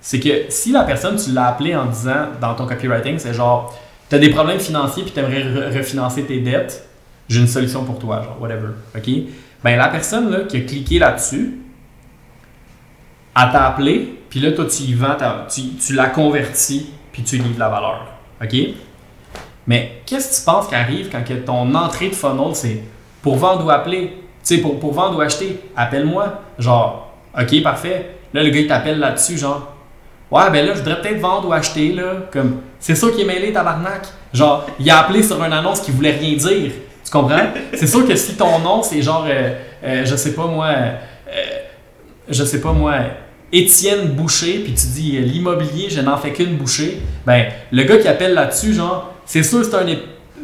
[SPEAKER 1] c'est que si la personne, tu l'as appelée en disant, dans ton copywriting, c'est genre, tu as des problèmes financiers puis tu aimerais re- refinancer tes dettes, j'ai une solution pour toi, genre, whatever. OK? Ben, la personne là, qui a cliqué là-dessus, elle t'a appelé, puis là, toi, tu y vends, tu, tu la convertis, puis tu livres la valeur. OK? Mais qu'est-ce que tu penses qui arrive quand que ton entrée de funnel, c'est pour vendre ou appeler? Tu sais, pour, pour vendre ou acheter, appelle-moi. Genre, OK, parfait. Là, le gars, il t'appelle là-dessus, genre, ouais, ben là, je voudrais peut-être vendre ou acheter, là. Comme, c'est ça qui est mêlé, tabarnak. Genre, il a appelé sur une annonce qui voulait rien dire. Tu comprends? c'est sûr que si ton nom, c'est genre, euh, euh, je sais pas moi, euh, je sais pas moi, Étienne Boucher, puis tu dis l'immobilier, je n'en fais qu'une bouchée, ben le gars qui appelle là-dessus, genre, c'est sûr que c'est un.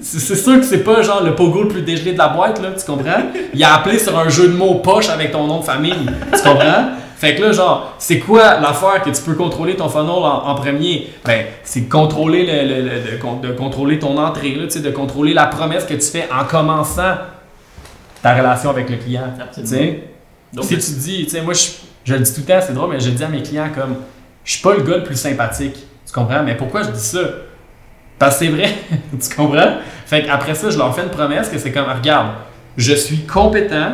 [SPEAKER 1] c'est sûr que c'est pas genre le pogo le plus dégelé de la boîte, là, tu comprends? Il a appelé sur un jeu de mots poche avec ton nom de famille, tu comprends? Fait que là, genre, c'est quoi l'affaire que tu peux contrôler ton funnel en, en premier? Ben, c'est contrôler, le, le- le- de, con- de contrôler ton entrée, là, tu sais, de contrôler la promesse que tu fais en commençant ta relation avec le client. Tu
[SPEAKER 2] Absolument.
[SPEAKER 1] sais?
[SPEAKER 2] Donc,
[SPEAKER 1] si tu dis, tu sais, moi, je, je le dis tout le temps, c'est drôle, mais je dis à mes clients comme, je suis pas le gars le plus sympathique. Tu comprends? Mais pourquoi je dis ça? Parce que c'est vrai. tu comprends? Fait qu'après ça, je leur fais une promesse que c'est comme, regarde, je suis compétent,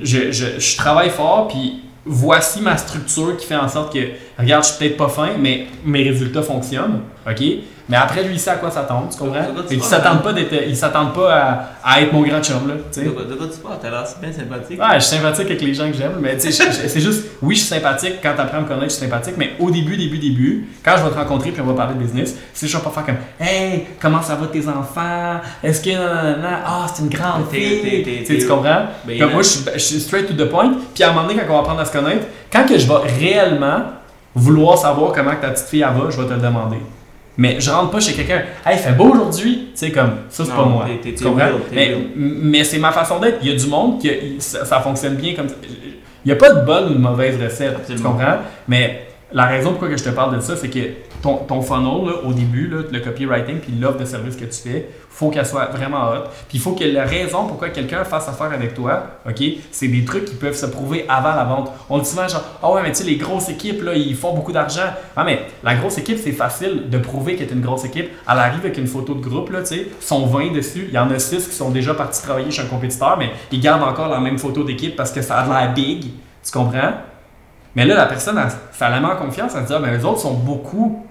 [SPEAKER 1] je, je, je travaille fort, puis voici ma structure qui fait en sorte que, regarde, je suis peut-être pas fin, mais mes résultats fonctionnent. OK? Mais après, lui, il sait à quoi s'attendre, tu comprends?
[SPEAKER 2] De
[SPEAKER 1] Et il
[SPEAKER 2] parles,
[SPEAKER 1] s'attend
[SPEAKER 2] hein?
[SPEAKER 1] pas, d'être- il s'attend pas à, à être mon grand chum, là. tu sais.
[SPEAKER 2] de, quoi- tu parles? T'as l'air bien sympathique.
[SPEAKER 1] Ouais, je suis sympathique avec les gens que j'aime, mais tu sais, c'est juste, oui, je suis sympathique quand tu apprends à me connaître, je suis sympathique, mais au début, début, début, quand je vais te rencontrer puis on va parler de business, c'est je vais pas faire comme, hey, comment ça va tes enfants? Est-ce que, ah, c'est une grande fille? Tu comprends?
[SPEAKER 2] Ben,
[SPEAKER 1] Comme moi, je suis, je suis straight to the point, puis à un moment donné, quand on va apprendre à se connaître, quand que je vais réellement vouloir savoir comment ta petite fille elle va, je vais te le demander. Mais je rentre pas chez quelqu'un, hey, il fait beau aujourd'hui, tu sais, comme, ça, c'est pas moi. comprends?
[SPEAKER 2] real,
[SPEAKER 1] Mais, c'est ma façon d'être. Il y a du monde que ça, ça fonctionne bien comme ça. Il n'y a pas de bonne ou de mauvaise recette. Tu comprends? Mais la raison pourquoi que je te parle de ça, c'est que ton, ton funnel, au début, le copywriting puis l'offre de service que tu fais, faut qu'elle soit vraiment hot. Puis il faut que la raison pourquoi quelqu'un fasse affaire avec toi, OK, c'est des trucs qui peuvent se prouver avant la vente. On dit souvent genre, ah ouais, mais tu sais, les grosses équipes, là, ils font beaucoup d'argent. Ah, mais la grosse équipe, c'est facile de prouver qu'elle est une grosse équipe. Elle arrive avec une photo de groupe, là, tu sais, sont 20 dessus. Il y en a 6 qui sont déjà partis travailler chez un compétiteur, mais ils gardent encore la même photo d'équipe parce que ça a l'air big. Tu comprends? Mais là, la personne, elle- ça la met en confiance. Elle se dit, ah, ben, eux autres sont beaucoup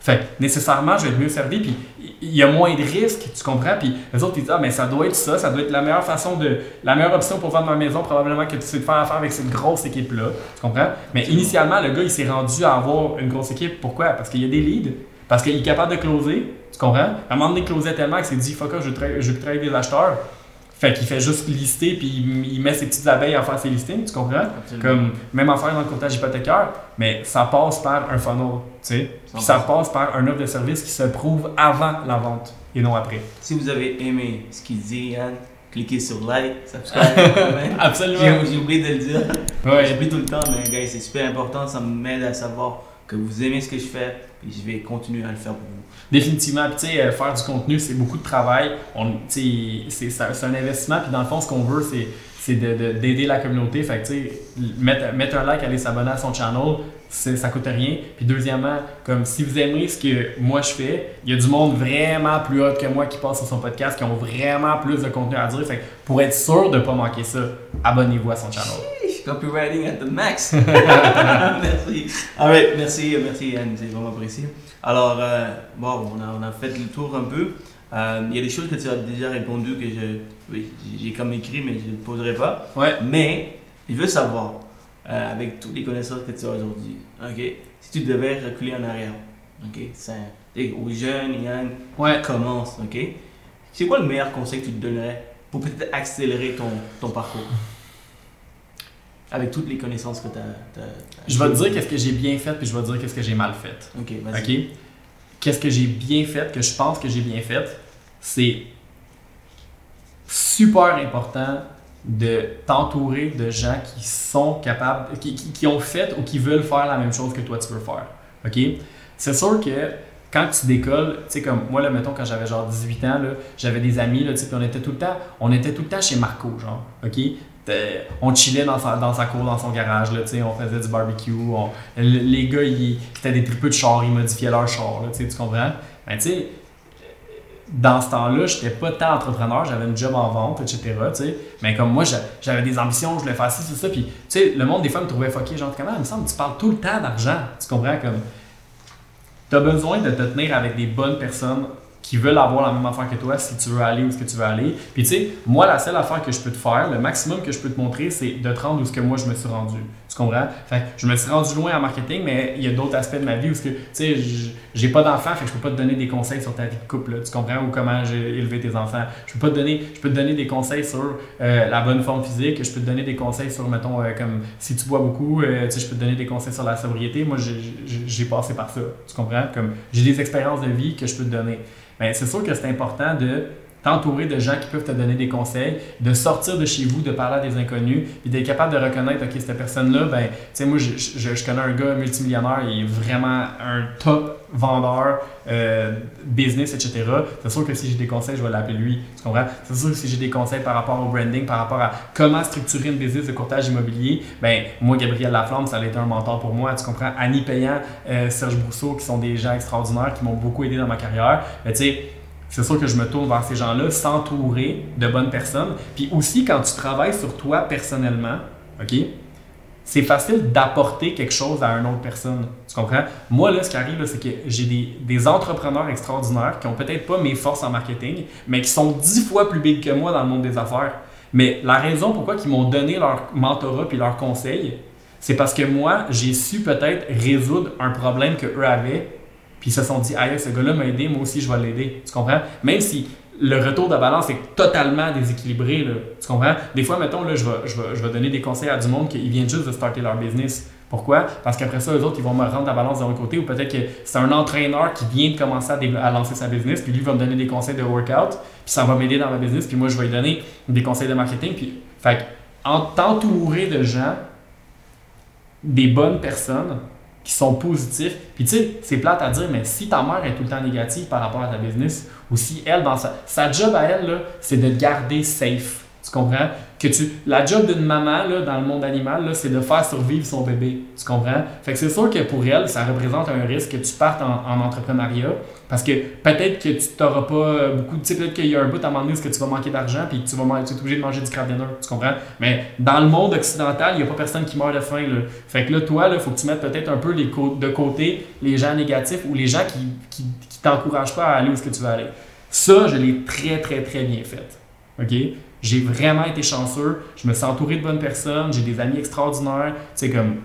[SPEAKER 1] Fait que nécessairement, je vais être mieux servi, puis il y a moins de risques, tu comprends? Puis les autres, ils disent, ah, mais ça doit être ça, ça doit être la meilleure façon de. La meilleure option pour vendre ma maison, probablement que tu sais de faire affaire avec cette grosse équipe-là. Tu comprends? Mais initialement, le gars, il s'est rendu à avoir une grosse équipe. Pourquoi? Parce qu'il y a des leads, parce qu'il est capable de closer, tu comprends? À un moment donné, il closait tellement qu'il s'est dit, fuck, je vais je travailler des acheteurs. Fait qu'il fait juste lister puis il met ses petites abeilles à faire ses listings, tu comprends? Comme même en faire dans le courtage hypothécaire, mais ça passe par un funnel, tu sais? Puis ça passe par un offre de service qui se prouve avant la vente et non après.
[SPEAKER 2] Si vous avez aimé ce qu'il dit, Yann, cliquez sur like, subscribe,
[SPEAKER 1] Absolument.
[SPEAKER 2] J'ai oublié de le dire. Ouais. J'oublie tout le temps, mais gars, c'est super important, ça m'aide à savoir que vous aimez ce que je fais et je vais continuer à le faire pour vous.
[SPEAKER 1] Définitivement, tu sais, euh, faire du contenu, c'est beaucoup de travail. C'est un investissement, puis dans le fond, ce qu'on veut, c'est d'aider la communauté. Fait que, tu sais, mettre, mettre, un like, aller s'abonner à son channel, ça coûte rien. Puis deuxièmement, comme si vous aimez ce que moi je fais, il y a du monde vraiment plus haut que moi qui passe sur son podcast, qui ont vraiment plus de contenu à dire. Fait que pour être sûr de ne pas manquer ça, abonnez-vous à son channel.
[SPEAKER 2] Copywriting at the max. merci. Alright, merci, merci Anne, c'est vraiment apprécié. Alors, euh, bon, on a, on a fait le tour un peu. Euh, il y a des choses que tu as déjà répondu que je, oui, j'ai comme écrit, mais je ne poserai pas.
[SPEAKER 1] Ouais.
[SPEAKER 2] Mais je veux savoir, euh, avec toutes les connaissances que tu as aujourd'hui, ok, si tu devais reculer en arrière, ok, c'est aux jeunes, Yann,
[SPEAKER 1] ouais.
[SPEAKER 2] commence, ok, c'est quoi le meilleur conseil que tu te donnerais pour peut-être accélérer ton, ton parcours? Avec toutes les connaissances que tu as,
[SPEAKER 1] Je vais te dire qu'est-ce que j'ai bien fait, puis je vais te dire qu'est-ce que j'ai mal fait.
[SPEAKER 2] Ok, vas-y.
[SPEAKER 1] Ok? Qu'est-ce que j'ai bien fait, que je pense que j'ai bien fait, c'est super important de t'entourer de gens qui sont capables, qui, qui, ont fait ou qui veulent faire la même chose que toi tu veux faire. OK? C'est sûr que quand tu décolles, tu sais, comme moi, là, mettons, quand j'avais genre 18 ans, j'avais des amis, là, tu sais, puis on était tout le temps, on était tout le temps chez Marco, genre, OK? On chillait dans sa, dans sa cour, dans son garage, là, on faisait du barbecue. les gars, ils, étaient des tripeux de char, ils modifiaient leur char, là, tu comprends? Ben, tu sais, dans ce temps-là, j'étais pas tant entrepreneur, j'avais une job en vente, etc. Mais comme moi, j'avais des ambitions, je voulais faire ci, c'est ça. Puis, tu sais, le monde des femmes me trouvait fucké. Genre, comment, il me semble, tu parles tout le temps d'argent. Tu comprends? Comme, as besoin de te tenir avec des bonnes personnes qui veulent avoir la même affaire que toi si tu veux aller où ce que tu veux aller. Puis tu sais, moi, la seule affaire que je peux te faire, le maximum que je peux te montrer, c'est de te rendre où ce que moi je me suis rendu. Comprends? Fait je me suis rendu loin en marketing, mais il y a d'autres aspects de ma vie où que, tu sais, j'ai pas d'enfants, fait que je peux pas te donner des conseils sur ta vie de couple, tu comprends? Ou comment j'ai élevé tes enfants. Je peux pas te donner, je peux te donner des conseils sur euh, la bonne forme physique, je peux te donner des conseils sur, mettons, euh, comme si tu bois beaucoup, euh, tu sais, je peux te donner des conseils sur la sobriété. Moi, j'ai passé par ça, tu comprends? Comme j'ai des expériences de vie que je peux te donner. Mais c'est sûr que c'est important de t'entourer de gens qui peuvent te donner des conseils, de sortir de chez vous, de parler à des inconnus, puis d'être capable de reconnaître, OK, cette personne-là, ben, tu sais, moi, je, je, connais un gars multimillionnaire, il est vraiment un top vendeur, euh, business, etc. C'est sûr que si j'ai des conseils, je vais l'appeler lui, tu comprends? C'est sûr que si j'ai des conseils par rapport au branding, par rapport à comment structurer une business de courtage immobilier, ben, moi, Gabriel Laflamme, ça a été un mentor pour moi, tu comprends? Annie Payant, euh, Serge Brousseau, qui sont des gens extraordinaires, qui m'ont beaucoup aidé dans ma carrière, tu sais, c'est sûr que je me tourne vers ces gens-là, s'entourer de bonnes personnes. Puis aussi, quand tu travailles sur toi personnellement, OK, c'est facile d'apporter quelque chose à une autre personne. Tu comprends? Moi, là, ce qui arrive, c'est que j'ai des, entrepreneurs extraordinaires qui ont peut-être pas mes forces en marketing, mais qui sont dix fois plus big que moi dans le monde des affaires. Mais la raison pourquoi ils m'ont donné leur mentorat puis leurs conseils, c'est parce que moi, j'ai su peut-être résoudre un problème que eux avaient puis ils se sont dit, aïe, ce gars-là m'a aidé, moi aussi je vais l'aider. Tu comprends? Même si le retour de balance est totalement déséquilibré, tu comprends? Des fois, mettons, là, je, vais, je, vais, je vais donner des conseils à du monde qui viennent juste de starter leur business. Pourquoi? Parce qu'après ça, eux autres, ils vont me rendre la balance de l'autre côté, ou peut-être que c'est un entraîneur qui vient de commencer à, à, lancer sa business, puis lui va me donner des conseils de workout, puis ça va m'aider dans ma business, puis moi, je vais lui donner des conseils de marketing. Puis, fait en t'entourer de gens, des bonnes personnes, qui sont positifs. Puis tu sais, c'est plate à dire, mais si ta mère est tout le temps négative par rapport à ta business, ou si elle, dans sa, sa job à elle, c'est de te garder safe. Tu comprends? Que tu, la job d'une maman là, dans le monde animal, là, c'est de faire survivre son bébé. Tu comprends? Fait que c'est sûr que pour elle, ça représente un risque que tu partes en, en entrepreneuriat. Parce que peut-être que tu n'auras pas beaucoup. Tu sais, peut-être qu'il y a un bout à un moment donné où tu vas manquer d'argent puis que tu vas tu obligé de manger du crab dinner. Tu comprends? Mais dans le monde occidental, il n'y a pas personne qui meurt de faim. Là. Fait que là, toi, il faut que tu mettes peut-être un peu les de côté les gens négatifs ou les gens qui, qui, t'encouragent pas à aller où que tu veux aller. Ça, je l'ai très, très, très bien fait. OK? J'ai vraiment été chanceux. Je me suis entouré de bonnes personnes. J'ai des amis extraordinaires. Sais, comme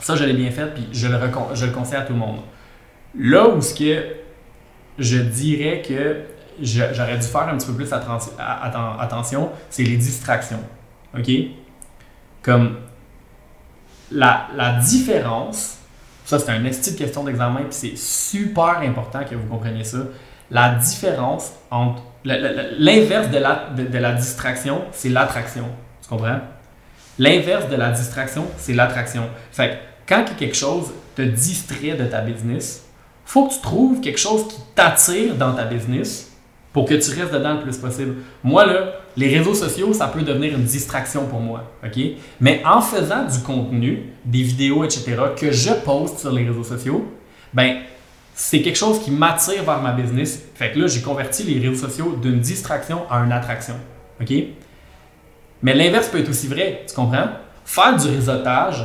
[SPEAKER 1] ça, je l'ai bien fait. Puis je le, je le conseille à tout le monde. Là où ce que je dirais que j'aurais dû faire un petit peu plus attention, c'est les distractions. OK? Comme la, la différence, ça c'est un esti de question d'examen, puis c'est super important que vous compreniez ça. La différence entre. L'inverse de la, de la distraction, c'est l'attraction. Tu comprends? L'inverse de la distraction, c'est l'attraction. Fait que quand quelque chose te distrait de ta business, faut que tu trouves quelque chose qui t'attire dans ta business pour que tu restes dedans le plus possible. Moi, là, les réseaux sociaux, ça peut devenir une distraction pour moi. OK? Mais en faisant du contenu, des vidéos, etc., que je poste sur les réseaux sociaux, ben, c'est quelque chose qui m'attire vers ma business. Fait que là, j'ai converti les réseaux sociaux d'une distraction à une attraction. OK? Mais l'inverse peut être aussi vrai, tu comprends? Faire du réseautage,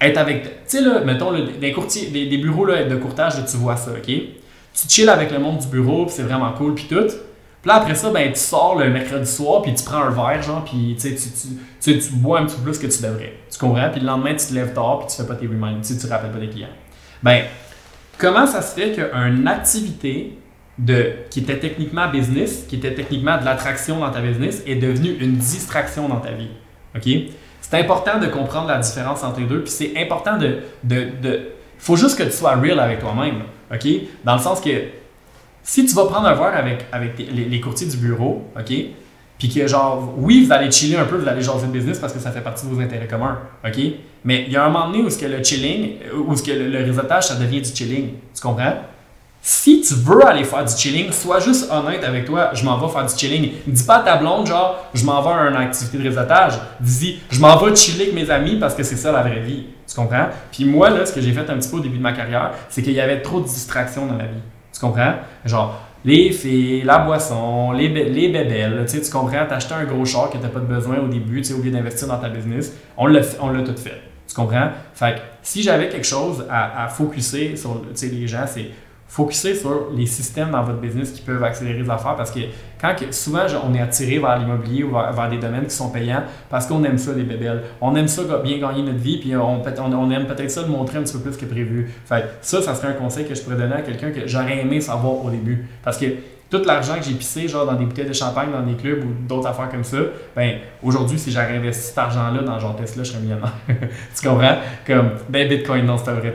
[SPEAKER 1] être avec. Tu sais, là, mettons, des, bureaux là, de courtage, tu vois ça, OK? Tu chill avec le monde du bureau, c'est vraiment cool, puis tout. Puis là, après ça, ben, tu sors le mercredi soir, puis tu prends un verre, genre, puis tu, tu, tu, bois un petit peu plus que tu devrais. Tu comprends? Puis le lendemain, tu te lèves tard, puis tu fais pas tes reminders, tu tu rappelles pas des clients. Ben, comment ça se fait qu'une activité de, qui était techniquement business, qui était techniquement de l'attraction dans ta business, est devenue une distraction dans ta vie? C'est important de comprendre la différence entre les deux, puis c'est important de. de, faut juste que tu sois real avec toi-même. OK? Dans le sens que si tu vas prendre un verre avec, les, les courtiers du bureau, OK? Puis que genre, oui, vous allez chiller un peu, vous allez jaser de business parce que ça fait partie de vos intérêts communs, OK? Mais il y a un moment donné où ce que le chilling, euh, où ce que le, le réseautage, ça devient du chilling. Tu comprends? Si tu veux aller faire du chilling, sois juste honnête avec toi, je m'en vais faire du chilling. Dis pas à ta blonde, genre, je m'en vais à une activité de réseautage. Dis, je m'en vais chiller avec mes amis parce que c'est ça la vraie vie. Tu comprends? Puis moi, là, ce que j'ai fait un petit peu au début de ma carrière, c'est qu'il y avait trop de distractions dans ma vie. Tu comprends? Genre, les filles, la boisson, les, les bébelles, tu sais, tu comprends? T'as acheté un gros char que t'as pas de besoin au début, tu sais, au lieu d'investir dans ta business. On l'a on l'a tout fait. Tu comprends? Fait que si j'avais quelque chose à, à focuser sur tu sais, les gens, c'est focuser sur les systèmes dans votre business qui peuvent accélérer les affaires parce que quand souvent on est attiré vers l'immobilier ou vers, des domaines qui sont payants parce qu'on aime ça les bébelles. On aime ça bien gagner notre vie puis on, aime peut-être ça de montrer un petit peu plus que prévu. Fait ça, ça serait un conseil que je pourrais donner à quelqu'un que j'aurais aimé savoir au début. Parce que tout l'argent que j'ai pissé genre dans des bouteilles de champagne, dans des clubs ou d'autres affaires comme ça, ben aujourd'hui si j'aurais investi cet argent-là dans genre Tesla, je serais millionnaire. tu comprends? Comme ben Bitcoin, non, c'est vrai.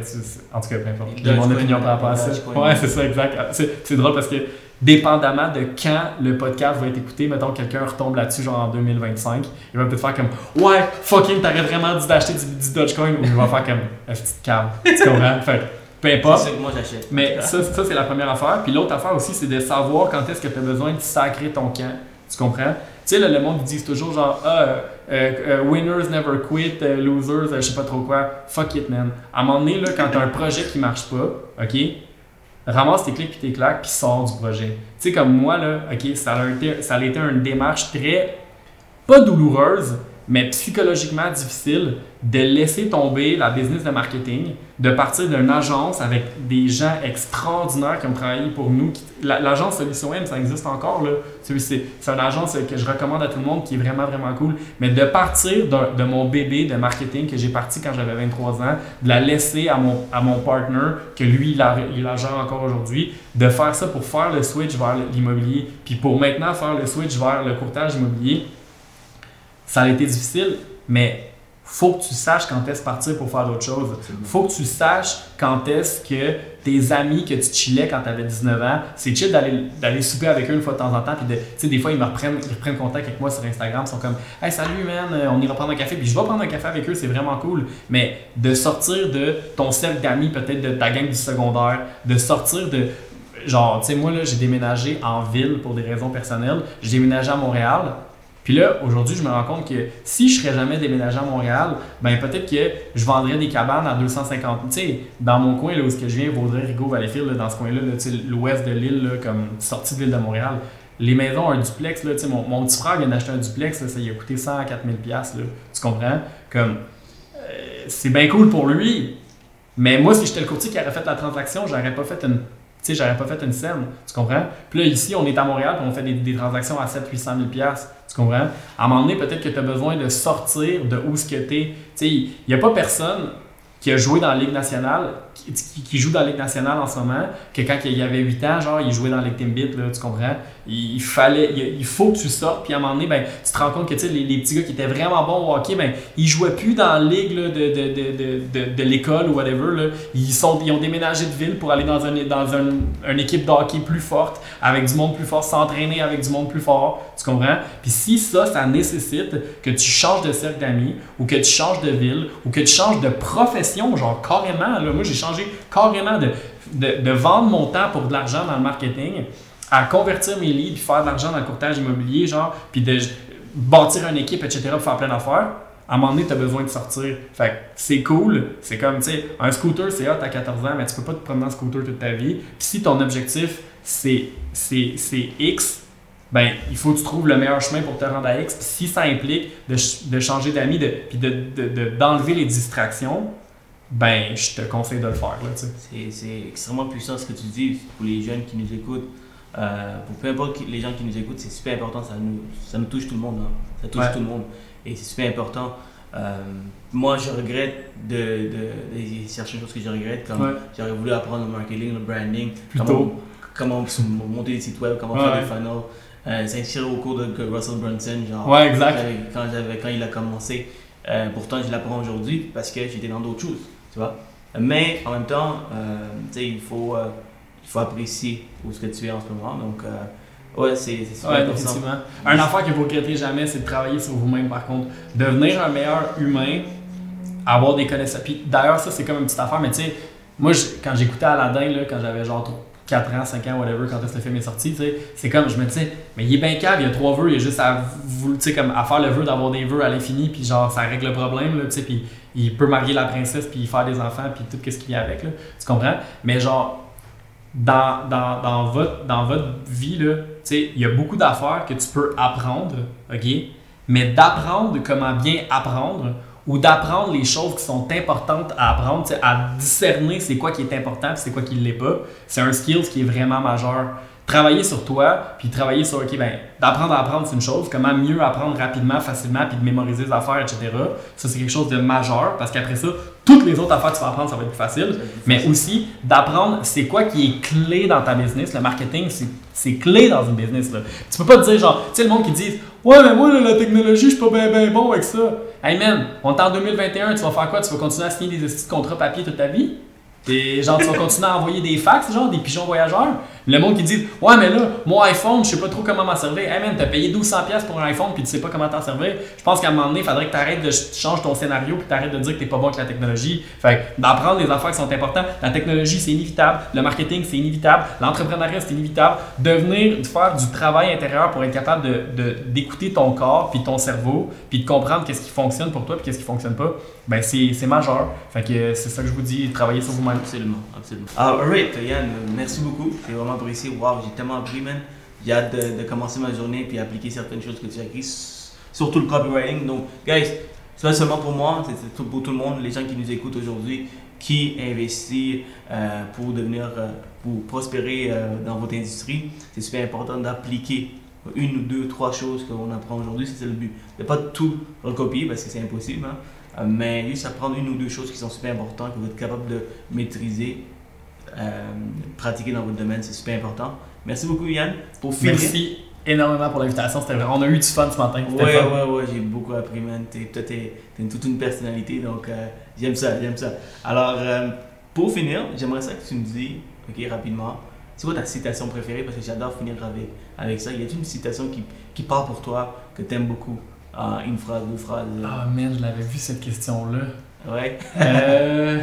[SPEAKER 1] En tout cas, peu importe. J'ai mon opinion par rapport à ça. Ouais, c'est ça, exact. C'est c'est drôle parce que dépendamment de quand le podcast va être écouté, mettons quelqu'un retombe là-dessus genre en 2025, il va peut-être faire comme Ouais, fucking, t'aurais vraiment d'acheter du, du Dogecoin ou il va faire comme un petit cave. Tu comprends? Fait peu importe.
[SPEAKER 2] C'est ça que moi j'achète.
[SPEAKER 1] Mais ça, ça c'est la première affaire. Puis l'autre affaire aussi, c'est de savoir quand est-ce que tu as besoin de sacrer ton camp. Tu comprends? Tu sais, là, le monde, ils disent toujours genre, ah, euh, euh, winners never quit, euh, losers, je sais pas trop quoi. Fuck it, man. À un moment donné, là, quand tu as un projet qui marche pas, OK? Ramasse tes clics puis tes claques puis sors du projet. Tu sais, comme moi, là, OK, ça a été, ça a été une démarche très, pas douloureuse, mais psychologiquement difficile de laisser tomber la business de marketing, de partir d'une agence avec des gens extraordinaires qui ont travaillé pour nous. la- L'agence Solution M, ça existe encore. C'est une agence que je recommande à tout le monde qui est vraiment, vraiment cool. Mais de partir de, mon bébé de marketing que j'ai parti quand j'avais 23 ans, de la laisser à mon, à mon partner, que lui, il, a, il la gère encore aujourd'hui, de faire ça pour faire le switch vers l'immobilier, puis pour maintenant faire le switch vers le courtage immobilier, ça a été difficile, mais faut que tu saches quand est-ce partir pour faire d'autres choses. Faut que tu saches quand est-ce que tes amis que tu chillais quand tu avais 19 ans, c'est chill d'aller d'aller souper avec eux une fois de temps en temps. Puis de- tu sais, des fois, ils me reprennent, ils reprennent contact avec moi sur Instagram. Ils sont comme Hey, salut, man, euh, on ira prendre un café. Puis je vais prendre un café avec eux, c'est vraiment cool. Mais de sortir de ton cercle d'amis, peut-être de ta gang du secondaire, de sortir de. Genre, tu sais, moi, là, j'ai déménagé en ville pour des raisons personnelles. J'ai déménagé à Montréal. Puis là, aujourd'hui, je me rends compte que si je serais jamais déménagé à Montréal, ben peut-être que je vendrais des cabanes à 250. Tu sais, dans mon coin, là où je viens, Vaudreuil, Rigaud, Valleyfield, là, dans ce coin-là, là, l'ouest de l'île, là, comme sortie de l'île de Montréal, les maisons, un duplex, là, tu sais, mon, mon petit frère vient d'acheter un duplex, là, ça lui a coûté 100 à 4000 pièces Tu comprends? Comme, euh, c'est bien cool pour lui, mais moi, si j'étais le courtier qui aurait fait la transaction, j'aurais pas fait une tu sais, j'aurais pas fait une scène, tu comprends? Puis là, ici, on est à Montréal, puis on fait des, transactions à 700-800 000 tu comprends? À un moment donné, peut-être que tu as besoin de sortir de où ce que. Tu sais, il n'y a pas personne qui a joué dans la Ligue nationale, qui, joue dans la Ligue nationale en ce moment, que quand il y avait 8 ans, genre, il jouait dans la Ligue Timbit, tu comprends? Il, fallait, il, faut que tu sortes, puis à un moment donné, ben, tu te rends compte que les, les petits gars qui étaient vraiment bons au hockey, ben, ils jouaient plus dans la Ligue de, de, de, de, l'école ou whatever. Là. Ils, sont, ils ont déménagé de ville pour aller dans, un, dans un, une équipe de hockey plus forte, avec du monde plus fort, s'entraîner avec du monde plus fort, tu comprends? Puis si ça, ça nécessite que tu changes de cercle d'amis, ou que tu changes de ville, ou que tu changes de profession, genre carrément. Là, moi, j'ai changé carrément de, de, vendre mon temps pour de l'argent dans le marketing à convertir mes leads, puis faire de l'argent dans le courtage immobilier, genre, puis de bâtir une équipe, etc., pour faire plein d'affaires. À un moment donné, tu as besoin de sortir. Fait c'est cool. C'est comme, tu sais, un scooter, c'est hot à 14 ans, mais tu peux pas te prendre un scooter toute ta vie. Puis si ton objectif, c'est X, ben, il faut que tu trouves le meilleur chemin pour te rendre à X. si ça implique de, de changer d'amis, de, puis d'enlever de, les distractions, ben, je te conseille de le faire.
[SPEAKER 2] C'est extrêmement puissant ce que tu dis pour les jeunes qui nous écoutent. Euh, pour peu importe les gens qui nous écoutent, c'est super important. Ça nous, ça nous touche tout le monde. Hein. Ça touche tout le monde. Et c'est super important. Euh, moi, je regrette de, de, de, chercher choses que je regrette, comme j'aurais voulu apprendre le marketing, le branding, comment, comment, monter des sites web, comment faire des funnels. Euh, S'inscrire au cours de Russell Brunson, genre,
[SPEAKER 1] ouais, exact.
[SPEAKER 2] Quand, quand il a commencé. Euh, pourtant, je l'apprends aujourd'hui parce que j'étais dans d'autres choses tu vois? Mais en même temps, euh, il faut, euh, il faut apprécier où ce que tu es en ce moment. Donc, euh, ouais, c'est super
[SPEAKER 1] ouais. Un affaire que vous ne regrettez jamais, c'est de travailler sur vous-même, par contre. Devenir un meilleur humain, avoir des connaissances. Puis d'ailleurs, ça, c'est comme une petite affaire, mais tu sais, moi, quand j'écoutais Aladdin, là, quand j'avais genre 4 ans, 5 ans, whatever, quand ce film est sorti, c'est comme, je me disais, mais il est bien calme, il y a trois vœux, il y a juste à, comme, à faire le vœu d'avoir des vœux à l'infini, puis genre, ça règle le problème, là, tu sais, puis il peut marier la princesse, puis faire des enfants, puis tout ce qui vient avec, là, tu comprends? Mais genre, dans, dans, dans, votre, dans votre vie, là, il y a beaucoup d'affaires que tu peux apprendre, OK? Mais d'apprendre comment bien apprendre, ou d'apprendre les choses qui sont importantes à apprendre, à discerner c'est quoi qui est important c'est quoi qui ne l'est pas. C'est un skill qui est vraiment majeur travailler sur toi, puis travailler sur, OK, ben, d'apprendre à apprendre, c'est une chose. Comment mieux apprendre rapidement, facilement, puis de mémoriser les affaires, etc. Ça, c'est quelque chose de majeur, parce qu'après ça, toutes les autres affaires que tu vas apprendre, ça va être plus facile. Mais aussi, d'apprendre c'est quoi qui est clé dans ta business? Le marketing, c'est clé dans une business. Là. Tu peux pas te dire, genre, tu sais, le monde qui dit, ouais, mais moi, la technologie, je suis pas bien bon avec ça. Hey man, on est en 2021, tu vas faire quoi? Tu vas continuer à signer des contrats papier toute ta vie? Et genre, tu vas continuer à envoyer des fax, genre des pigeons voyageurs? Le monde qui dit Ouais, mais là, mon iPhone, je sais pas trop comment m'en servir. Hey man, t'as payé 1200$ pour un iPhone puis tu sais pas comment t'en servir. Je pense qu'à un moment donné, il faudrait que tu arrêtes de changer ton scénario puis t'arrêtes de dire que t'es pas bon avec la technologie. Fait d'apprendre les affaires qui sont importantes. La technologie, c'est inévitable. Le marketing, c'est inévitable. L'entrepreneuriat, c'est inévitable. Devenir, faire du travail intérieur pour être capable de, d'écouter ton corps puis ton cerveau puis de comprendre qu'est-ce qui fonctionne pour toi puis qu'est-ce qui fonctionne pas, ben c'est, c'est majeur. Fait que c'est ça que je vous dis, travailler sur vous-même.
[SPEAKER 2] Absolument, absolument. Ah, alright, Yann, merci beaucoup. C'est vraiment apprécié. Wow, j'ai tellement appris, man. J'ai hâte de, commencer ma journée puis appliquer certaines choses que tu as écrites, surtout le copywriting. Donc, guys, c'est pas seulement pour moi, c'est pour tout le monde, les gens qui nous écoutent aujourd'hui, qui investissent euh, pour devenir, euh, pour prospérer euh, dans votre industrie. C'est super important d'appliquer une ou deux, trois choses qu'on apprend aujourd'hui, c'est le but. De pas tout recopier parce que c'est impossible, hein. mais juste apprendre une ou deux choses qui sont super importantes, que vous êtes capable de maîtriser euh, pratiquer dans votre domaine, c'est super important. Merci beaucoup, Yann.
[SPEAKER 1] Pour finir. Merci énormément pour l'invitation. On a eu du fun ce matin.
[SPEAKER 2] Ouais, ouais, ouais, j'ai beaucoup appris, man. Toi, t'es toute une personnalité, donc euh, j'aime ça, j'aime ça. Alors, euh, pour finir, j'aimerais ça que tu me dis, ok, rapidement, c'est quoi ta citation préférée? Parce que j'adore finir avec, avec ça. Y a-t-il une citation qui, qui part pour toi, que tu aimes beaucoup Une phrase, deux phrases
[SPEAKER 1] Ah, man, je l'avais vu cette question-là.
[SPEAKER 2] Ouais.
[SPEAKER 1] Euh,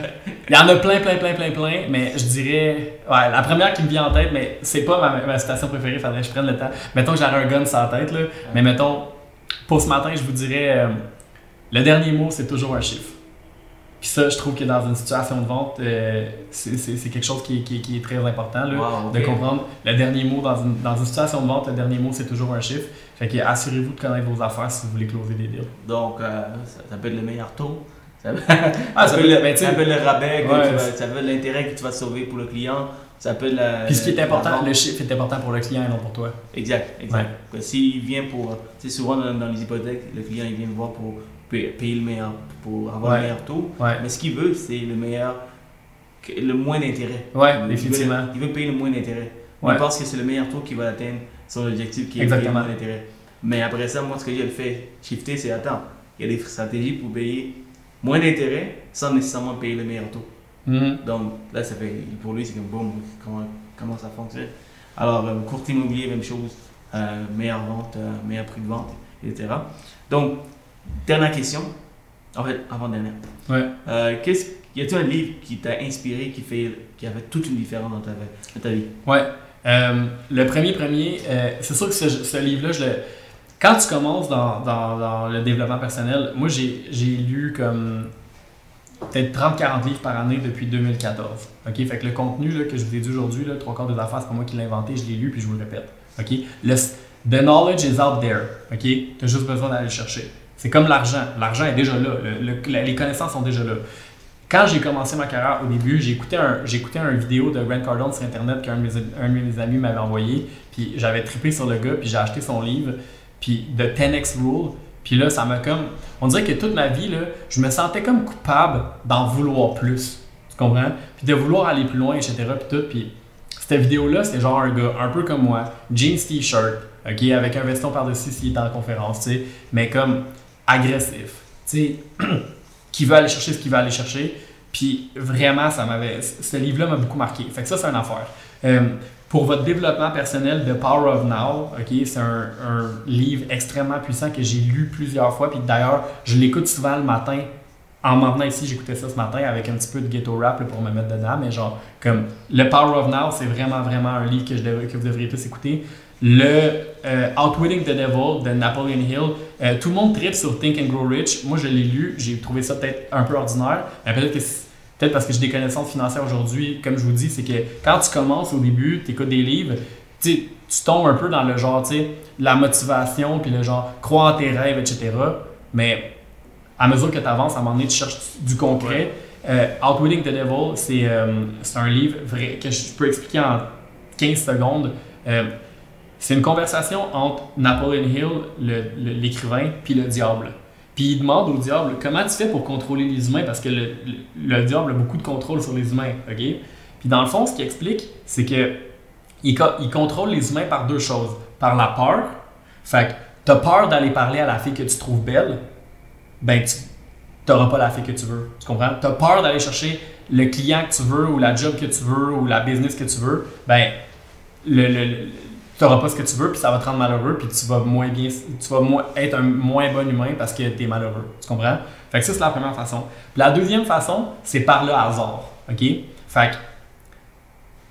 [SPEAKER 1] il y en a plein, plein, plein, plein, plein, mais je dirais. Ouais, la première qui me vient en tête, mais c'est pas ma, ma citation préférée, faudrait que je prenne le temps. Mettons que j'aurais un gun la tête, là, mais mettons, pour ce matin, je vous dirais, euh, le dernier mot, c'est toujours un chiffre. Puis ça, je trouve que dans une situation de vente, euh, c'est quelque chose qui, qui- qui est très important là,
[SPEAKER 2] Wow,
[SPEAKER 1] de comprendre. Le dernier mot, dans une, dans une situation de vente, le dernier mot, c'est toujours un chiffre. Fait que assurez-vous de connaître vos affaires si vous voulez closer des deals.
[SPEAKER 2] Donc, euh, ça, ça peut être le meilleur taux. Ça,
[SPEAKER 1] Ah,
[SPEAKER 2] ça peut être le,
[SPEAKER 1] ben,
[SPEAKER 2] ça peut le rabais, que tu vas- ça peut l'intérêt que tu vas sauver pour le client. Ça peut la.
[SPEAKER 1] Puis ce qui est important, le chiffre est important pour le client et non pour toi.
[SPEAKER 2] Exact, exact. S'il vient pour. Tu sais, souvent dans, dans les hypothèques, le client il vient me voir pour payer, le meilleur, pour avoir
[SPEAKER 1] Ouais.
[SPEAKER 2] le meilleur taux. Mais ce qu'il veut, c'est le meilleur. Le moins d'intérêt. Il veut-
[SPEAKER 1] définitivement.
[SPEAKER 2] Il veut payer le moins d'intérêt. Il pense que c'est le meilleur taux qu'il va atteindre son objectif qui est
[SPEAKER 1] Exactement.
[SPEAKER 2] le moins d'intérêt. Mais après ça, moi, ce que j'ai fait shifter, c'est attends, il y a des stratégies pour payer moins d'intérêt sans nécessairement payer le meilleur taux.
[SPEAKER 1] Mhm.
[SPEAKER 2] Donc là, ça fait, pour lui, c'est comme bon, comment, comment ça fonctionne. Alors, euh, courtier immobilier, même chose, euh, meilleure vente, euh, meilleur prix de vente, etc. Donc, dernière question, en fait, avant-dernière.
[SPEAKER 1] Ouais.
[SPEAKER 2] Euh, qu'est-ce, y a-t-il un livre qui t'a inspiré, qui, fait, qui a fait toute une différence dans ta, dans ta vie?
[SPEAKER 1] Ouais. Euh, le premier premier, euh, c'est sûr que ce, ce livre-là, je le... quand tu commences dans, dans- le développement personnel, moi j'ai lu comme peut-être 30-40 livres par année depuis 2014. OK? Fait que le contenu que je vous ai dit aujourd'hui, trois quarts des affaires, c'est pas moi qui l'ai inventé, je l'ai lu puis je vous le répète. OK? The knowledge is out there. OK? Tu as juste besoin d'aller le chercher. C'est comme l'argent. L'argent est déjà là. Les connaissances sont déjà là. Quand j'ai commencé ma carrière au début, écouté un, un vidéo de Grant Cardone sur Internet qu'un de de mes amis m'avait envoyé. Puis j'avais trippé sur le gars, puis j'ai acheté son livre, puis The 10X Rule. Puis là, ça m'a comme. On dirait que toute ma vie, là, je me sentais comme coupable d'en vouloir plus. Tu comprends? Puis de vouloir aller plus loin, etc. Puis tout. Puis cette vidéo-là, c'est genre un gars un peu comme moi, jeans t-shirt, ok, avec un veston par-dessus s'il est en conférence, tu sais, mais comme agressif, tu sais, qui veut aller chercher ce qu'il veut aller chercher. Puis vraiment, ça m'avait. Ce livre-là m'a beaucoup marqué. Fait que ça, c'est une affaire. Euh, pour votre développement personnel, The Power of Now, ok, c'est un, livre extrêmement puissant que j'ai lu plusieurs fois. Puis d'ailleurs, je l'écoute souvent le matin. En m'en ici, j'écoutais ça ce matin avec un petit peu de ghetto rap pour me mettre dedans. Mais genre, comme le Power of Now, c'est vraiment, vraiment un livre que, je devrais- que vous devriez tous écouter. Le euh, Outwitting the Devil de Napoleon Hill. Euh, tout le monde tripe sur Think and Grow Rich. Moi, je l'ai lu. J'ai trouvé ça peut-être un peu ordinaire. Peut-être parce que j'ai des connaissances financières aujourd'hui. Comme je vous dis, c'est que quand tu commences au début, tu écoutes des livres, tu tombes un peu dans le genre, tu sais, la motivation, puis le genre, crois en tes rêves, etc. Mais à mesure que tu avances, à un moment donné, tu cherches du concret. Euh, Outwitting the Devil, c'est euh, c'est un livre vrai, que je peux expliquer en 15 secondes. Euh, c'est une conversation entre Napoleon Hill, l'écrivain, puis le diable. Puis il demande au diable comment tu fais pour contrôler les humains? Parce que le, le- le diable a beaucoup de contrôle sur les humains. ok? Puis dans le fond, ce qu'il explique, c'est que il, co- il contrôle les humains par deux choses. Par la peur. Fait que tu as peur d'aller parler à la fille que tu trouves belle, ben tu n'auras pas la fille que tu veux. Tu comprends? Tu as peur d'aller chercher le client que tu veux ou la job que tu veux ou la business que tu veux, ben le- tu n'auras pas ce que tu veux, puis ça va te rendre malheureux, puis tu vas moins bien, tu vas moins- être un moins bon humain parce que tu es malheureux. Tu comprends? Fait que ça, c'est la première façon. La deuxième façon, c'est par le hasard. OK? Fait que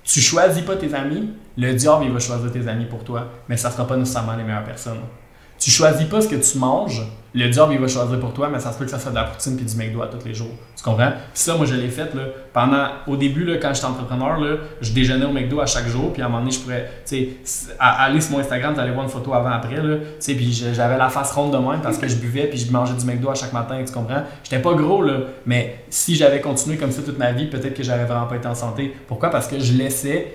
[SPEAKER 1] tu choisis pas tes amis, le diable, il va choisir tes amis pour toi, mais ça sera pas nécessairement les meilleures personnes. Tu choisis pas ce que tu manges, le diable, il va choisir pour toi, mais ça se peut que ça soit de la poutine puis du McDo à tous les jours. Tu comprends? Puis ça, moi, je l'ai fait, là, pendant, au début, là, quand j'étais entrepreneur, là, je déjeunais au McDo à chaque jour, puis à un moment donné, je pourrais, tu sais, aller sur mon Instagram, tu allais voir une photo avant-après, tu sais, puis j'avais la face ronde de même parce que je buvais, puis je mangeais du McDo à chaque matin, tu comprends? J'étais pas gros, là, mais si j'avais continué comme ça toute ma vie, peut-être que j'aurais vraiment pas été en santé. Pourquoi? Parce que je laissais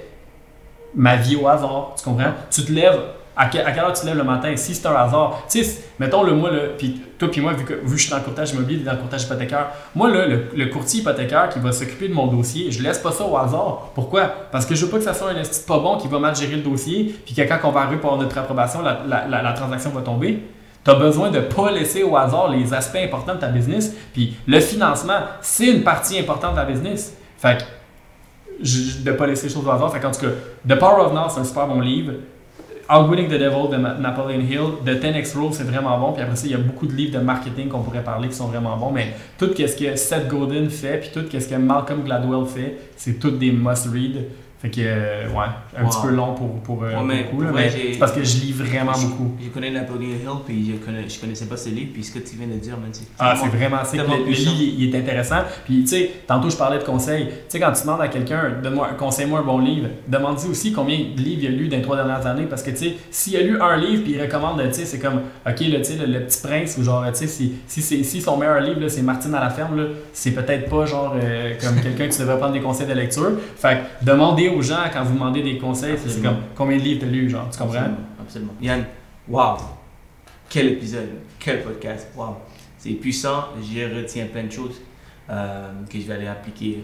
[SPEAKER 1] ma vie au hasard, tu comprends? Tu te lèves, à, que- à quelle heure tu lèves le matin? Si c'est un hasard, tu sais, mettons le moi, là, puis toi puis moi, vu que, vu que je suis dans le courtage immobilier et dans le courtage hypothécaire, moi, là, le, le courtier hypothécaire qui va s'occuper de mon dossier, je laisse pas ça au hasard. Pourquoi? Parce que je veux pas que ça soit un esti pas bon qui va mal gérer le dossier, puis que quand on va arriver pour notre approbation, la, la- transaction va tomber. Tu as besoin de pas laisser au hasard les aspects importants de ta business. Puis le financement, c'est une partie importante de ta business. Fait que de ne pas laisser les choses au hasard. Fait qu'en tout cas, The Power of Now, c'est un super bon livre. Outwitting the Devil de Napoleon Hill, The 10X Rule, c'est vraiment bon. Puis après ça, il y a beaucoup de livres de marketing qu'on pourrait parler qui sont vraiment bons. Mais tout ce que Seth Godin fait, puis tout ce que Malcolm Gladwell fait, c'est toutes des must-read. Fait que, euh, ouais, un
[SPEAKER 2] Wow.
[SPEAKER 1] petit peu long pour, pour, euh,
[SPEAKER 2] Ouais, mais
[SPEAKER 1] beaucoup, là,
[SPEAKER 2] vrai,
[SPEAKER 1] mais c'est parce que je lis vraiment
[SPEAKER 2] Je-
[SPEAKER 1] beaucoup.
[SPEAKER 2] Je connais Napoleon Hill, puis je, connais, je connaissais pas ce livre, puis ce que tu viens de dire, man, c'est
[SPEAKER 1] Ah, c'est vraiment
[SPEAKER 2] tellement
[SPEAKER 1] Le, livre, il est intéressant. Puis, tu sais, tantôt, je parlais de conseils. Tu sais, quand tu demandes à quelqu'un, donne-moi, conseille-moi un bon livre, demande-lui aussi combien de livres il a lu dans les trois dernières années. Parce que, tu sais, s'il a lu un livre, puis il recommande, tu sais, c'est comme, OK, là, tu sais, le, le Petit Prince, ou genre, tu sais, si, si, c'est- si son meilleur livre, là, c'est Martine à la ferme, là, c'est peut-être pas, genre, euh, comme quelqu'un que tu devrais prendre des conseils de lecture. Fait que, demandez aux gens, quand vous demandez des conseils, c'est comme, combien de livres t'as lu, genre, tu comprends?
[SPEAKER 2] Absolument, absolument. Yann, wow! Quel épisode, quel podcast, wow! C'est puissant, j'y retiens plein de choses euh, que je vais aller appliquer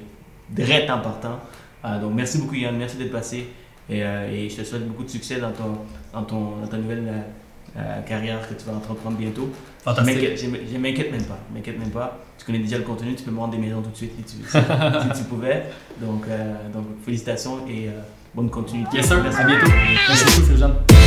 [SPEAKER 2] direct en partant. Euh, donc merci beaucoup Yann, merci d'être passé et, euh, et je te souhaite beaucoup de succès dans, ton, dans, ton, dans ta nouvelle euh, carrière que tu vas entreprendre bientôt. Je
[SPEAKER 1] Fantastique.
[SPEAKER 2] m'inquiète- Je m'inquiète même pas, m'inquiète même pas. Tu connais déjà le contenu, tu peux me rendre des maisons tout de suite si tu, si, si tu pouvais. Donc, euh, donc félicitations et euh, bonne continuité.
[SPEAKER 1] Yes, sir.
[SPEAKER 2] Merci.
[SPEAKER 1] À bientôt. Merci beaucoup.